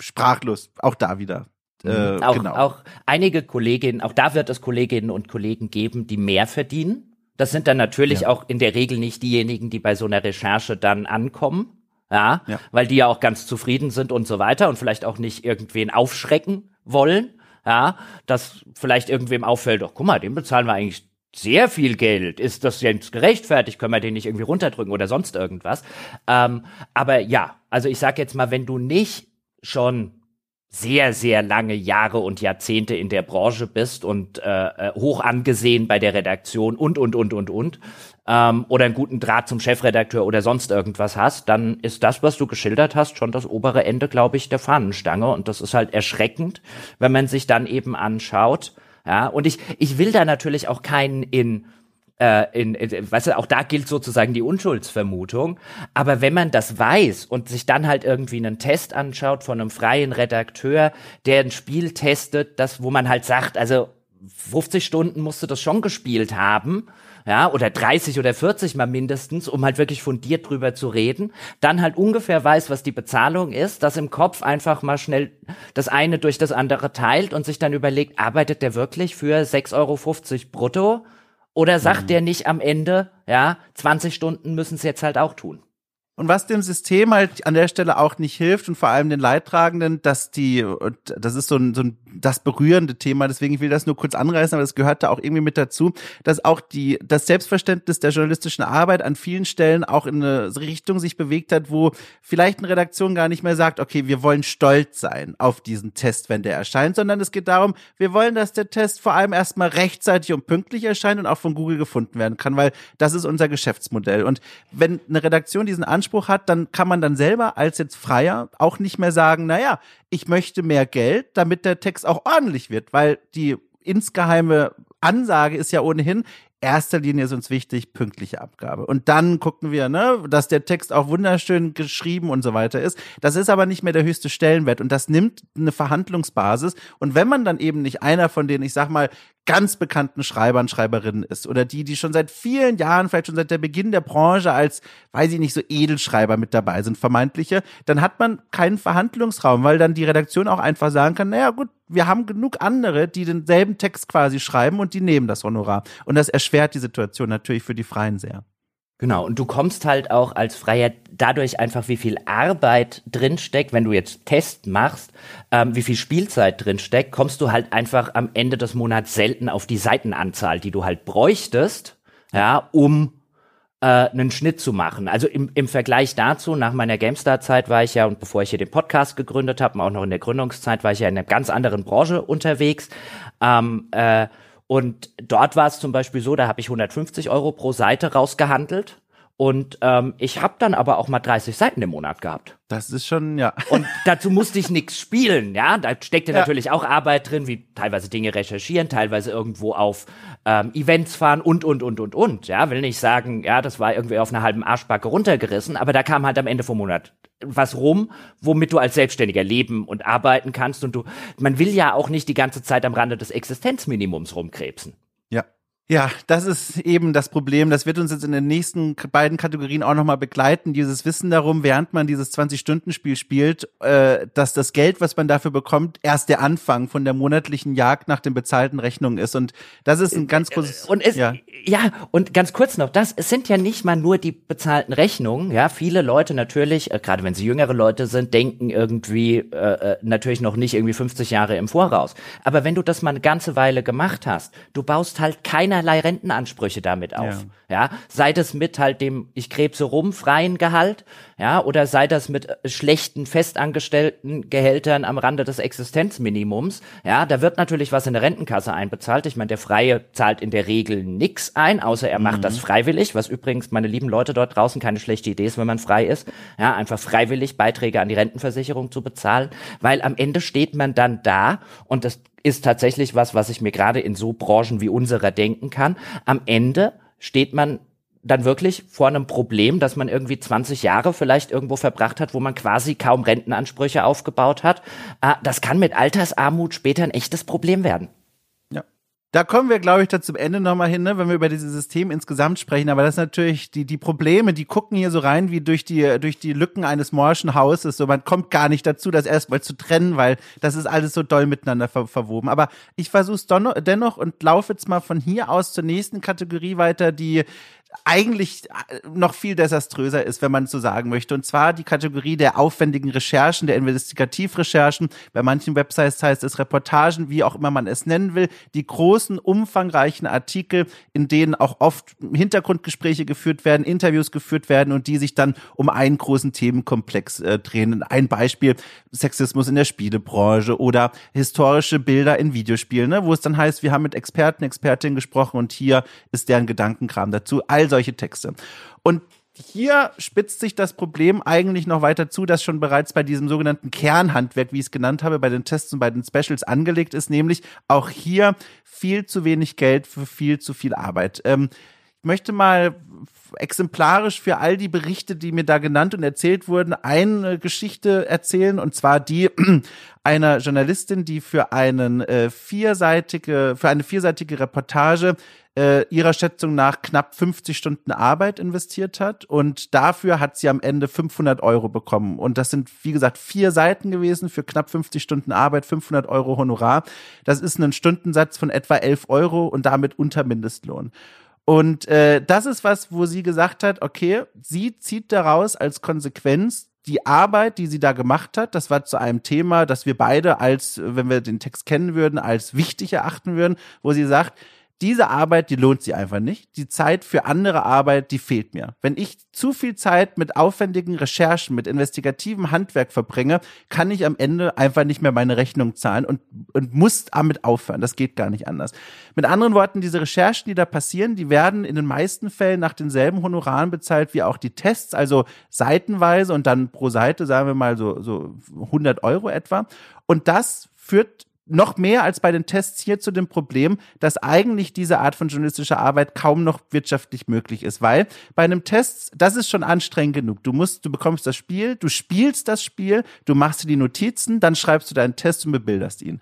sprachlos, auch da wieder.
Äh, auch, genau. auch einige Kolleginnen, auch da wird es Kolleginnen und Kollegen geben, die mehr verdienen. Das sind dann natürlich ja. auch in der Regel nicht diejenigen, die bei so einer Recherche dann ankommen. Ja, ja, weil die ja auch ganz zufrieden sind und so weiter und vielleicht auch nicht irgendwen aufschrecken wollen. Ja, dass vielleicht irgendwem auffällt, doch guck mal, dem bezahlen wir eigentlich sehr viel Geld. Ist das jetzt gerechtfertigt? Können wir den nicht irgendwie runterdrücken oder sonst irgendwas? Ähm, aber ja, also ich sag jetzt mal, wenn du nicht schon sehr, sehr lange Jahre und Jahrzehnte in der Branche bist und äh, äh, hoch angesehen bei der Redaktion und, und, und, und, und, ähm, oder einen guten Draht zum Chefredakteur oder sonst irgendwas hast, dann ist das, was du geschildert hast, schon das obere Ende, glaube ich, der Fahnenstange. Und das ist halt erschreckend, wenn man sich dann eben anschaut. Ja, und ich, ich will da natürlich auch keinen in äh, in, in, weißt du, auch da gilt sozusagen die Unschuldsvermutung. Aber wenn man das weiß und sich dann halt irgendwie einen Test anschaut von einem freien Redakteur, der ein Spiel testet, das, wo man halt sagt, also 50 Stunden musst du das schon gespielt haben, ja, oder 30 oder 40 mal mindestens, um halt wirklich fundiert drüber zu reden, dann halt ungefähr weiß, was die Bezahlung ist, das im Kopf einfach mal schnell das eine durch das andere teilt und sich dann überlegt, arbeitet der wirklich für 6,50 Euro brutto? Oder sagt mhm. der nicht am Ende, ja, 20 Stunden müssen es jetzt halt auch tun?
Und was dem System halt an der Stelle auch nicht hilft und vor allem den Leidtragenden, dass die, und das ist so ein, so ein das berührende Thema, deswegen ich will das nur kurz anreißen, aber das gehört da auch irgendwie mit dazu, dass auch die, das Selbstverständnis der journalistischen Arbeit an vielen Stellen auch in eine Richtung sich bewegt hat, wo vielleicht eine Redaktion gar nicht mehr sagt, okay, wir wollen stolz sein auf diesen Test, wenn der erscheint, sondern es geht darum, wir wollen, dass der Test vor allem erstmal rechtzeitig und pünktlich erscheint und auch von Google gefunden werden kann, weil das ist unser Geschäftsmodell. Und wenn eine Redaktion diesen Anspruch hat, dann kann man dann selber als jetzt Freier auch nicht mehr sagen, naja, ich möchte mehr Geld, damit der Text auch ordentlich wird, weil die insgeheime Ansage ist ja ohnehin, erster Linie ist uns wichtig, pünktliche Abgabe. Und dann gucken wir, ne, dass der Text auch wunderschön geschrieben und so weiter ist. Das ist aber nicht mehr der höchste Stellenwert und das nimmt eine Verhandlungsbasis. Und wenn man dann eben nicht einer von den, ich sag mal, ganz bekannten Schreibern, Schreiberinnen ist oder die, die schon seit vielen Jahren, vielleicht schon seit der Beginn der Branche als, weiß ich nicht, so Edelschreiber mit dabei sind, vermeintliche, dann hat man keinen Verhandlungsraum, weil dann die Redaktion auch einfach sagen kann, naja gut, wir haben genug andere, die denselben Text quasi schreiben und die nehmen das Honorar. Und das erschwert die Situation natürlich für die Freien sehr.
Genau, und du kommst halt auch als Freier dadurch einfach, wie viel Arbeit drinsteckt, wenn du jetzt Test machst, ähm, wie viel Spielzeit drinsteckt, kommst du halt einfach am Ende des Monats selten auf die Seitenanzahl, die du halt bräuchtest, ja, um äh, einen Schnitt zu machen. Also im, im Vergleich dazu, nach meiner GameStar-Zeit war ich ja, und bevor ich hier den Podcast gegründet habe, auch noch in der Gründungszeit, war ich ja in einer ganz anderen Branche unterwegs. Ähm, äh, und dort war es zum Beispiel so, da habe ich 150 Euro pro Seite rausgehandelt. Und ähm, ich habe dann aber auch mal 30 Seiten im Monat gehabt.
Das ist schon, ja.
Und dazu musste ich nichts spielen, ja. Da steckte ja. natürlich auch Arbeit drin, wie teilweise Dinge recherchieren, teilweise irgendwo auf ähm, Events fahren und, und, und, und, und. Ja, will nicht sagen, ja, das war irgendwie auf einer halben Arschbacke runtergerissen, aber da kam halt am Ende vom Monat was rum, womit du als Selbstständiger leben und arbeiten kannst. Und du, man will ja auch nicht die ganze Zeit am Rande des Existenzminimums rumkrebsen.
Ja. Das ist eben das Problem. Das wird uns jetzt in den nächsten beiden Kategorien auch nochmal begleiten. Dieses Wissen darum, während man dieses 20-Stunden-Spiel spielt, äh, dass das Geld, was man dafür bekommt, erst der Anfang von der monatlichen Jagd nach den bezahlten Rechnungen ist. Und das ist ein ganz großes.
Und es, ja. ja, und ganz kurz noch, das, es sind ja nicht mal nur die bezahlten Rechnungen. Ja, viele Leute natürlich, äh, gerade wenn sie jüngere Leute sind, denken irgendwie äh, äh natürlich noch nicht irgendwie 50 Jahre im Voraus. Aber wenn du das mal eine ganze Weile gemacht hast, du baust halt keine keinerlei Rentenansprüche damit auf. Ja. ja, sei das mit halt dem ich krebse rum freien Gehalt, ja, oder sei das mit äh, schlechten festangestellten Gehältern am Rande des Existenzminimums. Ja, da wird natürlich was in der Rentenkasse einbezahlt. Ich meine, der Freie zahlt in der Regel nix ein, außer er macht mhm. das freiwillig, was übrigens meine lieben Leute dort draußen keine schlechte Idee ist, wenn man frei ist. Ja, einfach freiwillig Beiträge an die Rentenversicherung zu bezahlen, weil am Ende steht man dann da und das ist tatsächlich was, was ich mir gerade in so Branchen wie unserer denken kann. Am Ende steht man dann wirklich vor einem Problem, dass man irgendwie 20 Jahre vielleicht irgendwo verbracht hat, wo man quasi kaum Rentenansprüche aufgebaut hat. Ah, das kann mit Altersarmut später ein echtes Problem werden.
Da kommen wir, glaube ich, da zum Ende nochmal hin, ne, wenn wir über dieses System insgesamt sprechen. Aber das ist natürlich die, die Probleme, die gucken hier so rein wie durch die, durch die Lücken eines morschen Hauses. So, man kommt gar nicht dazu, das erstmal zu trennen, weil das ist alles so doll miteinander ver verwoben. Aber ich versuche es dennoch und laufe jetzt mal von hier aus zur nächsten Kategorie weiter, die eigentlich äh, noch viel desaströser ist, wenn man so sagen möchte. Und zwar die Kategorie der aufwendigen Recherchen, der Investigativrecherchen. Bei manchen Websites heißt es Reportagen, wie auch immer man es nennen will. Die großen, umfangreichen Artikel, in denen auch oft Hintergrundgespräche geführt werden, Interviews geführt werden und die sich dann um einen großen Themenkomplex äh, drehen. Ein Beispiel, Sexismus in der Spielebranche oder historische Bilder in Videospielen, ne, wo es dann heißt, wir haben mit Experten, Expertinnen gesprochen und hier ist deren Gedankenkram dazu. All solche Texte. Und hier spitzt sich das Problem eigentlich noch weiter zu, das schon bereits bei diesem sogenannten Kernhandwerk, wie ich es genannt habe, bei den Tests und bei den Specials angelegt ist, nämlich auch hier viel zu wenig Geld für viel zu viel Arbeit. Ähm, ich möchte mal exemplarisch für all die Berichte, die mir da genannt und erzählt wurden, eine Geschichte erzählen und zwar die einer Journalistin, die für einen äh, vierseitige für eine vierseitige Reportage äh, ihrer Schätzung nach knapp 50 Stunden Arbeit investiert hat und dafür hat sie am Ende 500 Euro bekommen. Und das sind, wie gesagt, vier Seiten gewesen für knapp 50 Stunden Arbeit, 500 Euro Honorar. Das ist ein Stundensatz von etwa 11 Euro und damit unter Mindestlohn. Und äh, das ist was, wo sie gesagt hat, okay, sie zieht daraus als Konsequenz die Arbeit, die sie da gemacht hat, das war zu einem Thema, das wir beide als, wenn wir den Text kennen würden, als wichtig erachten würden, wo sie sagt, diese Arbeit, die lohnt sich einfach nicht. Die Zeit für andere Arbeit, die fehlt mir. Wenn ich zu viel Zeit mit aufwendigen Recherchen, mit investigativem Handwerk verbringe, kann ich am Ende einfach nicht mehr meine Rechnung zahlen und, und muss damit aufhören. Das geht gar nicht anders. Mit anderen Worten, diese Recherchen, die da passieren, die werden in den meisten Fällen nach denselben Honoraren bezahlt wie auch die Tests, also seitenweise und dann pro Seite, sagen wir mal so, so 100 Euro etwa. Und das führt noch mehr als bei den Tests hier zu dem Problem, dass eigentlich diese Art von journalistischer Arbeit kaum noch wirtschaftlich möglich ist, weil bei einem Test, das ist schon anstrengend genug. Du musst, du bekommst das Spiel, du spielst das Spiel, du machst dir die Notizen, dann schreibst du deinen Test und bebilderst ihn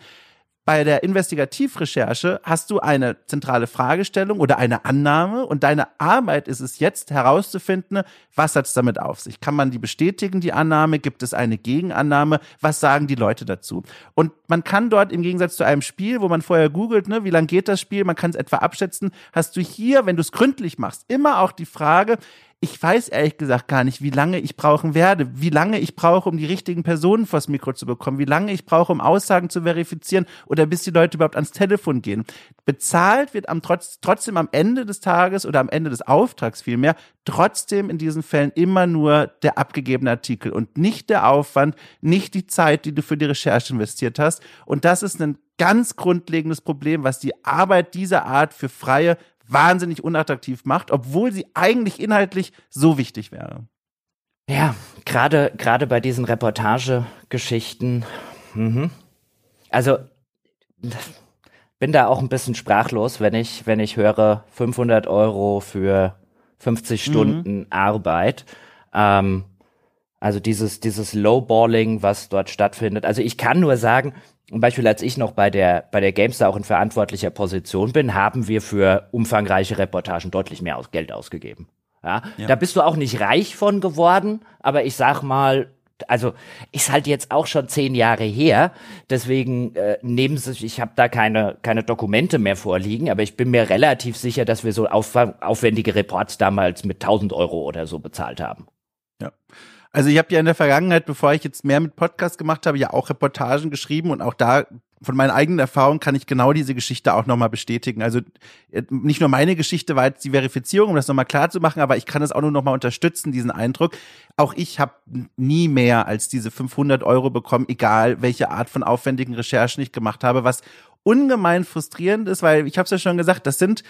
bei der Investigativrecherche hast du eine zentrale Fragestellung oder eine Annahme und deine Arbeit ist es jetzt herauszufinden, was hat es damit auf sich? Kann man die bestätigen, die Annahme? Gibt es eine Gegenannahme? Was sagen die Leute dazu? Und man kann dort im Gegensatz zu einem Spiel, wo man vorher googelt, ne, wie lang geht das Spiel, man kann es etwa abschätzen, hast du hier, wenn du es gründlich machst, immer auch die Frage, ich weiß ehrlich gesagt gar nicht, wie lange ich brauchen werde, wie lange ich brauche, um die richtigen Personen vors Mikro zu bekommen, wie lange ich brauche, um Aussagen zu verifizieren oder bis die Leute überhaupt ans Telefon gehen. Bezahlt wird am trotz, trotzdem am Ende des Tages oder am Ende des Auftrags vielmehr trotzdem in diesen Fällen immer nur der abgegebene Artikel und nicht der Aufwand, nicht die Zeit, die du für die Recherche investiert hast. Und das ist ein ganz grundlegendes Problem, was die Arbeit dieser Art für freie wahnsinnig unattraktiv macht, obwohl sie eigentlich inhaltlich so wichtig wäre.
Ja, gerade gerade bei diesen Reportagegeschichten. Mhm. Also bin da auch ein bisschen sprachlos, wenn ich wenn ich höre 500 Euro für 50 mhm. Stunden mhm. Arbeit. Ähm, Also dieses, dieses Lowballing, was dort stattfindet. Also ich kann nur sagen, zum Beispiel als ich noch bei der, bei der GameStar auch in verantwortlicher Position bin, haben wir für umfangreiche Reportagen deutlich mehr aus Geld ausgegeben. Ja? ja? Da bist du auch nicht reich von geworden, aber ich sag mal, also ist halt jetzt auch schon zehn Jahre her, deswegen äh, nehmen Sie, ich habe da keine keine Dokumente mehr vorliegen, aber ich bin mir relativ sicher, dass wir so auf, aufwendige Reports damals mit 1000 Euro oder so bezahlt haben.
Ja. Also ich habe ja in der Vergangenheit, bevor ich jetzt mehr mit Podcast gemacht habe, ja auch Reportagen geschrieben und auch da von meinen eigenen Erfahrungen kann ich genau diese Geschichte auch nochmal bestätigen. Also äh, nicht nur meine Geschichte war jetzt die Verifizierung, um das nochmal klar zu machen, aber ich kann es auch nur nochmal unterstützen, diesen Eindruck. Auch ich habe nie mehr als diese 500 Euro bekommen, egal welche Art von aufwendigen Recherchen ich gemacht habe, was ungemein frustrierend ist, weil ich habe es ja schon gesagt, das sind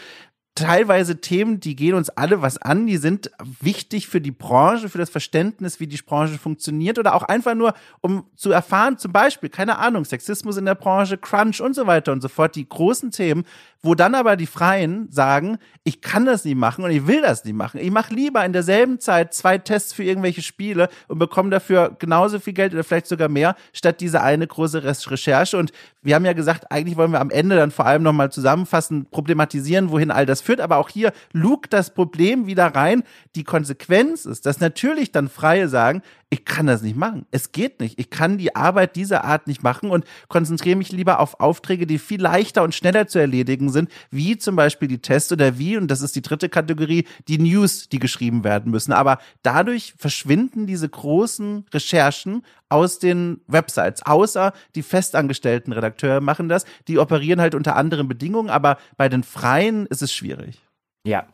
teilweise Themen, die gehen uns alle was an, die sind wichtig für die Branche, für das Verständnis, wie die Branche funktioniert oder auch einfach nur, um zu erfahren, zum Beispiel, keine Ahnung, Sexismus in der Branche, Crunch und so weiter und so fort, die großen Themen, wo dann aber die Freien sagen, ich kann das nicht machen und ich will das nicht machen. Ich mache lieber in derselben Zeit zwei Tests für irgendwelche Spiele und bekomme dafür genauso viel Geld oder vielleicht sogar mehr, statt diese eine große Recherche. Und wir haben ja gesagt, eigentlich wollen wir am Ende dann vor allem nochmal zusammenfassen, problematisieren, wohin all das führt. Aber auch hier lugt das Problem wieder rein. Die Konsequenz ist, dass natürlich dann Freie sagen, ich kann das nicht machen. Es geht nicht. Ich kann die Arbeit dieser Art nicht machen und konzentriere mich lieber auf Aufträge, die viel leichter und schneller zu erledigen sind, wie zum Beispiel die Tests oder wie, und das ist die dritte Kategorie, die News, die geschrieben werden müssen. Aber dadurch verschwinden diese großen Recherchen aus den Websites, außer die festangestellten Redakteure machen das. Die operieren halt unter anderen Bedingungen, aber bei den Freien ist es schwierig.
Ja,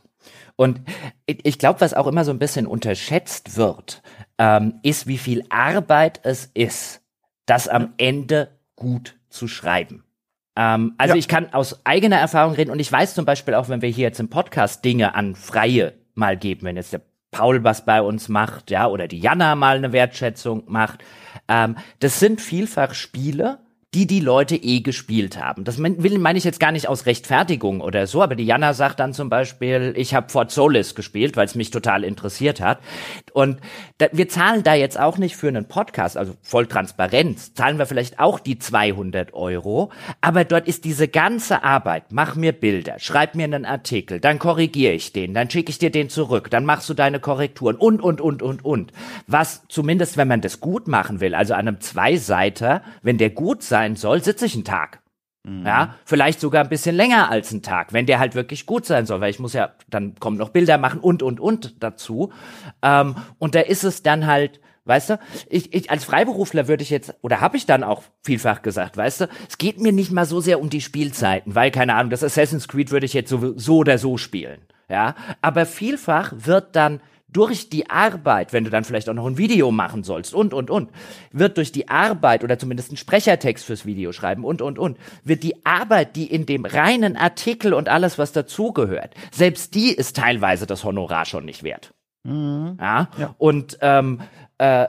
und ich glaube, was auch immer so ein bisschen unterschätzt wird, ähm, ist, wie viel Arbeit es ist, das am Ende gut zu schreiben. Ähm, also ja. ich kann aus eigener Erfahrung reden und ich weiß zum Beispiel auch, wenn wir hier jetzt im Podcast Dinge an Freie mal geben, wenn jetzt der Paul was bei uns macht, ja, oder die Jana mal eine Wertschätzung macht, ähm, das sind vielfach Spiele, die die Leute eh gespielt haben. Das will, meine ich jetzt gar nicht aus Rechtfertigung oder so, aber die Jana sagt dann zum Beispiel, ich habe Fort Solis gespielt, weil es mich total interessiert hat. Und da, wir zahlen da jetzt auch nicht für einen Podcast, also voll Transparenz, zahlen wir vielleicht auch die 200 Euro, aber dort ist diese ganze Arbeit, mach mir Bilder, schreib mir einen Artikel, dann korrigiere ich den, dann schicke ich dir den zurück, dann machst du deine Korrekturen und, und, und, und, und. Was zumindest, wenn man das gut machen will, also an einem Zweiseiter, wenn der gut sein sein soll, sitze ich einen Tag. Mhm. Ja, vielleicht sogar ein bisschen länger als einen Tag, wenn der halt wirklich gut sein soll, weil ich muss ja, dann kommen noch Bilder machen und, und, und dazu. Ähm, und da ist es dann halt, weißt du, ich, ich als Freiberufler würde ich jetzt, oder habe ich dann auch vielfach gesagt, weißt du, es geht mir nicht mal so sehr um die Spielzeiten, weil, keine Ahnung, das Assassin's Creed würde ich jetzt so, so oder so spielen. Ja, aber vielfach wird dann durch die Arbeit, wenn du dann vielleicht auch noch ein Video machen sollst und, und, und, wird durch die Arbeit oder zumindest einen Sprechertext fürs Video schreiben und, und, und, wird die Arbeit, die in dem reinen Artikel und alles, was dazugehört, selbst die ist teilweise das Honorar schon nicht wert. Mhm. Ja? ja? Und ähm, äh,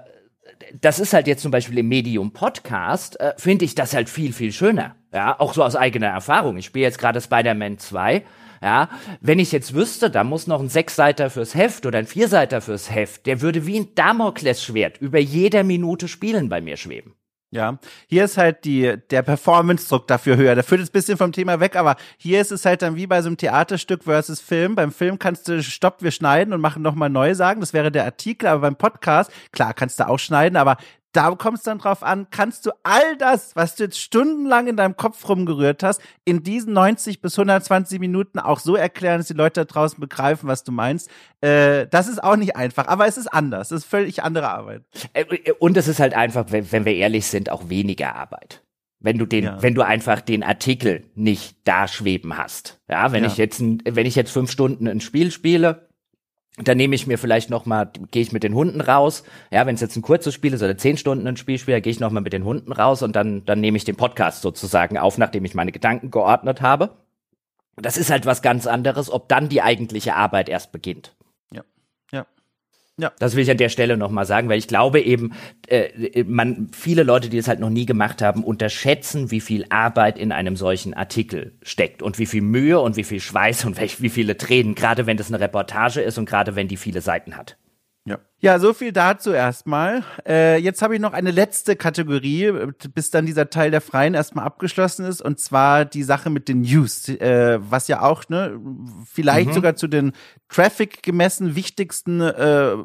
das ist halt jetzt zum Beispiel im Medium Podcast, äh, finde ich das halt viel, viel schöner. Ja, auch so aus eigener Erfahrung. Ich spiele jetzt gerade Spider-Man 2 ja, wenn ich jetzt wüsste, da muss noch ein Sechsseiter fürs Heft oder ein Vierseiter fürs Heft, der würde wie ein Damoklesschwert über jeder Minute Spielen bei mir schweben.
Ja, hier ist halt die, der Performance-Druck dafür höher. Der führt jetzt ein bisschen vom Thema weg, aber hier ist es halt dann wie bei so einem Theaterstück versus Film. Beim Film kannst du, stopp, wir schneiden und machen nochmal neu sagen. Das wäre der Artikel, aber beim Podcast, klar, kannst du auch schneiden, aber da kommt es dann drauf an, kannst du all das, was du jetzt stundenlang in deinem Kopf rumgerührt hast, in diesen 90 bis 120 Minuten auch so erklären, dass die Leute da draußen begreifen, was du meinst. Äh, das ist auch nicht einfach, aber es ist anders. Das ist völlig andere Arbeit.
Äh, äh, und es ist halt einfach, wenn, wenn wir ehrlich sind, auch weniger Arbeit wenn du den, ja. wenn du einfach den Artikel nicht da schweben hast. Ja, wenn ja. ich jetzt, wenn ich jetzt fünf Stunden ein Spiel spiele, dann nehme ich mir vielleicht noch mal, gehe ich mit den Hunden raus. Ja, wenn es jetzt ein kurzes Spiel ist oder zehn Stunden ein Spiel spiele, gehe ich noch mal mit den Hunden raus und dann dann nehme ich den Podcast sozusagen auf, nachdem ich meine Gedanken geordnet habe. Das ist halt was ganz anderes, ob dann die eigentliche Arbeit erst beginnt. Ja. Das will ich an der Stelle nochmal sagen, weil ich glaube eben, äh, man, viele Leute, die es halt noch nie gemacht haben, unterschätzen, wie viel Arbeit in einem solchen Artikel steckt und wie viel Mühe und wie viel Schweiß und wie viele Tränen, gerade wenn das eine Reportage ist und gerade wenn die viele Seiten hat.
Ja. So viel dazu erstmal. Äh, jetzt habe ich noch eine letzte Kategorie, bis dann dieser Teil der Freien erstmal abgeschlossen ist, und zwar die Sache mit den News, äh, was ja auch, ne, vielleicht mhm. sogar zu den Traffic gemessen wichtigsten äh,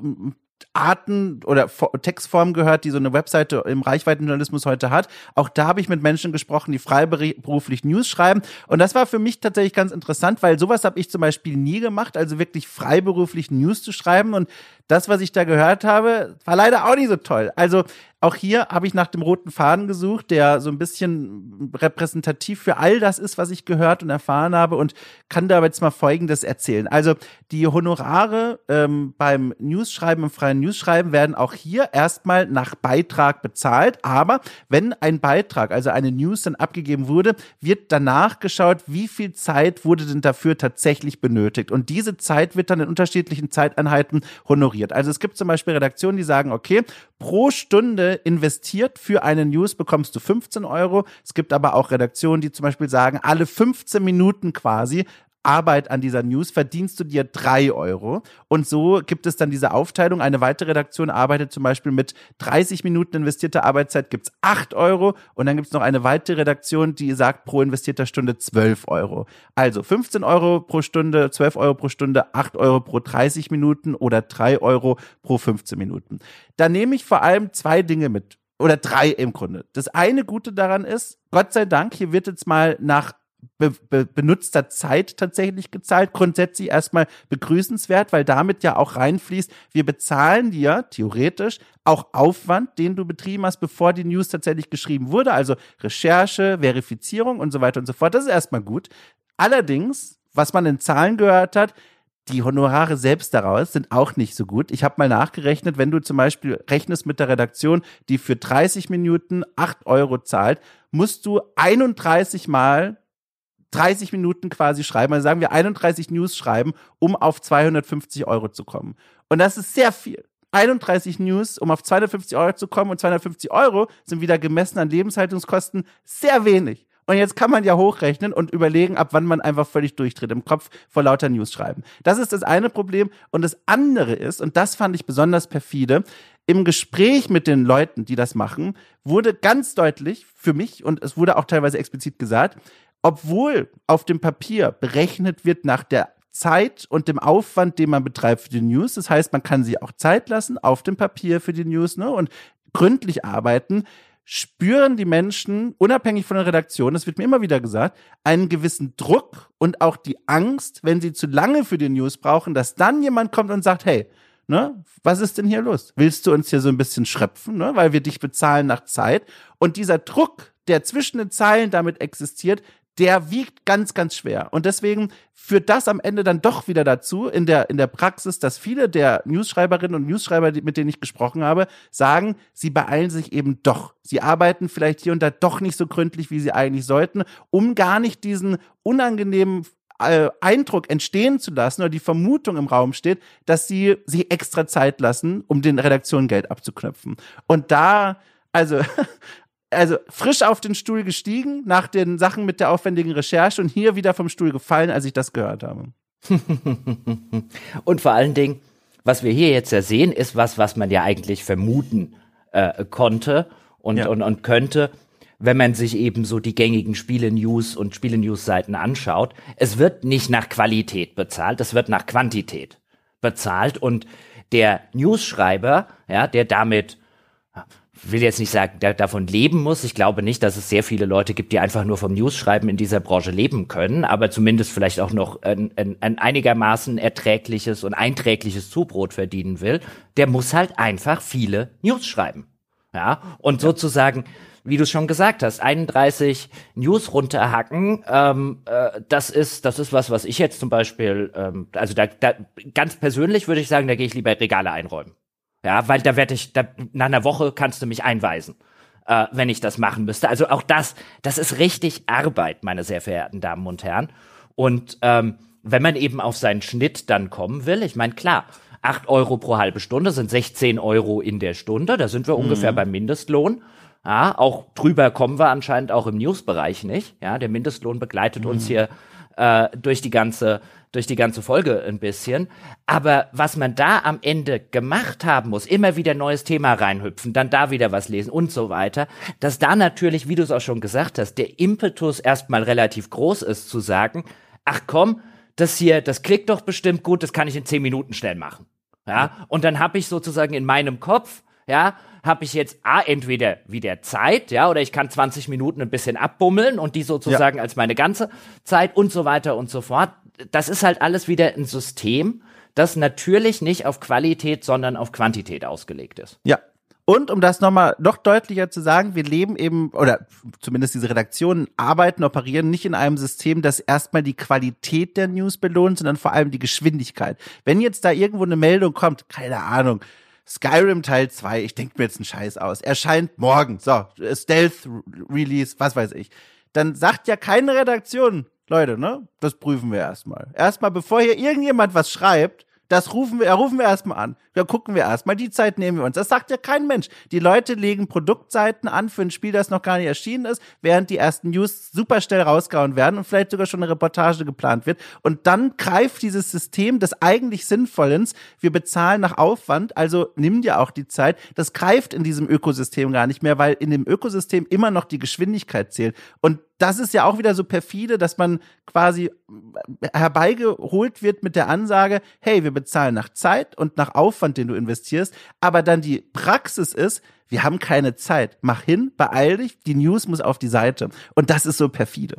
Arten oder Textformen gehört, die so eine Webseite im Reichweitenjournalismus heute hat. Auch da habe ich mit Menschen gesprochen, die freiberuflich News schreiben. Und das war für mich tatsächlich ganz interessant, weil sowas habe ich zum Beispiel nie gemacht, also wirklich freiberuflich News zu schreiben. Und das, was ich da gehört habe, war leider auch nicht so toll. Also auch hier habe ich nach dem roten Faden gesucht, der so ein bisschen repräsentativ für all das ist, was ich gehört und erfahren habe und kann da jetzt mal Folgendes erzählen. Also die Honorare ähm, beim Newsschreiben, im freien Newsschreiben werden auch hier erstmal nach Beitrag bezahlt. Aber wenn ein Beitrag, also eine News dann abgegeben wurde, wird danach geschaut, wie viel Zeit wurde denn dafür tatsächlich benötigt. Und diese Zeit wird dann in unterschiedlichen Zeiteinheiten honoriert. Also es gibt zum Beispiel Redaktionen, die sagen, okay, pro Stunde investiert für eine News bekommst du 15 Euro. Es gibt aber auch Redaktionen, die zum Beispiel sagen, alle 15 Minuten quasi Arbeit an dieser News verdienst du dir drei Euro. Und so gibt es dann diese Aufteilung. Eine weitere Redaktion arbeitet zum Beispiel mit 30 Minuten investierter Arbeitszeit gibt's acht Euro. Und dann gibt's noch eine weitere Redaktion, die sagt pro investierter Stunde 12 Euro. Also 15 Euro pro Stunde, 12 Euro pro Stunde, 8 Euro pro 30 Minuten oder 3 Euro pro 15 Minuten. Da nehme ich vor allem zwei Dinge mit. Oder drei im Grunde. Das eine Gute daran ist, Gott sei Dank, hier wird jetzt mal nach be be benutzter Zeit tatsächlich gezahlt. Grundsätzlich erstmal begrüßenswert, weil damit ja auch reinfließt, wir bezahlen dir theoretisch auch Aufwand, den du betrieben hast, bevor die News tatsächlich geschrieben wurde. Also Recherche, Verifizierung und so weiter und so fort. Das ist erstmal gut. Allerdings, was man in Zahlen gehört hat, die Honorare selbst daraus sind auch nicht so gut. Ich habe mal nachgerechnet, wenn du zum Beispiel rechnest mit der Redaktion, die für 30 Minuten 8 Euro zahlt, musst du 31 Mal 30 Minuten quasi schreiben, also sagen wir 31 News schreiben, um auf 250 Euro zu kommen. Und das ist sehr viel. 31 News, um auf 250 Euro zu kommen und 250 Euro sind wieder gemessen an Lebenshaltungskosten sehr wenig. Und jetzt kann man ja hochrechnen und überlegen, ab wann man einfach völlig durchdreht im Kopf vor lauter News schreiben. Das ist das eine Problem. Und das andere ist, und das fand ich besonders perfide, im Gespräch mit den Leuten, die das machen, wurde ganz deutlich für mich, und es wurde auch teilweise explizit gesagt, obwohl auf dem Papier berechnet wird nach der Zeit und dem Aufwand, den man betreibt für die News. Das heißt, man kann sich auch Zeit lassen auf dem Papier für die News ne, und gründlich arbeiten. Spüren die Menschen, unabhängig von der Redaktion, das wird mir immer wieder gesagt, einen gewissen Druck und auch die Angst, wenn sie zu lange für die News brauchen, dass dann jemand kommt und sagt, hey, ne, was ist denn hier los? Willst du uns hier so ein bisschen schröpfen, ne, weil wir dich bezahlen nach Zeit? Und dieser Druck, der zwischen den Zeilen damit existiert, der wiegt ganz, ganz schwer. Und deswegen führt das am Ende dann doch wieder dazu, in der, in der Praxis, dass viele der Newsschreiberinnen und Newsschreiber, mit denen ich gesprochen habe, sagen, sie beeilen sich eben doch. Sie arbeiten vielleicht hier und da doch nicht so gründlich, wie sie eigentlich sollten, um gar nicht diesen unangenehmen äh, Eindruck entstehen zu lassen oder die Vermutung im Raum steht, dass sie sich extra Zeit lassen, um den Redaktionen Geld abzuknöpfen. Und da, also also frisch auf den Stuhl gestiegen nach den Sachen mit der aufwendigen Recherche und hier wieder vom Stuhl gefallen, als ich das gehört habe.
und vor allen Dingen, was wir hier jetzt ja sehen, ist was, was man ja eigentlich vermuten äh, konnte und, ja. und, und könnte, wenn man sich eben so die gängigen Spiele-News und Spiele-News-Seiten anschaut. Es wird nicht nach Qualität bezahlt, es wird nach Quantität bezahlt und der Newsschreiber, ja, der damit will jetzt nicht sagen, der davon leben muss. Ich glaube nicht, dass es sehr viele Leute gibt, die einfach nur vom News-Schreiben in dieser Branche leben können, aber zumindest vielleicht auch noch ein, ein, ein einigermaßen erträgliches und einträgliches Zubrot verdienen will. Der muss halt einfach viele News schreiben. Ja, und ja. sozusagen, wie du schon gesagt hast, 31 News runterhacken, ähm, äh, das ist, das ist was, was ich jetzt zum Beispiel, ähm, also da, da ganz persönlich würde ich sagen, da gehe ich lieber Regale einräumen. Ja, weil da werde ich, da, nach einer Woche kannst du mich einweisen, äh, wenn ich das machen müsste. Also auch das, das ist richtig Arbeit, meine sehr verehrten Damen und Herren. Und ähm, wenn man eben auf seinen Schnitt dann kommen will, ich meine, klar, 8 Euro pro halbe Stunde sind 16 Euro in der Stunde, da sind wir mhm. ungefähr beim Mindestlohn. Ja, auch drüber kommen wir anscheinend auch im Newsbereich nicht. Ja, der Mindestlohn begleitet mhm. uns hier äh, durch die ganze durch die ganze Folge ein bisschen. Aber was man da am Ende gemacht haben muss, immer wieder neues Thema reinhüpfen, dann da wieder was lesen und so weiter, dass da natürlich, wie du es auch schon gesagt hast, der Impetus erstmal relativ groß ist zu sagen, ach komm, das hier, das klickt doch bestimmt gut, das kann ich in zehn Minuten schnell machen. Ja, und dann habe ich sozusagen in meinem Kopf, ja, habe ich jetzt A, entweder wieder Zeit, ja, oder ich kann 20 Minuten ein bisschen abbummeln und die sozusagen ja. als meine ganze Zeit und so weiter und so fort. Das ist halt alles wieder ein System, das natürlich nicht auf Qualität, sondern auf Quantität ausgelegt ist.
Ja, und um das nochmal noch deutlicher zu sagen, wir leben eben, oder zumindest diese Redaktionen arbeiten, operieren nicht in einem System, das erstmal die Qualität der News belohnt, sondern vor allem die Geschwindigkeit. Wenn jetzt da irgendwo eine Meldung kommt, keine Ahnung, Skyrim Teil 2, ich denke mir jetzt einen Scheiß aus, erscheint morgen, so, Stealth Release, was weiß ich. Dann sagt ja keine Redaktion, Leute, ne, das prüfen wir erstmal. Erstmal, bevor hier irgendjemand was schreibt, das rufen wir, rufen wir erstmal an. Da gucken wir erstmal. Die Zeit nehmen wir uns. Das sagt ja kein Mensch. Die Leute legen Produktseiten an für ein Spiel, das noch gar nicht erschienen ist, während die ersten News super schnell rausgehauen werden und vielleicht sogar schon eine Reportage geplant wird. Und dann greift dieses System des eigentlich Sinnvollen. Wir bezahlen nach Aufwand, also nimm dir auch die Zeit. Das greift in diesem Ökosystem gar nicht mehr, weil in dem Ökosystem immer noch die Geschwindigkeit zählt. Und das ist ja auch wieder so perfide, dass man quasi herbeigeholt wird mit der Ansage, hey, wir bezahlen nach Zeit und nach Aufwand, den du investierst, aber dann die Praxis ist, wir haben keine Zeit. Mach hin, beeil dich, die News muss auf die Seite. Und das ist so perfide.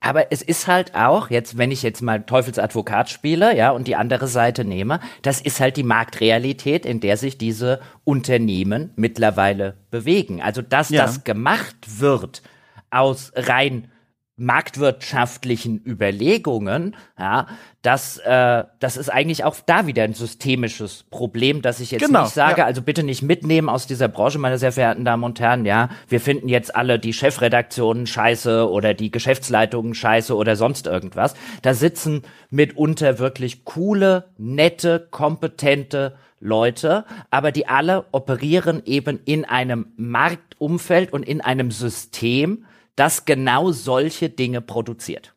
Aber es ist halt auch, jetzt, wenn ich jetzt mal Teufelsadvokat spiele, ja, und die andere Seite nehme, das ist halt die Marktrealität, in der sich diese Unternehmen mittlerweile bewegen. Also, dass ja. das gemacht wird aus rein marktwirtschaftlichen Überlegungen, ja, das, äh, das ist eigentlich auch da wieder ein systemisches Problem, dass ich jetzt genau, nicht sage, ja. also bitte nicht mitnehmen aus dieser Branche, meine sehr verehrten Damen und Herren, ja, wir finden jetzt alle die Chefredaktionen scheiße oder die Geschäftsleitungen scheiße oder sonst irgendwas. Da sitzen mitunter wirklich coole, nette, kompetente Leute, aber die alle operieren eben in einem Marktumfeld und in einem System, das genau solche Dinge produziert.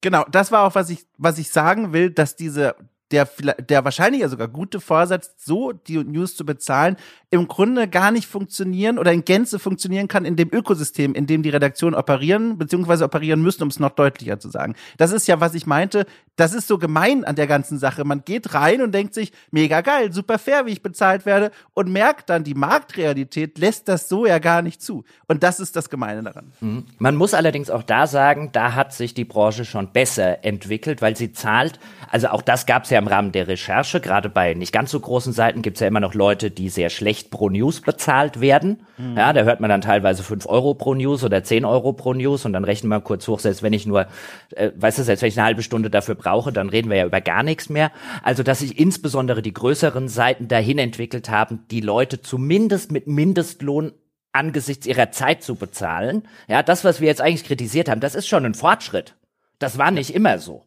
Genau, das war auch, was ich, was ich sagen will, dass diese, der, der wahrscheinlich ja sogar gute Vorsatz, so die News zu bezahlen, im Grunde gar nicht funktionieren oder in Gänze funktionieren kann in dem Ökosystem, in dem die Redaktionen operieren, beziehungsweise operieren müssen, um es noch deutlicher zu sagen. Das ist ja, was ich meinte, das ist so gemein an der ganzen Sache. Man geht rein und denkt sich, mega geil, super fair, wie ich bezahlt werde, und merkt dann, die Marktrealität lässt das so ja gar nicht zu. Und das ist das Gemeine daran.
Mhm. Man muss allerdings auch da sagen, da hat sich die Branche schon besser entwickelt, weil sie zahlt, also auch das gab es ja im Rahmen der Recherche, gerade bei nicht ganz so großen Seiten gibt es ja immer noch Leute, die sehr schlecht schlecht pro News bezahlt werden. Mhm. Ja, da hört man dann teilweise fünf Euro pro News oder zehn Euro pro News und dann rechnen wir kurz hoch, selbst wenn ich nur, äh, weißt du, selbst wenn ich eine halbe Stunde dafür brauche, dann reden wir ja über gar nichts mehr. Also, dass sich insbesondere die größeren Seiten dahin entwickelt haben, die Leute zumindest mit Mindestlohn angesichts ihrer Zeit zu bezahlen. Ja, das, was wir jetzt eigentlich kritisiert haben, das ist schon ein Fortschritt. Das war nicht immer so.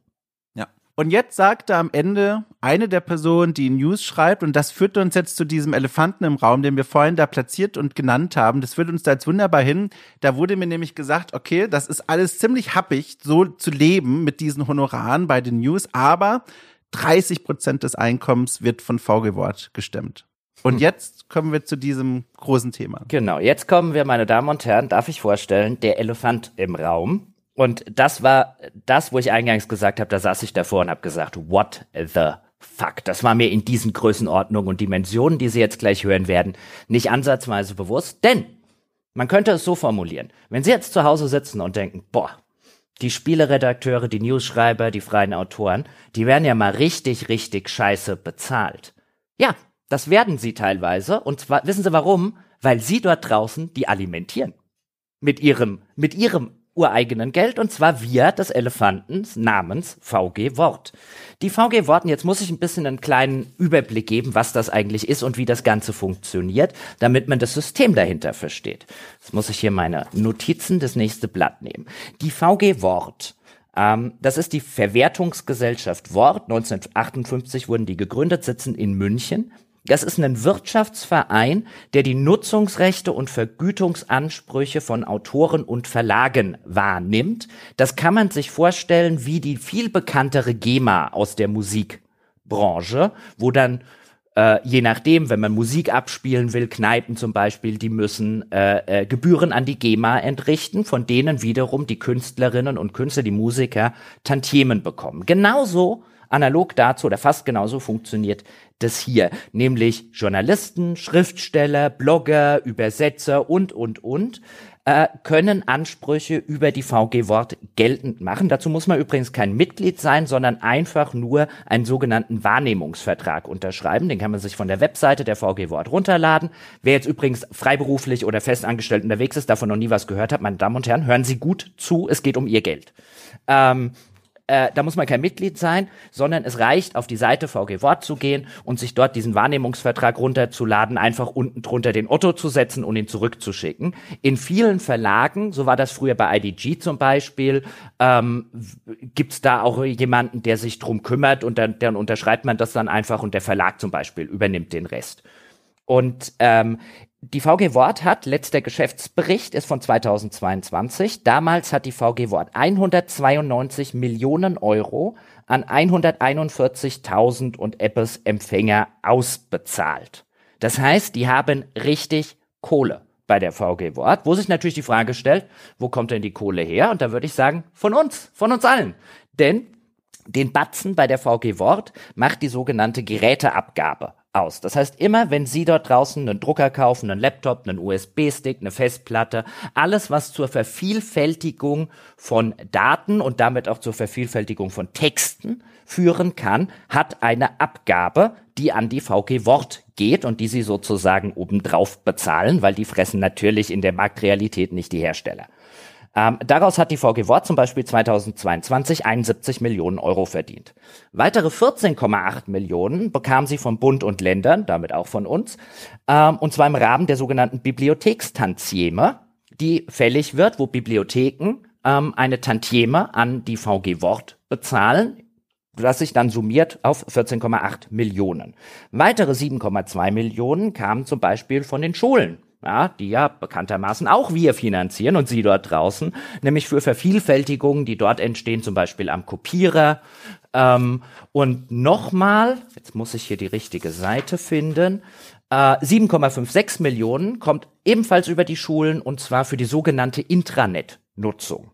Und jetzt sagte am Ende eine der Personen, die News schreibt, und das führt uns jetzt zu diesem Elefanten im Raum, den wir vorhin da platziert und genannt haben. Das führt uns da jetzt wunderbar hin. Da wurde mir nämlich gesagt, okay, das ist alles ziemlich happig, so zu leben mit diesen Honoraren bei den News, aber 30 Prozent des Einkommens wird von VG Wort gestemmt. Und hm. jetzt kommen wir zu diesem großen Thema.
Genau, jetzt kommen wir, meine Damen und Herren, darf ich vorstellen, der Elefant im Raum. Und das war das, wo ich eingangs gesagt habe, da saß ich davor und habe gesagt, what the fuck. Das war mir in diesen Größenordnungen und Dimensionen, die Sie jetzt gleich hören werden, nicht ansatzweise bewusst. Denn man könnte es so formulieren. Wenn Sie jetzt zu Hause sitzen und denken, boah, die Spieleredakteure, die Newsschreiber, die freien Autoren, die werden ja mal richtig, richtig scheiße bezahlt. Ja, das werden sie teilweise. Und zwar, wissen Sie warum? Weil Sie dort draußen die alimentieren. Mit ihrem, mit ihrem ureigenen Geld und zwar via des Elefantens namens VG Wort. Die VG Worten, jetzt muss ich ein bisschen einen kleinen Überblick geben, was das eigentlich ist und wie das Ganze funktioniert, damit man das System dahinter versteht. Jetzt muss ich hier meine Notizen, das nächste Blatt nehmen. Die VG Wort. Ähm, das ist die Verwertungsgesellschaft Wort. 1958 wurden die gegründet, sitzen in München. Das ist ein Wirtschaftsverein, der die Nutzungsrechte und Vergütungsansprüche von Autoren und Verlagen wahrnimmt. Das kann man sich vorstellen wie die viel bekanntere GEMA aus der Musikbranche, wo dann äh, je nachdem, wenn man Musik abspielen will, Kneipen zum Beispiel, die müssen äh, äh, Gebühren an die GEMA entrichten, von denen wiederum die Künstlerinnen und Künstler, die Musiker, Tantiemen bekommen. Genauso analog dazu oder fast genauso funktioniert das hier, nämlich Journalisten, Schriftsteller, Blogger, Übersetzer und, und, und äh, können Ansprüche über die VG Wort geltend machen. Dazu muss man übrigens kein Mitglied sein, sondern einfach nur einen sogenannten Wahrnehmungsvertrag unterschreiben. Den kann man sich von der Webseite der VG Wort runterladen. Wer jetzt übrigens freiberuflich oder festangestellt unterwegs ist, davon noch nie was gehört hat, meine Damen und Herren, hören Sie gut zu, es geht um Ihr Geld. Ähm, äh, da muss man kein Mitglied sein, sondern es reicht, auf die Seite VG Wort zu gehen und sich dort diesen Wahrnehmungsvertrag runterzuladen, einfach unten drunter den Otto zu setzen und ihn zurückzuschicken. In vielen Verlagen, so war das früher bei IDG zum Beispiel, ähm, gibt's da auch jemanden, der sich drum kümmert und dann, dann unterschreibt man das dann einfach und der Verlag zum Beispiel übernimmt den Rest. Und ähm, die VG Wort hat, letzter Geschäftsbericht ist von 2022, damals hat die VG Wort 192 Millionen Euro an 141.000 und etwas Empfänger ausbezahlt. Das heißt, die haben richtig Kohle bei der VG Wort, wo sich natürlich die Frage stellt, wo kommt denn die Kohle her? Und da würde ich sagen, von uns, von uns allen. Denn den Batzen bei der VG Wort macht die sogenannte Geräteabgabe aus. Das heißt, immer wenn Sie dort draußen einen Drucker kaufen, einen Laptop, einen USB-Stick, eine Festplatte, alles, was zur Vervielfältigung von Daten und damit auch zur Vervielfältigung von Texten führen kann, hat eine Abgabe, die an die VG Wort geht und die Sie sozusagen obendrauf bezahlen, weil die fressen natürlich in der Marktrealität nicht die Hersteller. Ähm, daraus hat die VG Wort zum Beispiel 2022 71 Millionen Euro verdient. Weitere 14,8 Millionen bekam sie vom Bund und Ländern, damit auch von uns, ähm, und zwar im Rahmen der sogenannten Bibliothekstantieme, die fällig wird, wo Bibliotheken ähm, eine Tantieme an die VG Wort bezahlen, das sich dann summiert auf 14,8 Millionen. Weitere 7,2 Millionen kamen zum Beispiel von den Schulen ja, die ja bekanntermaßen auch wir finanzieren und Sie dort draußen, nämlich für Vervielfältigungen, die dort entstehen, zum Beispiel am Kopierer. Ähm, und nochmal, jetzt muss ich hier die richtige Seite finden, äh, 7,56 Millionen kommt ebenfalls über die Schulen und zwar für die sogenannte Intranet-Nutzung.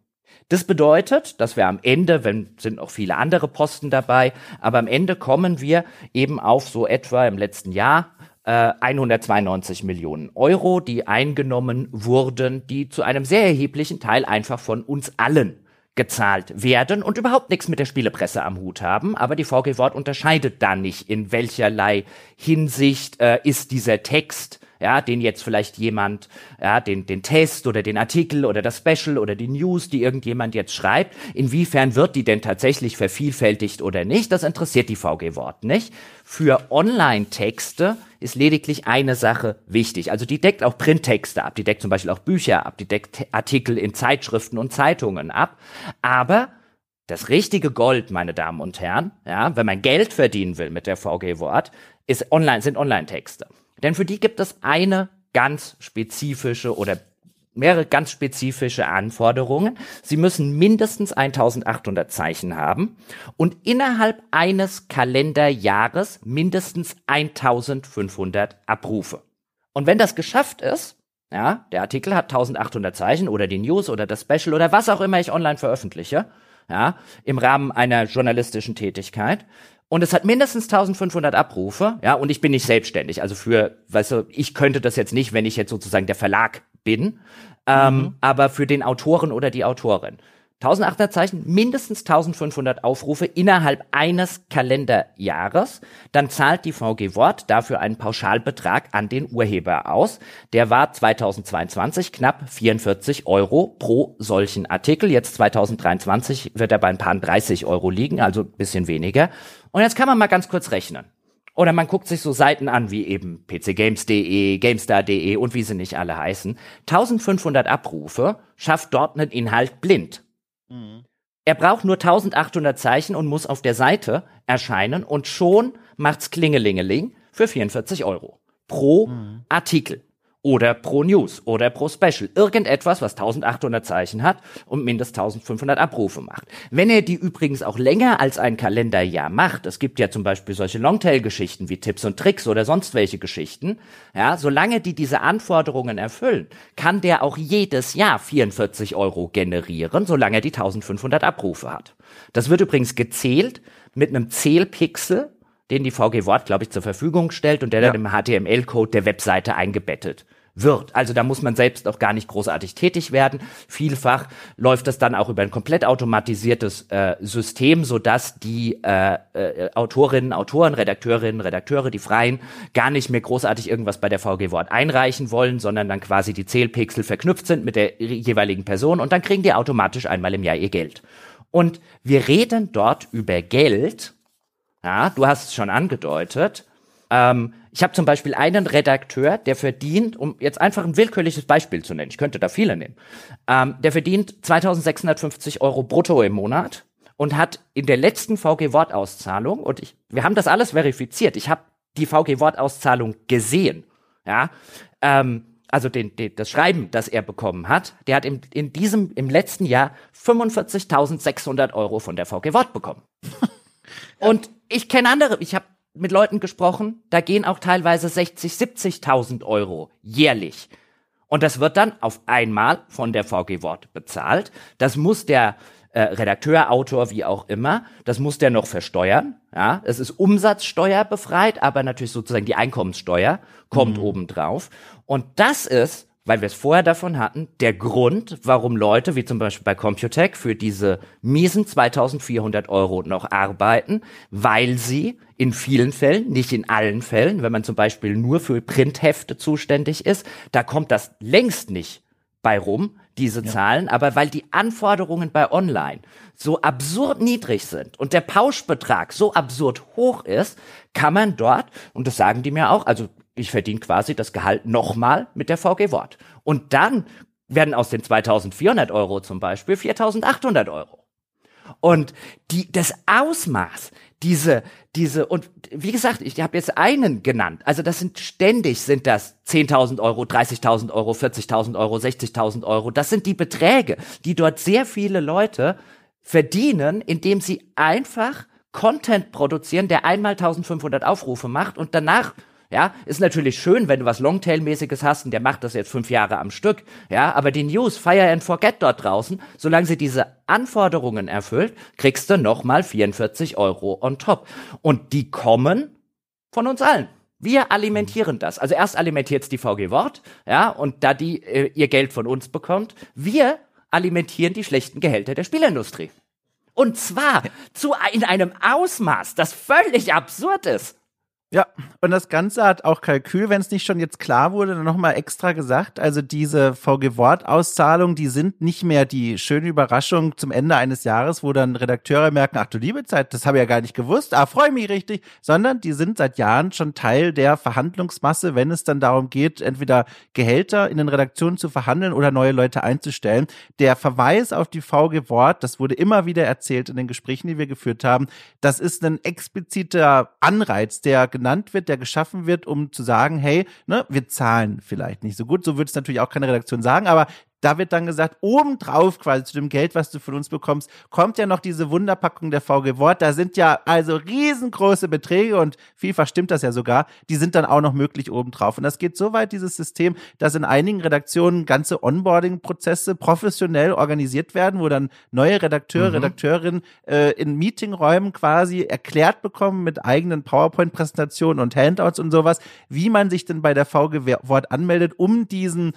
Das bedeutet, dass wir am Ende, wenn sind auch viele andere Posten dabei, aber am Ende kommen wir eben auf so etwa im letzten Jahr 192 äh, Millionen Euro, die eingenommen wurden, die zu einem sehr erheblichen Teil einfach von uns allen gezahlt werden und überhaupt nichts mit der Spielepresse am Hut haben. Aber die VG Wort unterscheidet da nicht, in welcherlei Hinsicht äh, ist dieser Text ja, den jetzt vielleicht jemand, ja, den, den Test oder den Artikel oder das Special oder die News, die irgendjemand jetzt schreibt, inwiefern wird die denn tatsächlich vervielfältigt oder nicht, das interessiert die VG Wort nicht. Für Online-Texte ist lediglich eine Sache wichtig. Also die deckt auch Printtexte ab, die deckt zum Beispiel auch Bücher ab, die deckt Artikel in Zeitschriften und Zeitungen ab. Aber das richtige Gold, meine Damen und Herren, ja, wenn man Geld verdienen will mit der VG Wort, ist online, sind Online-Texte. Denn für die gibt es eine ganz spezifische oder mehrere ganz spezifische Anforderungen. Sie müssen mindestens 1800 Zeichen haben und innerhalb eines Kalenderjahres mindestens 1500 Abrufe. Und wenn das geschafft ist, ja, der Artikel hat 1800 Zeichen oder die News oder das Special oder was auch immer ich online veröffentliche, ja, im Rahmen einer journalistischen Tätigkeit, und es hat mindestens 1500 Abrufe, ja, und ich bin nicht selbstständig. Also für, weißt du, ich könnte das jetzt nicht, wenn ich jetzt sozusagen der Verlag bin, ähm, mhm. aber für den Autoren oder die Autorin. 1800 Zeichen, mindestens 1500 Aufrufe innerhalb eines Kalenderjahres. Dann zahlt die VG Wort dafür einen Pauschalbetrag an den Urheber aus. Der war 2022 knapp 44 Euro pro solchen Artikel. Jetzt 2023 wird er bei ein paar 30 Euro liegen, also ein bisschen weniger. Und jetzt kann man mal ganz kurz rechnen. Oder man guckt sich so Seiten an wie eben pcgames.de, gamestar.de und wie sie nicht alle heißen. 1500 Abrufe schafft dort einen Inhalt blind. Mhm. Er braucht nur 1800 Zeichen und muss auf der Seite erscheinen und schon macht's Klingelingeling. für 44 Euro pro mhm. Artikel oder pro News oder pro Special. Irgendetwas, was 1800 Zeichen hat und mindestens 1500 Abrufe macht. Wenn er die übrigens auch länger als ein Kalenderjahr macht, es gibt ja zum Beispiel solche Longtail-Geschichten wie Tipps und Tricks oder sonst welche Geschichten, ja, solange die diese Anforderungen erfüllen, kann der auch jedes Jahr 44 Euro generieren, solange er die 1500 Abrufe hat. Das wird übrigens gezählt mit einem Zählpixel, den die VG Wort, glaube ich, zur Verfügung stellt und der ja. dann im HTML-Code der Webseite eingebettet wird. Also da muss man selbst auch gar nicht großartig tätig werden. Vielfach läuft das dann auch über ein komplett automatisiertes äh, System, so dass die äh, äh, Autorinnen, Autoren, Redakteurinnen, Redakteure, die Freien gar nicht mehr großartig irgendwas bei der VG Wort einreichen wollen, sondern dann quasi die Zählpixel verknüpft sind mit der jeweiligen Person und dann kriegen die automatisch einmal im Jahr ihr Geld. Und wir reden dort über Geld, ja, du hast es schon angedeutet. Ähm, ich habe zum Beispiel einen Redakteur, der verdient, um jetzt einfach ein willkürliches Beispiel zu nennen, ich könnte da viele nehmen, ähm, der verdient 2650 Euro brutto im Monat und hat in der letzten VG-Wortauszahlung, und ich, wir haben das alles verifiziert, ich habe die VG-Wortauszahlung gesehen, ja, ähm, also den, den, das Schreiben, das er bekommen hat, der hat im, in diesem, im letzten Jahr 45.600 Euro von der VG Wort bekommen. Und ich kenne andere, ich habe mit Leuten gesprochen, da gehen auch teilweise 60, 70.000 Euro jährlich. Und das wird dann auf einmal von der VG Wort bezahlt. Das muss der äh, Redakteur, Autor, wie auch immer, das muss der noch versteuern. Ja, es ist umsatzsteuerbefreit, aber natürlich sozusagen die Einkommenssteuer kommt mhm. obendrauf. Und das ist weil wir es vorher davon hatten, der Grund, warum Leute, wie zum Beispiel bei Computec, für diese miesen 2400 Euro noch arbeiten, weil sie in vielen Fällen, nicht in allen Fällen, wenn man zum Beispiel nur für Printhefte zuständig ist, da kommt das längst nicht bei rum, diese ja. Zahlen, aber weil die Anforderungen bei Online so absurd niedrig sind und der Pauschbetrag so absurd hoch ist, kann man dort, und das sagen die mir auch, also ich verdiene quasi das Gehalt nochmal mit der VG Wort. Und dann werden aus den 2400 Euro zum Beispiel 4800 Euro. Und die, das Ausmaß, diese, diese, und wie gesagt, ich habe jetzt einen genannt. Also das sind ständig sind das 10.000 Euro, 30.000 Euro, 40.000 Euro, 60.000 Euro. Das sind die Beträge, die dort sehr viele Leute verdienen, indem sie einfach Content produzieren, der einmal 1500 Aufrufe macht und danach ja, ist natürlich schön, wenn du was Longtail-mäßiges hast und der macht das jetzt fünf Jahre am Stück. Ja, aber die News Fire and Forget dort draußen, solange sie diese Anforderungen erfüllt, kriegst du nochmal 44 Euro on top. Und die kommen von uns allen. Wir alimentieren das. Also erst alimentiert die VG Wort, ja, und da die äh, ihr Geld von uns bekommt, wir alimentieren die schlechten Gehälter der Spielindustrie. Und zwar zu in einem Ausmaß, das völlig absurd ist.
Ja, und das Ganze hat auch Kalkül, wenn es nicht schon jetzt klar wurde, dann nochmal extra gesagt. Also diese VG-Wort-Auszahlungen, die sind nicht mehr die schöne Überraschung zum Ende eines Jahres, wo dann Redakteure merken, ach du liebe Zeit, das habe ich ja gar nicht gewusst, ah, freue mich richtig, sondern die sind seit Jahren schon Teil der Verhandlungsmasse, wenn es dann darum geht, entweder Gehälter in den Redaktionen zu verhandeln oder neue Leute einzustellen. Der Verweis auf die VG-Wort, das wurde immer wieder erzählt in den Gesprächen, die wir geführt haben, das ist ein expliziter Anreiz, der genannt wird, der geschaffen wird, um zu sagen, hey, ne, wir zahlen vielleicht nicht so gut. So würde es natürlich auch keine Redaktion sagen, aber da wird dann gesagt, obendrauf quasi zu dem Geld, was du von uns bekommst, kommt ja noch diese Wunderpackung der VG Wort. Da sind ja also riesengroße Beträge und vielfach stimmt das ja sogar. Die sind dann auch noch möglich obendrauf. Und das geht so weit, dieses System, dass in einigen Redaktionen ganze Onboarding-Prozesse professionell organisiert werden, wo dann neue Redakteure, mhm. Redakteurinnen äh, in Meetingräumen quasi erklärt bekommen mit eigenen PowerPoint-Präsentationen und Handouts und sowas, wie man sich denn bei der VG Wort anmeldet, um diesen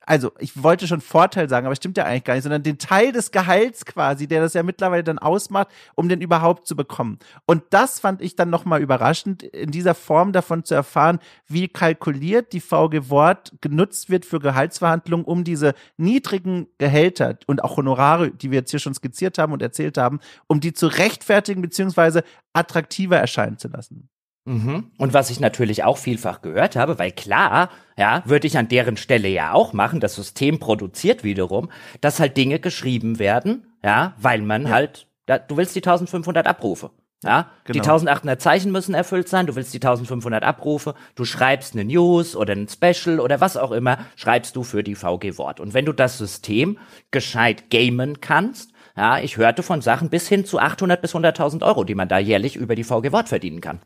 also ich wollte schon Vorteil sagen, aber stimmt ja eigentlich gar nicht, sondern den Teil des Gehalts quasi, der das ja mittlerweile dann ausmacht, um den überhaupt zu bekommen. Und das fand ich dann nochmal überraschend, in dieser Form davon zu erfahren, wie kalkuliert die VG Wort genutzt wird für Gehaltsverhandlungen, um diese niedrigen Gehälter und auch Honorare, die wir jetzt hier schon skizziert haben und erzählt haben, um die zu rechtfertigen beziehungsweise attraktiver erscheinen zu lassen.
Mhm. Und was ich natürlich auch vielfach gehört habe, weil klar, ja, würde ich an deren Stelle ja auch machen, das System produziert wiederum, dass halt Dinge geschrieben werden, ja, weil man ja. halt, da, du willst die 1500 Abrufe. Ja, genau. die 1800 Zeichen müssen erfüllt sein, du willst die 1500 Abrufe, du schreibst eine News oder ein Special oder was auch immer, schreibst du für die VG Wort. Und wenn du das System gescheit gamen kannst, ja, ich hörte von Sachen bis hin zu 800 bis 100.000 Euro, die man da jährlich über die VG Wort verdienen kann.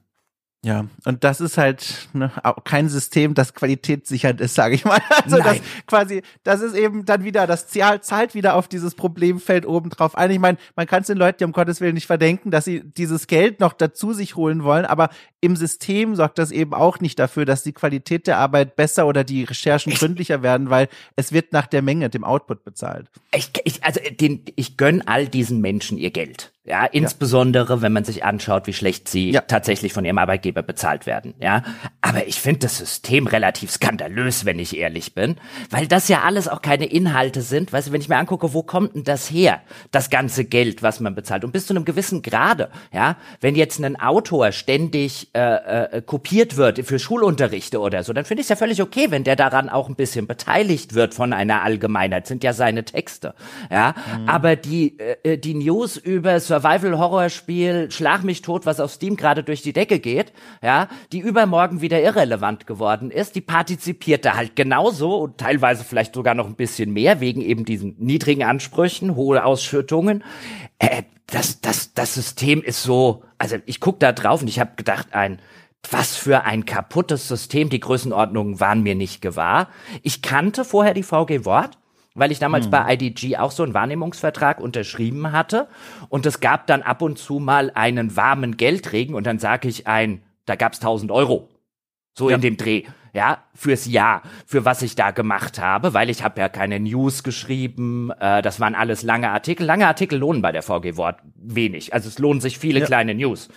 Ja, und das ist halt ne, auch kein System, das qualitätssichernd ist, sage ich mal. Also Nein. das quasi, das ist eben dann wieder, das zahlt wieder auf dieses Problemfeld oben drauf ein. Ich meine, man kann es den Leuten ja um Gottes Willen nicht verdenken, dass sie dieses Geld noch dazu sich holen wollen, aber im System sorgt das eben auch nicht dafür, dass die Qualität der Arbeit besser oder die Recherchen gründlicher werden, weil es wird nach der Menge, dem Output bezahlt.
Ich, ich, also den, ich gönn all diesen Menschen ihr Geld. Ja, insbesondere ja. wenn man sich anschaut, wie schlecht sie ja. tatsächlich von ihrem Arbeitgeber bezahlt werden. Ja, aber ich finde das System relativ skandalös, wenn ich ehrlich bin, weil das ja alles auch keine Inhalte sind. Weißt du, wenn ich mir angucke, wo kommt denn das her? Das ganze Geld, was man bezahlt. Und bis zu einem gewissen Grade, ja, wenn jetzt ein Autor ständig äh, äh, kopiert wird für Schulunterrichte oder so, dann finde ich es ja völlig okay, wenn der daran auch ein bisschen beteiligt wird von einer Allgemeinheit. Sind ja seine Texte. Ja, mhm. aber die äh, die News über Survival-Horror-Spiel Schlag mich tot, was auf Steam gerade durch die Decke geht, ja, die übermorgen wieder irrelevant geworden ist, die partizipierte halt genauso und teilweise vielleicht sogar noch ein bisschen mehr wegen eben diesen niedrigen Ansprüchen, hohe Ausschüttungen. Äh, das, das, das System ist so, also ich guck da drauf und ich habe gedacht, ein was für ein kaputtes System. Die Größenordnungen waren mir nicht gewahr. Ich kannte vorher die VG Wort weil ich damals hm. bei IDG auch so einen Wahrnehmungsvertrag unterschrieben hatte. Und es gab dann ab und zu mal einen warmen Geldregen und dann sage ich ein, da gab's 1000 Euro. So ja. in dem Dreh ja, fürs Jahr, für was ich da gemacht habe, weil ich habe ja keine News geschrieben, äh, das waren alles lange Artikel. Lange Artikel lohnen bei der VG Wort wenig, also es lohnen sich viele ja. kleine News.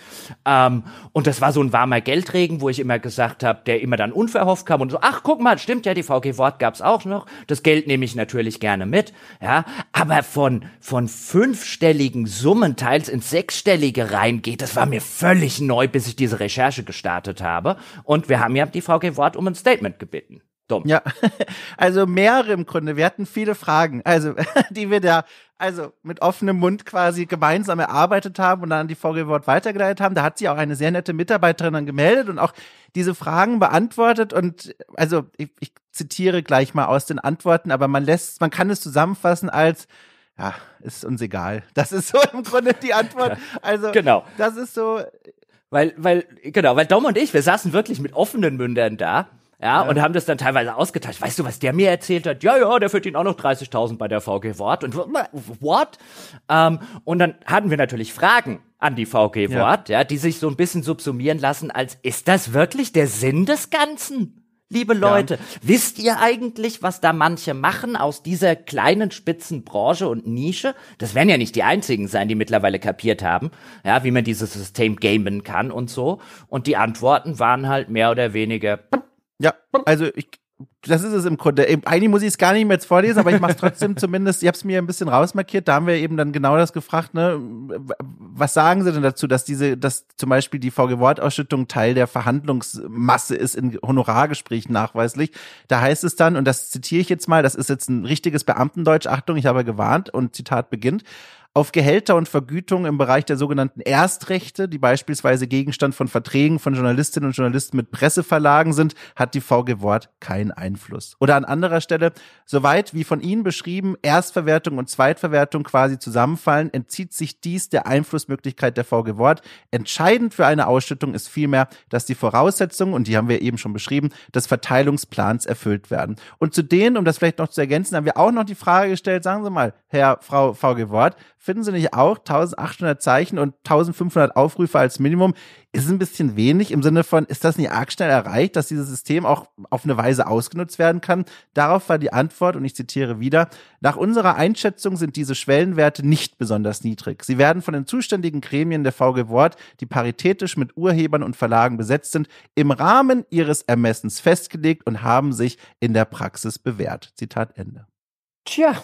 Ähm, und das war so ein warmer Geldregen, wo ich immer gesagt habe, der immer dann unverhofft kam und so, ach guck mal, stimmt ja, die VG Wort gab's auch noch, das Geld nehme ich natürlich gerne mit, ja, aber von, von fünfstelligen Summen teils ins sechsstellige reingeht, das war mir völlig neu, bis ich diese Recherche gestartet habe und wir haben ja die VG Wort um um ein Statement gebeten. Dumm.
Ja, also mehrere im Grunde. Wir hatten viele Fragen, also die wir da also mit offenem Mund quasi gemeinsam erarbeitet haben und dann an die VG Wort weitergeleitet haben. Da hat sich auch eine sehr nette Mitarbeiterin dann gemeldet und auch diese Fragen beantwortet und also ich, ich zitiere gleich mal aus den Antworten, aber man lässt, man kann es zusammenfassen als ja, ist uns egal. Das ist so im Grunde die Antwort. Also genau. das ist so
weil, weil, genau, weil Dom und ich, wir saßen wirklich mit offenen Mündern da. Ja, ja, und haben das dann teilweise ausgetauscht. Weißt du, was der mir erzählt hat? Ja, ja, der verdient auch noch 30.000 bei der VG Wort. Und what? Ähm, und dann hatten wir natürlich Fragen an die VG Wort, ja. ja, die sich so ein bisschen subsumieren lassen als, ist das wirklich der Sinn des Ganzen? liebe Leute. Ja. Wisst ihr eigentlich, was da manche machen aus dieser kleinen spitzen Branche und Nische? Das werden ja nicht die einzigen sein, die mittlerweile kapiert haben, ja, wie man dieses System gamen kann und so. Und die Antworten waren halt mehr oder weniger.
Ja, also ich das ist es im Grunde. Eigentlich muss ich es gar nicht mehr jetzt vorlesen, aber ich mache es trotzdem zumindest. Ich habe es mir ein bisschen rausmarkiert. Da haben wir eben dann genau das gefragt. Ne? Was sagen Sie denn dazu, dass diese, dass zum Beispiel die VG-Wortausschüttung Teil der Verhandlungsmasse ist in Honorargesprächen nachweislich? Da heißt es dann, und das zitiere ich jetzt mal, das ist jetzt ein richtiges Beamtendeutsch. Achtung, ich habe gewarnt und Zitat beginnt auf Gehälter und Vergütung im Bereich der sogenannten Erstrechte, die beispielsweise Gegenstand von Verträgen von Journalistinnen und Journalisten mit Presseverlagen sind, hat die VG Wort keinen Einfluss. Oder an anderer Stelle, soweit wie von Ihnen beschrieben Erstverwertung und Zweitverwertung quasi zusammenfallen, entzieht sich dies der Einflussmöglichkeit der VG Wort. Entscheidend für eine Ausschüttung ist vielmehr, dass die Voraussetzungen, und die haben wir eben schon beschrieben, des Verteilungsplans erfüllt werden. Und zu denen, um das vielleicht noch zu ergänzen, haben wir auch noch die Frage gestellt, sagen Sie mal, Herr, Frau VG Wort, Finden Sie nicht auch 1800 Zeichen und 1500 Aufrufe als Minimum? Ist ein bisschen wenig im Sinne von, ist das nicht arg schnell erreicht, dass dieses System auch auf eine Weise ausgenutzt werden kann? Darauf war die Antwort, und ich zitiere wieder, nach unserer Einschätzung sind diese Schwellenwerte nicht besonders niedrig. Sie werden von den zuständigen Gremien der VG Wort, die paritätisch mit Urhebern und Verlagen besetzt sind, im Rahmen ihres Ermessens festgelegt und haben sich in der Praxis bewährt. Zitat Ende.
Tja,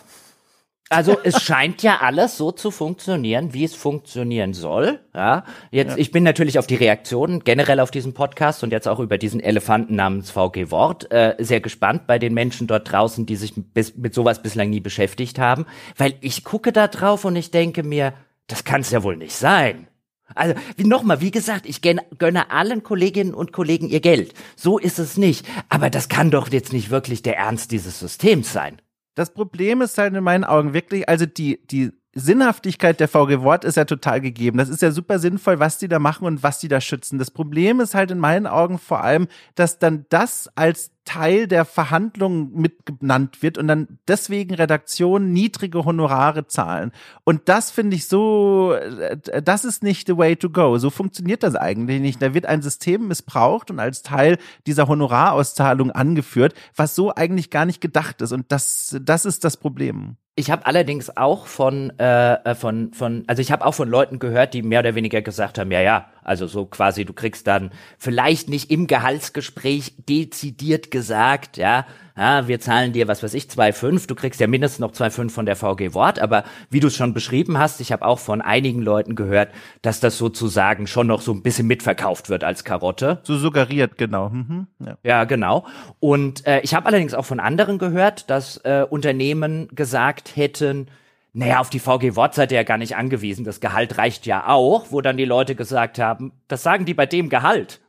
also es scheint ja alles so zu funktionieren, wie es funktionieren soll. Ja, jetzt ja. ich bin natürlich auf die Reaktionen generell auf diesen Podcast und jetzt auch über diesen Elefanten namens VG Wort äh, sehr gespannt bei den Menschen dort draußen, die sich bis, mit sowas bislang nie beschäftigt haben, weil ich gucke da drauf und ich denke mir, das kann es ja wohl nicht sein. Also, wie nochmal, wie gesagt, ich gönne allen Kolleginnen und Kollegen ihr Geld. So ist es nicht. Aber das kann doch jetzt nicht wirklich der Ernst dieses Systems sein.
Das Problem ist halt in meinen Augen wirklich, also die, die Sinnhaftigkeit der VG Wort ist ja total gegeben. Das ist ja super sinnvoll, was die da machen und was die da schützen. Das Problem ist halt in meinen Augen vor allem, dass dann das als Teil der Verhandlungen mitgenannt wird und dann deswegen Redaktionen niedrige Honorare zahlen. Und das finde ich so, äh, das ist nicht the way to go. So funktioniert das eigentlich nicht. Da wird ein System missbraucht und als Teil dieser Honorarauszahlung angeführt, was so eigentlich gar nicht gedacht ist. Und das, das ist das Problem.
Ich habe allerdings auch von, äh, äh, von, von, also ich habe auch von Leuten gehört, die mehr oder weniger gesagt haben, ja, ja, also so quasi, du kriegst dann vielleicht nicht im Gehaltsgespräch dezidiert gesagt, ja, ja, wir zahlen dir, was weiß ich, 2,5, du kriegst ja mindestens noch 2,5 von der VG Wort, aber wie du es schon beschrieben hast, ich habe auch von einigen Leuten gehört, dass das sozusagen schon noch so ein bisschen mitverkauft wird als Karotte.
So suggeriert, genau. Mhm,
ja. ja. genau. Und äh, ich habe allerdings auch von anderen gehört, dass äh, Unternehmen gesagt hätten, naja, auf die VG Wort seid ihr ja gar nicht angewiesen, das Gehalt reicht ja auch, wo dann die Leute gesagt haben, das sagen die bei dem Gehalt.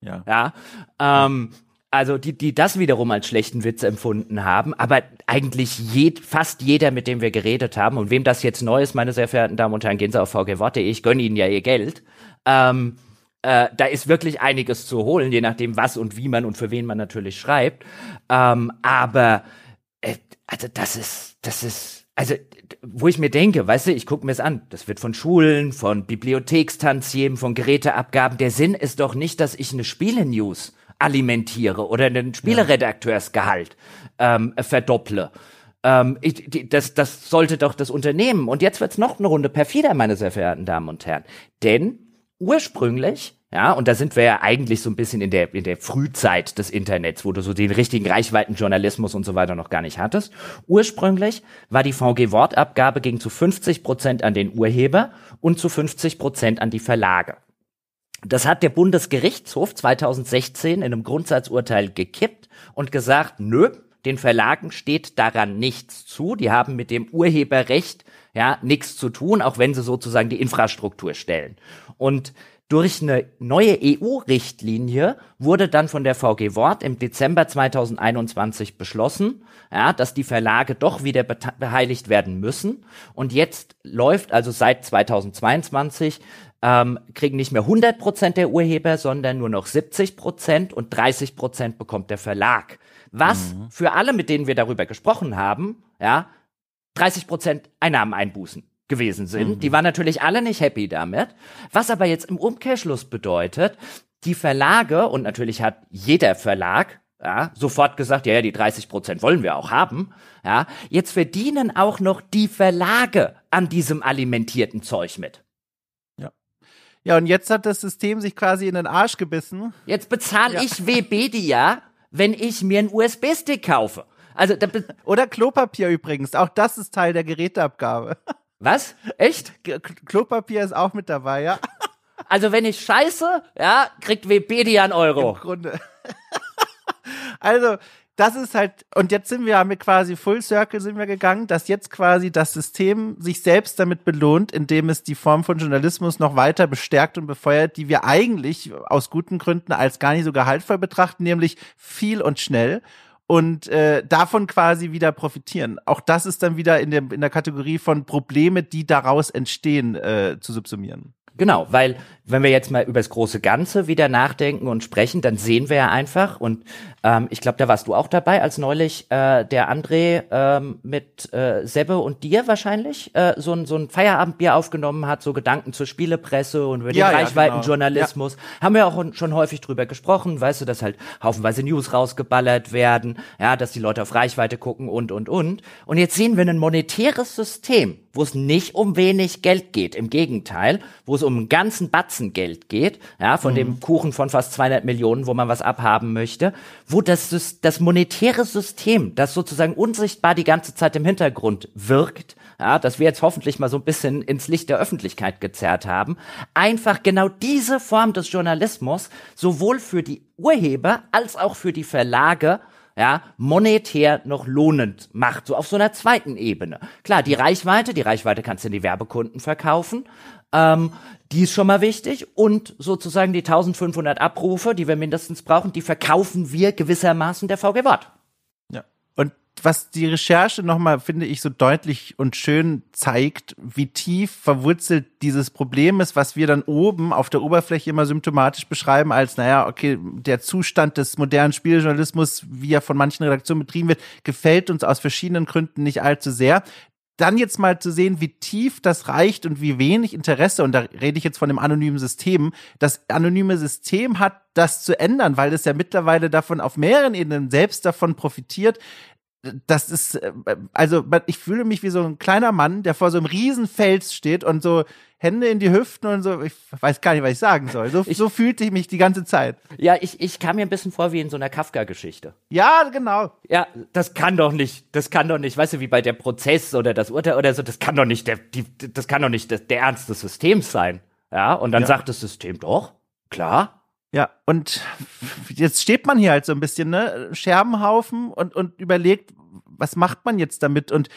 Ja. Ja. Ähm, also die, die das wiederum als schlechten Witz empfunden haben, aber eigentlich jed, fast jeder, mit dem wir geredet haben, und wem das jetzt neu ist, meine sehr verehrten Damen und Herren, gehen Sie auf vgwort.de, ich gönne Ihnen ja Ihr Geld, ähm, äh, da ist wirklich einiges zu holen, je nachdem, was und wie man und für wen man natürlich schreibt. Ähm, aber äh, also das ist, das ist, also wo ich mir denke, weißt du, ich gucke mir es an, das wird von Schulen, von Bibliothekstantiemen, von Geräteabgaben. Der Sinn ist doch nicht, dass ich eine Spiele-News alimentiere oder einen Spieleredakteursgehalt ähm, verdopple. Ähm, ich, die, das, das sollte doch das Unternehmen. Und jetzt wird's noch eine Runde perfider, meine sehr verehrten Damen und Herren. Denn ursprünglich ja, und da sind wir ja eigentlich so ein bisschen in der, in der Frühzeit des Internets, wo du so den richtigen Reichweitenjournalismus und so weiter noch gar nicht hattest. Ursprünglich war die VG-Wortabgabe ging zu 50 Prozent an den Urheber und zu 50 Prozent an die Verlage. Das hat der Bundesgerichtshof 2016 in einem Grundsatzurteil gekippt und gesagt, nö, den Verlagen steht daran nichts zu. Die haben mit dem Urheberrecht ja nichts zu tun, auch wenn sie sozusagen die Infrastruktur stellen. Und durch eine neue EU-Richtlinie wurde dann von der VG Wort im Dezember 2021 beschlossen, ja, dass die Verlage doch wieder beteiligt werden müssen. Und jetzt läuft also seit 2022 ähm, kriegen nicht mehr 100 Prozent der Urheber, sondern nur noch 70 Prozent und 30 Prozent bekommt der Verlag. Was mhm. für alle, mit denen wir darüber gesprochen haben, ja, 30 Prozent Einnahmen einbußen gewesen sind. Mhm. Die waren natürlich alle nicht happy damit. Was aber jetzt im Umkehrschluss bedeutet, die Verlage, und natürlich hat jeder Verlag, ja, sofort gesagt, ja, ja, die 30 Prozent wollen wir auch haben. Ja, jetzt verdienen auch noch die Verlage an diesem alimentierten Zeug mit.
Ja, und jetzt hat das System sich quasi in den Arsch gebissen.
Jetzt bezahle ja. ich Webedia, wenn ich mir einen USB-Stick kaufe. Also
Oder Klopapier übrigens. Auch das ist Teil der Geräteabgabe.
Was? Echt?
Klopapier ist auch mit dabei, ja.
Also wenn ich scheiße, ja, kriegt Webedia einen Euro.
Im Grunde. also, das ist halt, und jetzt sind wir, haben wir quasi Full Circle sind wir gegangen, dass jetzt quasi das System sich selbst damit belohnt, indem es die Form von Journalismus noch weiter bestärkt und befeuert, die wir eigentlich aus guten Gründen als gar nicht so gehaltvoll betrachten, nämlich viel und schnell und äh, davon quasi wieder profitieren. Auch das ist dann wieder in der, in der Kategorie von Probleme, die daraus entstehen, äh, zu subsumieren.
Genau, weil wenn wir jetzt mal über das große Ganze wieder nachdenken und sprechen, dann sehen wir ja einfach, und ähm, ich glaube, da warst du auch dabei, als neulich äh, der André ähm, mit äh, Sebbe und dir wahrscheinlich äh, so, ein, so ein Feierabendbier aufgenommen hat, so Gedanken zur Spielepresse und über den ja, Reichweitenjournalismus. Genau. Haben wir auch schon häufig drüber gesprochen, weißt du, dass halt haufenweise News rausgeballert werden, ja, dass die Leute auf Reichweite gucken und, und, und. Und jetzt sehen wir ein monetäres System, wo es nicht um wenig Geld geht, im Gegenteil, wo es um einen ganzen Batzen Geld geht, ja, von mhm. dem Kuchen von fast 200 Millionen, wo man was abhaben möchte, wo das, das monetäre System, das sozusagen unsichtbar die ganze Zeit im Hintergrund wirkt, ja, das wir jetzt hoffentlich mal so ein bisschen ins Licht der Öffentlichkeit gezerrt haben, einfach genau diese Form des Journalismus sowohl für die Urheber als auch für die Verlage ja, monetär noch lohnend macht, so auf so einer zweiten Ebene. Klar, die Reichweite, die Reichweite kannst du in die Werbekunden verkaufen, Ähm, die ist schon mal wichtig und sozusagen die 1500 Abrufe, die wir mindestens brauchen, die verkaufen wir gewissermaßen der VG Wort.
Was die Recherche nochmal, finde ich, so deutlich und schön zeigt, wie tief verwurzelt dieses Problem ist, was wir dann oben auf der Oberfläche immer symptomatisch beschreiben als, naja, okay, der Zustand des modernen Spieljournalismus, wie er von manchen Redaktionen betrieben wird, gefällt uns aus verschiedenen Gründen nicht allzu sehr. Dann jetzt mal zu sehen, wie tief das reicht und wie wenig Interesse, und da rede ich jetzt von dem anonymen System, das anonyme System hat, das zu ändern, weil es ja mittlerweile davon auf mehreren Ebenen selbst davon profitiert, das ist, äh, also ich fühle mich wie so ein kleiner Mann, der vor so einem riesen Fels steht und so Hände in die Hüften und so, ich weiß gar nicht, was ich sagen soll. So, ich, so fühlte ich mich die ganze Zeit.
Ja, ich, ich kam mir ein bisschen vor wie in so einer Kafka-Geschichte.
Ja, genau.
Ja, das kann doch nicht, das kann doch nicht, weißt du, wie bei der Prozess oder das Urteil oder so, das kann doch nicht der, die, das kann doch nicht der, der Ernst des Systems sein. Ja, und dann ja. sagt das System doch, klar,
ja, und jetzt steht man hier halt so ein bisschen, ne, Scherbenhaufen und, und überlegt, was macht man jetzt damit? Und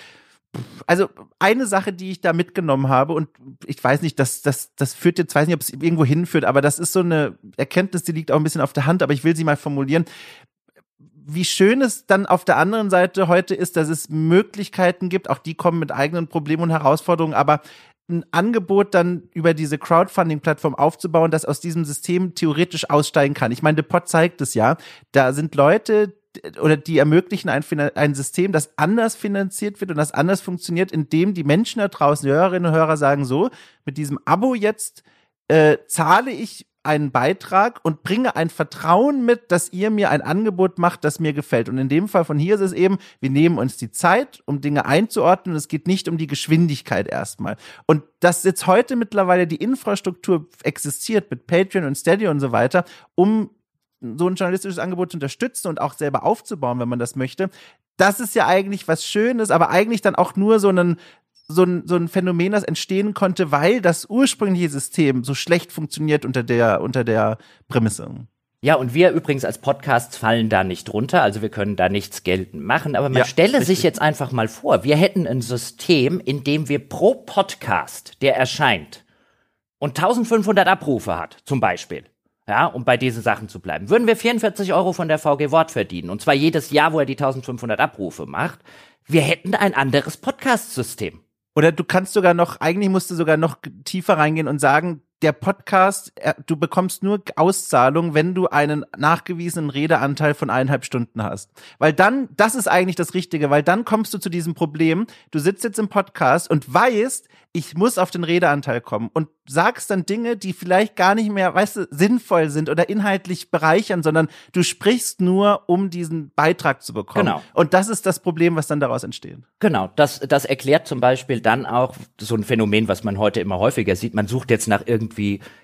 also eine Sache, die ich da mitgenommen habe, und ich weiß nicht, das, das, das führt jetzt, weiß nicht, ob es irgendwo hinführt, aber das ist so eine Erkenntnis, die liegt auch ein bisschen auf der Hand, aber ich will sie mal formulieren. Wie schön es dann auf der anderen Seite heute ist, dass es Möglichkeiten gibt, auch die kommen mit eigenen Problemen und Herausforderungen, aber ein Angebot dann über diese Crowdfunding-Plattform aufzubauen, das aus diesem System theoretisch aussteigen kann. Ich meine, The Pot zeigt es ja. Da sind Leute, oder die ermöglichen ein, ein System, das anders finanziert wird und das anders funktioniert, indem die Menschen da draußen, die Hörerinnen und Hörer sagen so, mit diesem Abo jetzt äh, zahle ich einen Beitrag und bringe ein Vertrauen mit, dass ihr mir ein Angebot macht, das mir gefällt. Und in dem Fall von hier ist es eben, wir nehmen uns die Zeit, um Dinge einzuordnen. Es geht nicht um die Geschwindigkeit erstmal. Und dass jetzt heute mittlerweile die Infrastruktur existiert mit Patreon und Steady und so weiter, um so ein journalistisches Angebot zu unterstützen und auch selber aufzubauen, wenn man das möchte. Das ist ja eigentlich was Schönes, aber eigentlich dann auch nur so ein, so ein, so ein Phänomen, das entstehen konnte, weil das ursprüngliche System so schlecht funktioniert unter der, unter der Prämisse.
Ja, und wir übrigens als Podcasts fallen da nicht runter, also wir können da nichts geltend machen, aber man ja, stelle richtig. sich jetzt einfach mal vor, wir hätten ein System, in dem wir pro Podcast, der erscheint und 1500 Abrufe hat, zum Beispiel, ja, um bei diesen Sachen zu bleiben, würden wir 44 Euro von der VG Wort verdienen. Und zwar jedes Jahr, wo er die 1500 Abrufe macht. Wir hätten ein anderes Podcast-System.
Oder du kannst sogar noch, eigentlich musst du sogar noch tiefer reingehen und sagen, der Podcast, du bekommst nur Auszahlung, wenn du einen nachgewiesenen Redeanteil von eineinhalb Stunden hast. Weil dann, das ist eigentlich das Richtige, weil dann kommst du zu diesem Problem, du sitzt jetzt im Podcast und weißt, ich muss auf den Redeanteil kommen und sagst dann Dinge, die vielleicht gar nicht mehr, weißt du, sinnvoll sind oder inhaltlich bereichern, sondern du sprichst nur, um diesen Beitrag zu bekommen. Genau. Und das ist das Problem, was dann daraus entsteht.
Genau. Das, das erklärt zum Beispiel dann auch so ein Phänomen, was man heute immer häufiger sieht. Man sucht jetzt nach irgendwie,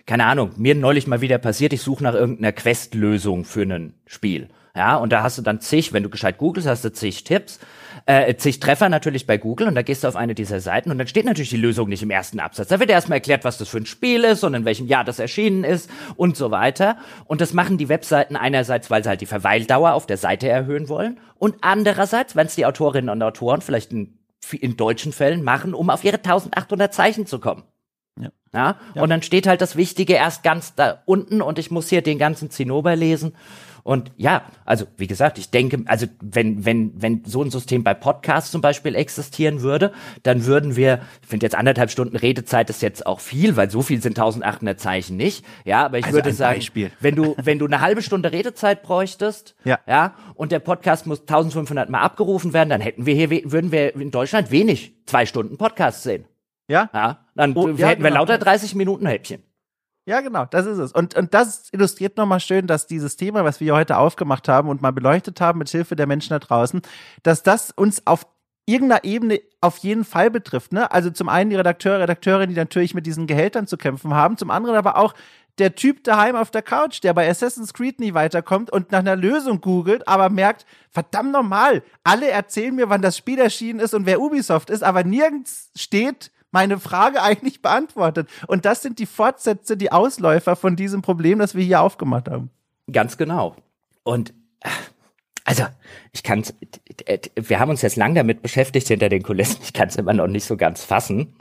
keine Ahnung, mir neulich mal wieder passiert, ich suche nach irgendeiner Questlösung für ein Spiel. Ja, und da hast du dann zig, wenn du gescheit googelst, hast du zig Tipps, äh, zig Treffer natürlich bei Google und da gehst du auf eine dieser Seiten und dann steht natürlich die Lösung nicht im ersten Absatz. Da wird erstmal erklärt, was das für ein Spiel ist und in welchem Jahr das erschienen ist und so weiter. Und das machen die Webseiten einerseits, weil sie halt die Verweildauer auf der Seite erhöhen wollen und andererseits, wenn es die Autorinnen und Autoren vielleicht in, in deutschen Fällen machen, um auf ihre 1800 Zeichen zu kommen. Ja. ja. Und dann steht halt das Wichtige erst ganz da unten und ich muss hier den ganzen Zinnober lesen. Und ja, also wie gesagt, ich denke, also wenn, wenn, wenn so ein System bei Podcasts zum Beispiel existieren würde, dann würden wir, ich finde jetzt anderthalb Stunden Redezeit ist jetzt auch viel, weil so viel sind 1800 Zeichen nicht. Ja, aber ich also würde sagen, Beispiel. wenn du, wenn du eine halbe Stunde Redezeit bräuchtest, ja. ja, und der Podcast muss 1500 mal abgerufen werden, dann hätten wir hier, würden wir in Deutschland wenig zwei Stunden Podcast sehen.
Ja?
Ja, dann oh, hätten ja, genau. wir lauter 30 Minuten Häppchen.
Ja, genau, das ist es. Und, und das illustriert nochmal schön, dass dieses Thema, was wir heute aufgemacht haben und mal beleuchtet haben mit Hilfe der Menschen da draußen, dass das uns auf irgendeiner Ebene auf jeden Fall betrifft. Ne? Also zum einen die Redakteure, Redakteurinnen, die natürlich mit diesen Gehältern zu kämpfen haben, zum anderen aber auch der Typ daheim auf der Couch, der bei Assassin's Creed nie weiterkommt und nach einer Lösung googelt, aber merkt, verdammt normal, alle erzählen mir, wann das Spiel erschienen ist und wer Ubisoft ist, aber nirgends steht, meine Frage eigentlich beantwortet. Und das sind die Fortsätze, die Ausläufer von diesem Problem, das wir hier aufgemacht haben.
Ganz genau. Und also, ich kann wir haben uns jetzt lang damit beschäftigt hinter den Kulissen. Ich kann es immer noch nicht so ganz fassen.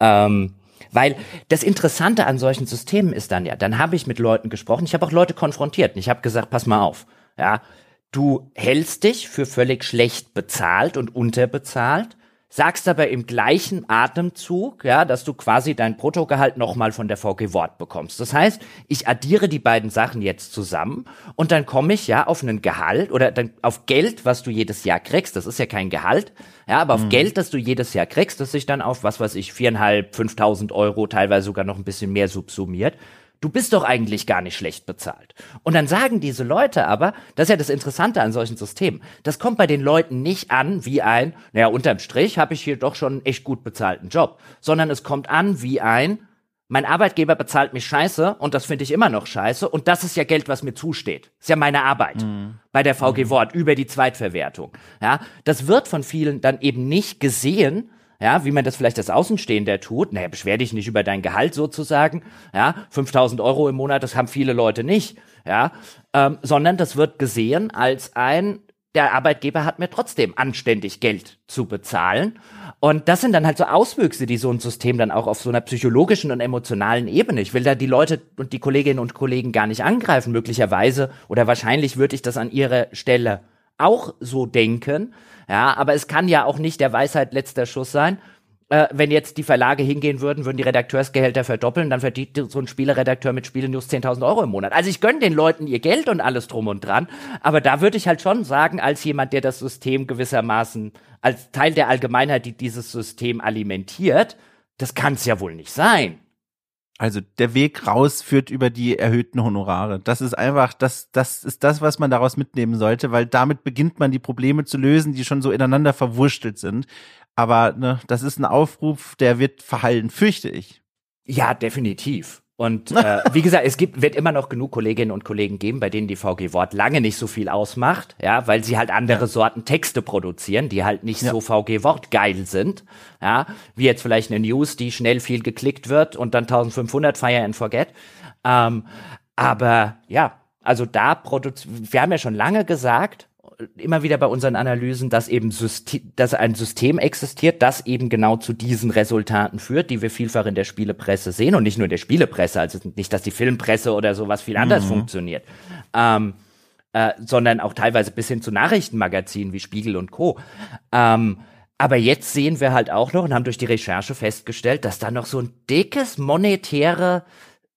Ähm, Weil das Interessante an solchen Systemen ist dann ja, dann habe ich mit Leuten gesprochen, ich habe auch Leute konfrontiert und ich habe gesagt, pass mal auf, ja, du hältst dich für völlig schlecht bezahlt und unterbezahlt, sagst aber im gleichen Atemzug, ja, dass du quasi dein Bruttogehalt nochmal von der VG Wort bekommst. Das heißt, ich addiere die beiden Sachen jetzt zusammen und dann komme ich ja auf einen Gehalt oder dann auf Geld, was du jedes Jahr kriegst. Das ist ja kein Gehalt, ja, aber auf mhm. Geld, das du jedes Jahr kriegst, das sich dann auf, was weiß ich, viereinhalb, fünftausend Euro, teilweise sogar noch ein bisschen mehr subsumiert du bist doch eigentlich gar nicht schlecht bezahlt. Und dann sagen diese Leute aber, das ist ja das Interessante an solchen Systemen, das kommt bei den Leuten nicht an wie ein, naja, unterm Strich habe ich hier doch schon einen echt gut bezahlten Job, sondern es kommt an wie ein, mein Arbeitgeber bezahlt mich scheiße und das finde ich immer noch scheiße und das ist ja Geld, was mir zusteht. Ist ja meine Arbeit mhm. bei der VG Wort über die Zweitverwertung. Ja, das wird von vielen dann eben nicht gesehen, ja, wie man das vielleicht als Außenstehender tut, naja, beschwer dich nicht über dein Gehalt sozusagen, ja, 5000 Euro im Monat, das haben viele Leute nicht, ja, ähm, sondern das wird gesehen als ein, der Arbeitgeber hat mir trotzdem anständig Geld zu bezahlen. Und das sind dann halt so Auswüchse, die so ein System dann auch auf so einer psychologischen und emotionalen Ebene. Ich will da die Leute und die Kolleginnen und Kollegen gar nicht angreifen, möglicherweise oder wahrscheinlich würde ich das an ihrer Stelle auch so denken. Ja, aber es kann ja auch nicht der Weisheit letzter Schuss sein. Äh, wenn jetzt die Verlage hingehen würden, würden die Redakteursgehälter verdoppeln, dann verdient so ein Spieleredakteur mit Spielenews 10.000 Euro im Monat. Also ich gönne den Leuten ihr Geld und alles drum und dran, aber da würde ich halt schon sagen, als jemand, der das System gewissermaßen als Teil der Allgemeinheit, die dieses System alimentiert, das kann es ja wohl nicht sein.
Also der Weg raus führt über die erhöhten Honorare. Das ist einfach, das, das ist das, was man daraus mitnehmen sollte, weil damit beginnt man die Probleme zu lösen, die schon so ineinander verwurstelt sind. Aber ne, das ist ein Aufruf, der wird verhallen, fürchte ich.
Ja, definitiv. Und äh, wie gesagt, es gibt, wird immer noch genug Kolleginnen und Kollegen geben, bei denen die VG Wort lange nicht so viel ausmacht, ja, weil sie halt andere Sorten Texte produzieren, die halt nicht ja. so VG Wort geil sind, ja, wie jetzt vielleicht eine News, die schnell viel geklickt wird und dann 1500 Fire and Forget. Ähm, aber ja, also da produzieren, wir haben ja schon lange gesagt, immer wieder bei unseren Analysen, dass eben System, dass ein System existiert, das eben genau zu diesen Resultaten führt, die wir vielfach in der Spielepresse sehen und nicht nur in der Spielepresse, also nicht, dass die Filmpresse oder sowas viel anders mhm. funktioniert, ähm, äh, sondern auch teilweise bis hin zu Nachrichtenmagazinen wie Spiegel und Co. Ähm, aber jetzt sehen wir halt auch noch und haben durch die Recherche festgestellt, dass da noch so ein dickes monetäre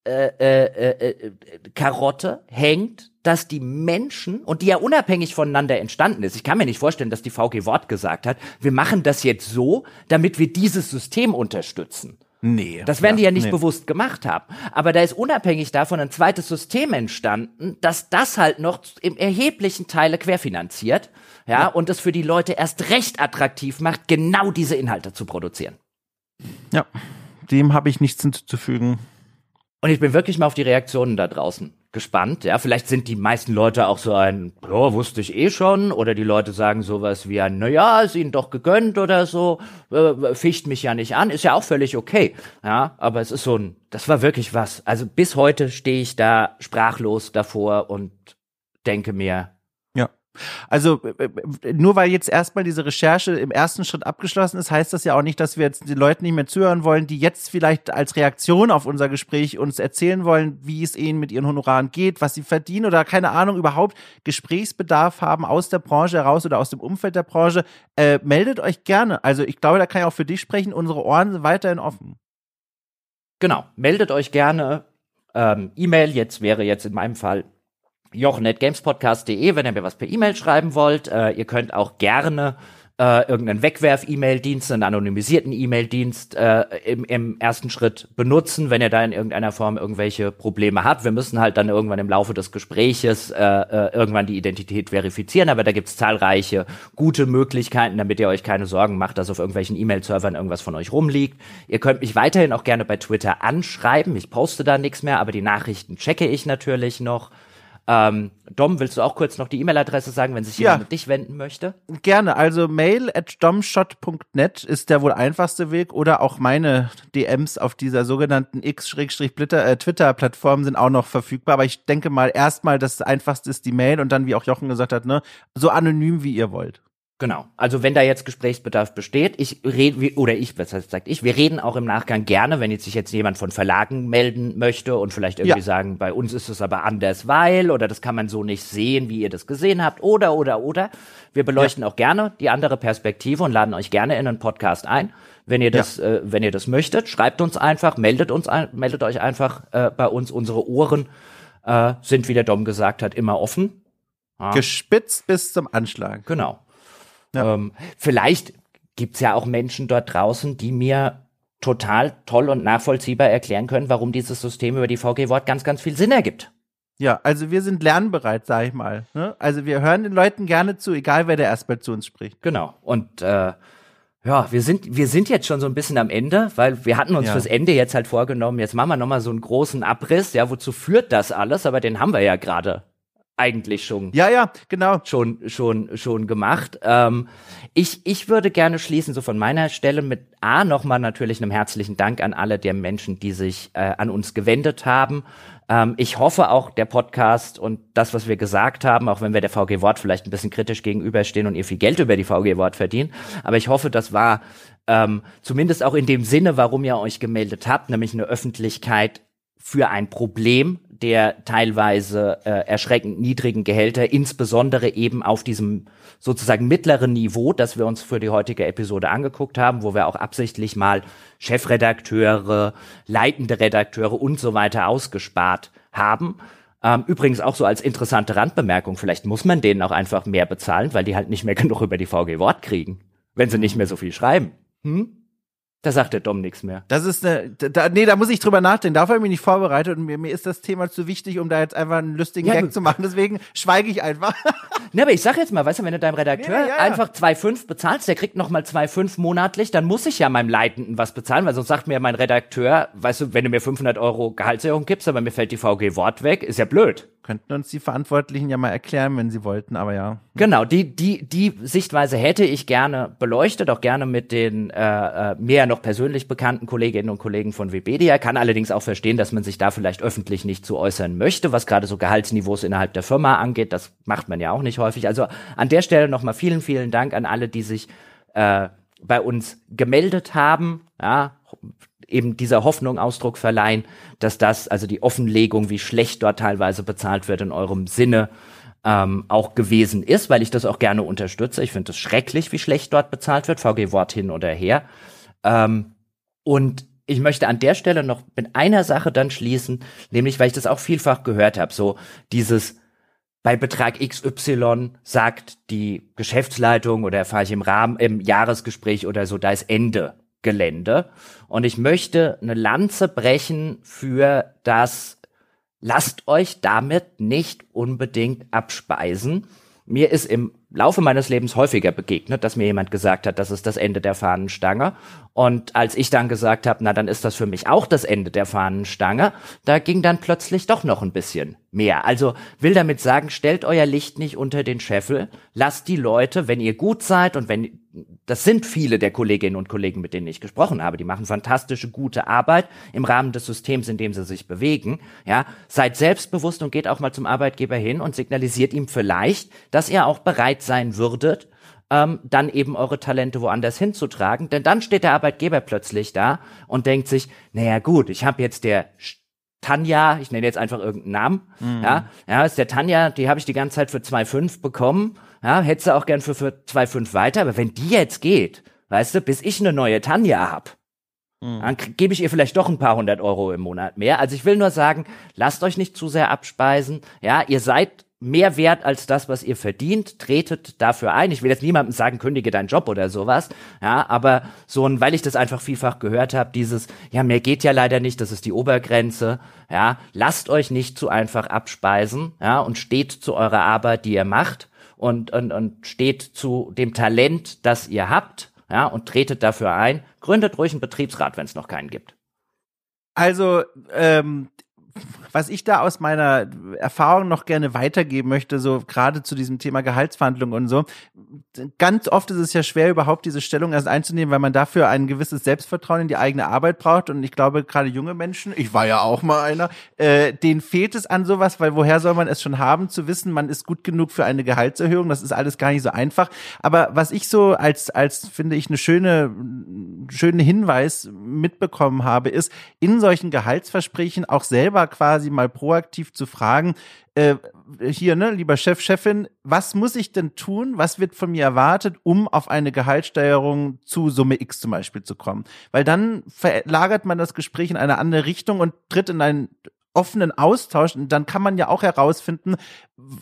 äh, äh, äh, Karotte hängt, dass die Menschen, und die ja unabhängig voneinander entstanden ist, ich kann mir nicht vorstellen, dass die VG Wort gesagt hat, wir machen das jetzt so, damit wir dieses System unterstützen. Nee. Das werden ja, die ja nicht nee. bewusst gemacht haben. Aber da ist unabhängig davon ein zweites System entstanden, das das halt noch im erheblichen Teile querfinanziert, ja, ja. und es für die Leute erst recht attraktiv macht, genau diese Inhalte zu produzieren.
Ja, dem habe ich nichts hinzuzufügen.
Und ich bin wirklich mal auf die Reaktionen da draußen gespannt. Ja, vielleicht sind die meisten Leute auch so ein, ja, wusste ich eh schon, oder die Leute sagen sowas wie ein, naja, ist ihnen doch gegönnt oder so, äh, ficht mich ja nicht an, ist ja auch völlig okay. Ja, aber es ist so ein, das war wirklich was. Also bis heute stehe ich da sprachlos davor und denke mir,
also äh, äh, nur weil jetzt erstmal diese Recherche im ersten Schritt abgeschlossen ist, heißt das ja auch nicht, dass wir jetzt den Leuten nicht mehr zuhören wollen, die jetzt vielleicht als Reaktion auf unser Gespräch uns erzählen wollen, wie es ihnen mit ihren Honoraren geht, was sie verdienen oder keine Ahnung, überhaupt Gesprächsbedarf haben aus der Branche heraus oder aus dem Umfeld der Branche. Äh, meldet euch gerne. Also ich glaube, da kann ich auch für dich sprechen. Unsere Ohren sind weiterhin offen.
Genau, meldet euch gerne. Ähm, E-Mail jetzt wäre jetzt in meinem Fall jochen.gamespodcast.de, wenn ihr mir was per E-Mail schreiben wollt. Äh, ihr könnt auch gerne äh, irgendeinen Wegwerf-E-Mail-Dienst, einen anonymisierten E-Mail-Dienst äh, im, im ersten Schritt benutzen, wenn ihr da in irgendeiner Form irgendwelche Probleme habt. Wir müssen halt dann irgendwann im Laufe des Gespräches äh, äh, irgendwann die Identität verifizieren, aber da gibt's zahlreiche gute Möglichkeiten, damit ihr euch keine Sorgen macht, dass auf irgendwelchen E-Mail-Servern irgendwas von euch rumliegt. Ihr könnt mich weiterhin auch gerne bei Twitter anschreiben. Ich poste da nichts mehr, aber die Nachrichten checke ich natürlich noch. Ähm, Dom, willst du auch kurz noch die E-Mail-Adresse sagen, wenn sich jemand ja. mit dich wenden möchte?
Gerne. Also mail at domshot.net ist der wohl einfachste Weg oder auch meine DMs auf dieser sogenannten X-Twitter-Plattform äh, sind auch noch verfügbar. Aber ich denke mal erstmal, das einfachste ist die Mail und dann, wie auch Jochen gesagt hat, ne, so anonym wie ihr wollt.
Genau. Also wenn da jetzt Gesprächsbedarf besteht, ich rede oder ich, was heißt sagt ich, wir reden auch im Nachgang gerne, wenn jetzt sich jetzt jemand von Verlagen melden möchte und vielleicht irgendwie ja. sagen, bei uns ist es aber anders, weil oder das kann man so nicht sehen, wie ihr das gesehen habt oder oder oder. Wir beleuchten ja. auch gerne die andere Perspektive und laden euch gerne in einen Podcast ein. Wenn ihr das, ja. äh, wenn ihr das möchtet, schreibt uns einfach, meldet uns, ein, meldet euch einfach äh, bei uns. Unsere Ohren äh, sind, wie der Dom gesagt hat, immer offen.
Gespitzt bis zum Anschlag.
Genau. Ja. Ähm, vielleicht gibt's ja auch Menschen dort draußen, die mir total toll und nachvollziehbar erklären können, warum dieses System über die VG-Wort ganz, ganz viel Sinn ergibt.
Ja, also wir sind lernbereit, sag ich mal. Ne? Also wir hören den Leuten gerne zu, egal wer der erstmal zu uns spricht.
Genau. Und äh, ja, wir sind, wir sind jetzt schon so ein bisschen am Ende, weil wir hatten uns ja. fürs Ende jetzt halt vorgenommen, jetzt machen wir nochmal so einen großen Abriss, ja, wozu führt das alles? Aber den haben wir ja gerade eigentlich schon.
Ja, ja, genau.
Schon, schon, schon gemacht. Ähm, ich, ich würde gerne schließen, so von meiner Stelle mit A nochmal natürlich einem herzlichen Dank an alle der Menschen, die sich äh, an uns gewendet haben. Ähm, ich hoffe auch der Podcast und das, was wir gesagt haben, auch wenn wir der VG Wort vielleicht ein bisschen kritisch gegenüberstehen und ihr viel Geld über die VG Wort verdienen, aber ich hoffe, das war ähm, zumindest auch in dem Sinne, warum ihr euch gemeldet habt, nämlich eine Öffentlichkeit für ein Problem der teilweise äh, erschreckend niedrigen Gehälter, insbesondere eben auf diesem sozusagen mittleren Niveau, das wir uns für die heutige Episode angeguckt haben, wo wir auch absichtlich mal Chefredakteure, leitende Redakteure und so weiter ausgespart haben. Ähm, übrigens auch so als interessante Randbemerkung, vielleicht muss man denen auch einfach mehr bezahlen, weil die halt nicht mehr genug über die VG Wort kriegen, wenn sie nicht mehr so viel schreiben. Hm? Da sagt der Dom nichts mehr.
Das ist eine, da, nee, da muss ich drüber nachdenken. Dafür habe ich mich nicht vorbereitet und mir, mir ist das Thema zu wichtig, um da jetzt einfach einen lustigen ja, Gag zu machen. Deswegen schweige ich einfach.
Ne, aber ich sag jetzt mal, weißt du, wenn du deinem Redakteur nee, ja, ja. einfach 2,5 bezahlst, der kriegt nochmal 2,5 monatlich, dann muss ich ja meinem Leitenden was bezahlen, weil sonst sagt mir mein Redakteur, weißt du, wenn du mir 500 Euro Gehaltserhöhung gibst, aber mir fällt die VG Wort weg, ist ja blöd.
Könnten uns die Verantwortlichen ja mal erklären, wenn sie wollten, aber ja.
Genau, die, die, die Sichtweise hätte ich gerne beleuchtet, auch gerne mit den äh, äh mehr noch persönlich bekannten Kolleginnen und Kollegen von Webedia. Kann allerdings auch verstehen, dass man sich da vielleicht öffentlich nicht zu äußern möchte, was gerade so Gehaltsniveaus innerhalb der Firma angeht. Das macht man ja auch nicht häufig. Also an der Stelle nochmal vielen, vielen Dank an alle, die sich äh, bei uns gemeldet haben. Ja, eben dieser Hoffnung Ausdruck verleihen, dass das, also die Offenlegung, wie schlecht dort teilweise bezahlt wird in eurem Sinne, ähm, auch gewesen ist, weil ich das auch gerne unterstütze. Ich finde es schrecklich, wie schlecht dort bezahlt wird, VG Wort hin oder her. Ähm, und ich möchte an der Stelle noch mit einer Sache dann schließen, nämlich weil ich das auch vielfach gehört habe, so dieses bei Betrag XY sagt die Geschäftsleitung oder erfahre ich im Rahmen im Jahresgespräch oder so, da ist Ende. Gelände. Und ich möchte eine Lanze brechen für das, lasst euch damit nicht unbedingt abspeisen. Mir ist im Laufe meines Lebens häufiger begegnet, dass mir jemand gesagt hat, das ist das Ende der Fahnenstange. Und als ich dann gesagt habe, na dann ist das für mich auch das Ende der Fahnenstange, da ging dann plötzlich doch noch ein bisschen mehr. Also will damit sagen, stellt euer Licht nicht unter den Scheffel, lasst die Leute, wenn ihr gut seid und wenn das sind viele der Kolleginnen und Kollegen, mit denen ich gesprochen habe. Die machen fantastische, gute Arbeit im Rahmen des Systems, in dem sie sich bewegen. Ja, seid selbstbewusst und geht auch mal zum Arbeitgeber hin und signalisiert ihm vielleicht, dass ihr auch bereit sein würdet, ähm, dann eben eure Talente woanders hinzutragen. Denn dann steht der Arbeitgeber plötzlich da und denkt sich, naja gut, ich habe jetzt der Tanja, ich nenne jetzt einfach irgendeinen Namen, mhm. ja, ja, ist der Tanja, die habe ich die ganze Zeit für 2,5 bekommen ja, hättest du auch gern für, für 2,5 weiter, aber wenn die jetzt geht, weißt du, bis ich eine neue Tanja hab, mhm. dann gebe ich ihr vielleicht doch ein paar hundert Euro im Monat mehr. Also ich will nur sagen, lasst euch nicht zu sehr abspeisen. Ja, ihr seid mehr wert als das, was ihr verdient, tretet dafür ein. Ich will jetzt niemandem sagen, kündige deinen Job oder sowas, ja, aber so ein, weil ich das einfach vielfach gehört habe, dieses, ja, mehr geht ja leider nicht, das ist die Obergrenze, ja, lasst euch nicht zu einfach abspeisen, ja, und steht zu eurer Arbeit, die ihr macht und, und, und steht zu dem Talent, das ihr habt, ja, und tretet dafür ein. Gründet ruhig einen Betriebsrat, wenn es noch keinen gibt.
Also, ähm, was ich da aus meiner Erfahrung noch gerne weitergeben möchte, so gerade zu diesem Thema Gehaltsverhandlungen und so, ganz oft ist es ja schwer, überhaupt diese Stellung erst einzunehmen, weil man dafür ein gewisses Selbstvertrauen in die eigene Arbeit braucht. Und ich glaube, gerade junge Menschen, ich war ja auch mal einer, äh, denen fehlt es an sowas, weil woher soll man es schon haben, zu wissen, man ist gut genug für eine Gehaltserhöhung. Das ist alles gar nicht so einfach. Aber was ich so als, als finde ich, eine schöne, schöne Hinweis mitbekommen habe, ist, in solchen Gehaltsversprechen auch selber quasi mal proaktiv zu fragen, äh, hier, ne, lieber Chef, Chefin, was muss ich denn tun? Was wird von mir erwartet, um auf eine Gehaltssteigerung zu Summe X zum Beispiel zu kommen? Weil dann verlagert man das Gespräch in eine andere Richtung und tritt in einen offenen Austausch und dann kann man ja auch herausfinden,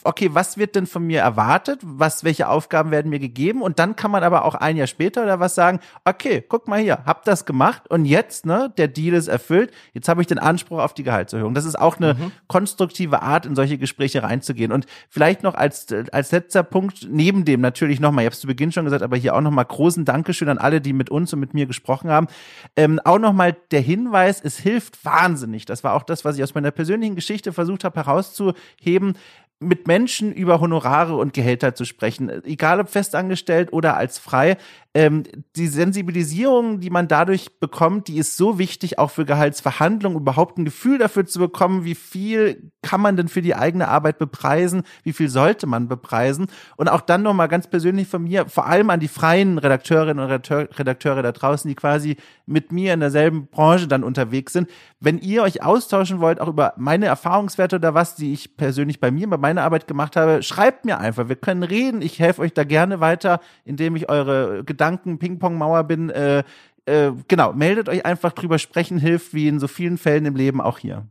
okay, was wird denn von mir erwartet? Was, welche Aufgaben werden mir gegeben? Und dann kann man aber auch ein Jahr später oder was sagen, okay, guck mal hier, hab das gemacht und jetzt, ne, der Deal ist erfüllt, jetzt habe ich den Anspruch auf die Gehaltserhöhung. Das ist auch eine mhm. konstruktive Art, in solche Gespräche reinzugehen. Und vielleicht noch als, als letzter Punkt, neben dem natürlich nochmal, ich habe es zu Beginn schon gesagt, aber hier auch nochmal großen Dankeschön an alle, die mit uns und mit mir gesprochen haben. Ähm, auch nochmal der Hinweis, es hilft wahnsinnig. Das war auch das, was ich aus meiner persönlichen Geschichte versucht habe herauszuheben mit Menschen über Honorare und Gehälter zu sprechen, egal ob festangestellt oder als frei ähm, die Sensibilisierung, die man dadurch bekommt, die ist so wichtig, auch für Gehaltsverhandlungen, überhaupt ein Gefühl dafür zu bekommen, wie viel kann man denn für die eigene Arbeit bepreisen, wie viel sollte man bepreisen. Und auch dann nochmal ganz persönlich von mir, vor allem an die freien Redakteurinnen und Redakteur, Redakteure da draußen, die quasi mit mir in derselben Branche dann unterwegs sind. Wenn ihr euch austauschen wollt, auch über meine Erfahrungswerte oder was, die ich persönlich bei mir, bei meiner Arbeit gemacht habe, schreibt mir einfach. Wir können reden. Ich helfe euch da gerne weiter, indem ich eure Gedanken Gedanken Ping-Pong-Mauer bin, äh, äh, genau, meldet euch einfach drüber sprechen, hilft wie in so vielen Fällen im Leben auch hier.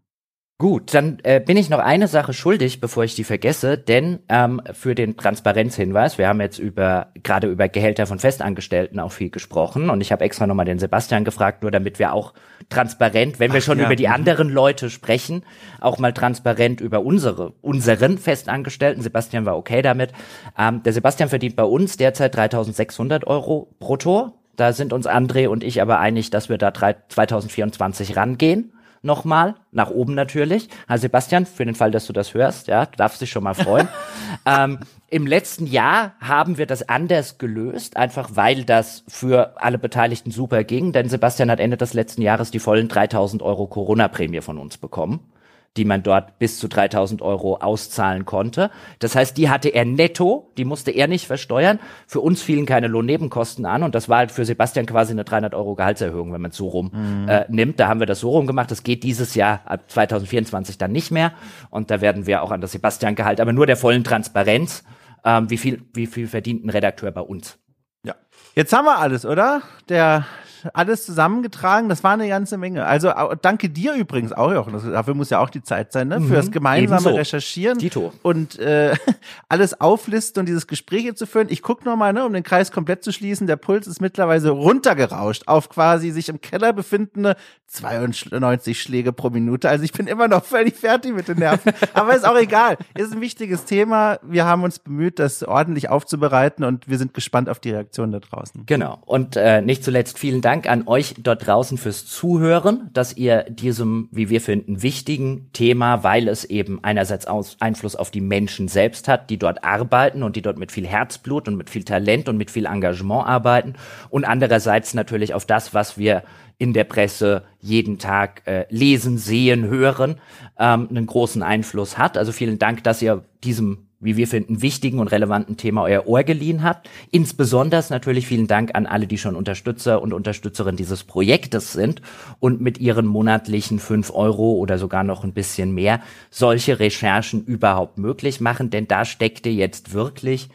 Gut, dann äh, bin ich noch eine Sache schuldig, bevor ich die vergesse, denn ähm, für den Transparenzhinweis, wir haben jetzt über gerade über Gehälter von Festangestellten auch viel gesprochen und ich habe extra nochmal den Sebastian gefragt, nur damit wir auch transparent, wenn wir Ach, schon ja. über die mhm. anderen Leute sprechen, auch mal transparent über unsere unseren Festangestellten. Sebastian war okay damit. Ähm, der Sebastian verdient bei uns derzeit 3.600 Euro brutto. Da sind uns André und ich aber einig, dass wir da 2024 rangehen nochmal, nach oben natürlich. Also Sebastian, für den Fall, dass du das hörst, ja, du darfst dich schon mal freuen. ähm, Im letzten Jahr haben wir das anders gelöst, einfach weil das für alle Beteiligten super ging, denn Sebastian hat Ende des letzten Jahres die vollen 3000 Euro Corona-Prämie von uns bekommen die man dort bis zu 3000 Euro auszahlen konnte. Das heißt, die hatte er netto, die musste er nicht versteuern. Für uns fielen keine Lohnnebenkosten an und das war halt für Sebastian quasi eine 300 Euro Gehaltserhöhung, wenn man es so rum mhm. äh, nimmt. Da haben wir das so rum gemacht. Das geht dieses Jahr ab 2024 dann nicht mehr und da werden wir auch an das Sebastian-Gehalt, aber nur der vollen Transparenz, ähm, wie viel, wie viel verdient ein Redakteur bei uns.
Ja. Jetzt haben wir alles, oder? Der alles zusammengetragen. Das war eine ganze Menge. Also danke dir übrigens auch, Jochen. Das, dafür muss ja auch die Zeit sein, ne? Mhm. Fürs gemeinsame Ebenso. Recherchieren
Dito.
und äh, alles auflisten und dieses Gespräch zu führen. Ich guck noch mal, ne, um den Kreis komplett zu schließen. Der Puls ist mittlerweile runtergerauscht auf quasi sich im Keller befindende 92 Schläge pro Minute. Also ich bin immer noch völlig fertig mit den Nerven. Aber ist auch egal. Ist ein wichtiges Thema. Wir haben uns bemüht, das ordentlich aufzubereiten und wir sind gespannt auf die Reaktion da draußen.
Genau. Und äh, nicht zuletzt vielen Dank Dank an euch dort draußen fürs Zuhören, dass ihr diesem, wie wir finden, wichtigen Thema, weil es eben einerseits aus Einfluss auf die Menschen selbst hat, die dort arbeiten und die dort mit viel Herzblut und mit viel Talent und mit viel Engagement arbeiten und andererseits natürlich auf das, was wir in der Presse jeden Tag äh, lesen, sehen, hören, ähm, einen großen Einfluss hat. Also vielen Dank, dass ihr diesem wie wir finden, wichtigen und relevanten Thema euer Ohr geliehen habt. Insbesondere natürlich vielen Dank an alle, die schon Unterstützer und Unterstützerinnen dieses Projektes sind und mit ihren monatlichen fünf Euro oder sogar noch ein bisschen mehr solche Recherchen überhaupt möglich machen, denn da steckte jetzt wirklich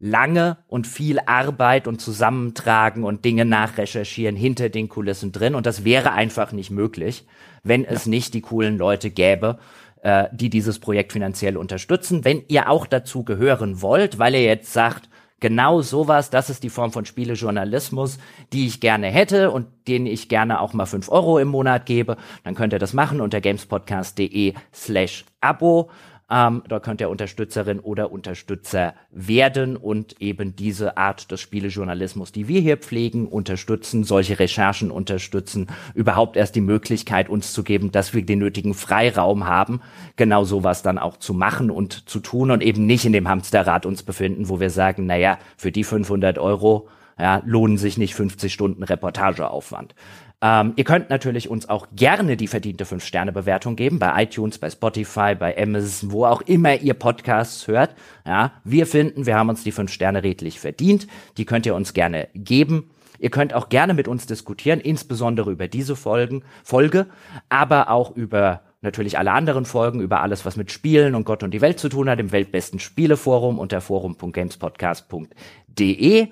lange und viel Arbeit und Zusammentragen und Dinge nachrecherchieren hinter den Kulissen drin und das wäre einfach nicht möglich, wenn es ja. nicht die coolen Leute gäbe, äh, die dieses Projekt finanziell unterstützen. Wenn ihr auch dazu gehören wollt, weil ihr jetzt sagt, genau sowas, das ist die Form von Spielejournalismus, die ich gerne hätte und den ich gerne auch mal fünf Euro im Monat gebe, dann könnt ihr das machen unter gamespodcast.de slash Abo. Ähm, da könnt ihr Unterstützerin oder Unterstützer werden und eben diese Art des Spielejournalismus, die wir hier pflegen, unterstützen, solche Recherchen unterstützen, überhaupt erst die Möglichkeit uns zu geben, dass wir den nötigen Freiraum haben, genau sowas dann auch zu machen und zu tun und eben nicht in dem Hamsterrad uns befinden, wo wir sagen, naja, für die 500 Euro ja, lohnen sich nicht 50 Stunden Reportageaufwand. Ähm, ihr könnt natürlich uns auch gerne die verdiente 5-Sterne-Bewertung geben, bei iTunes, bei Spotify, bei Amazon, wo auch immer ihr Podcasts hört. Ja, wir finden, wir haben uns die 5 Sterne redlich verdient. Die könnt ihr uns gerne geben. Ihr könnt auch gerne mit uns diskutieren, insbesondere über diese Folgen, Folge, aber auch über natürlich alle anderen Folgen, über alles, was mit Spielen und Gott und die Welt zu tun hat, im weltbesten Spieleforum unter forum.gamespodcast.de.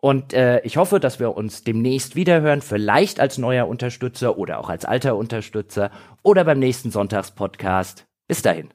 Und äh, ich hoffe, dass wir uns demnächst wiederhören, vielleicht als neuer Unterstützer oder auch als alter Unterstützer oder beim nächsten Sonntagspodcast. Bis dahin.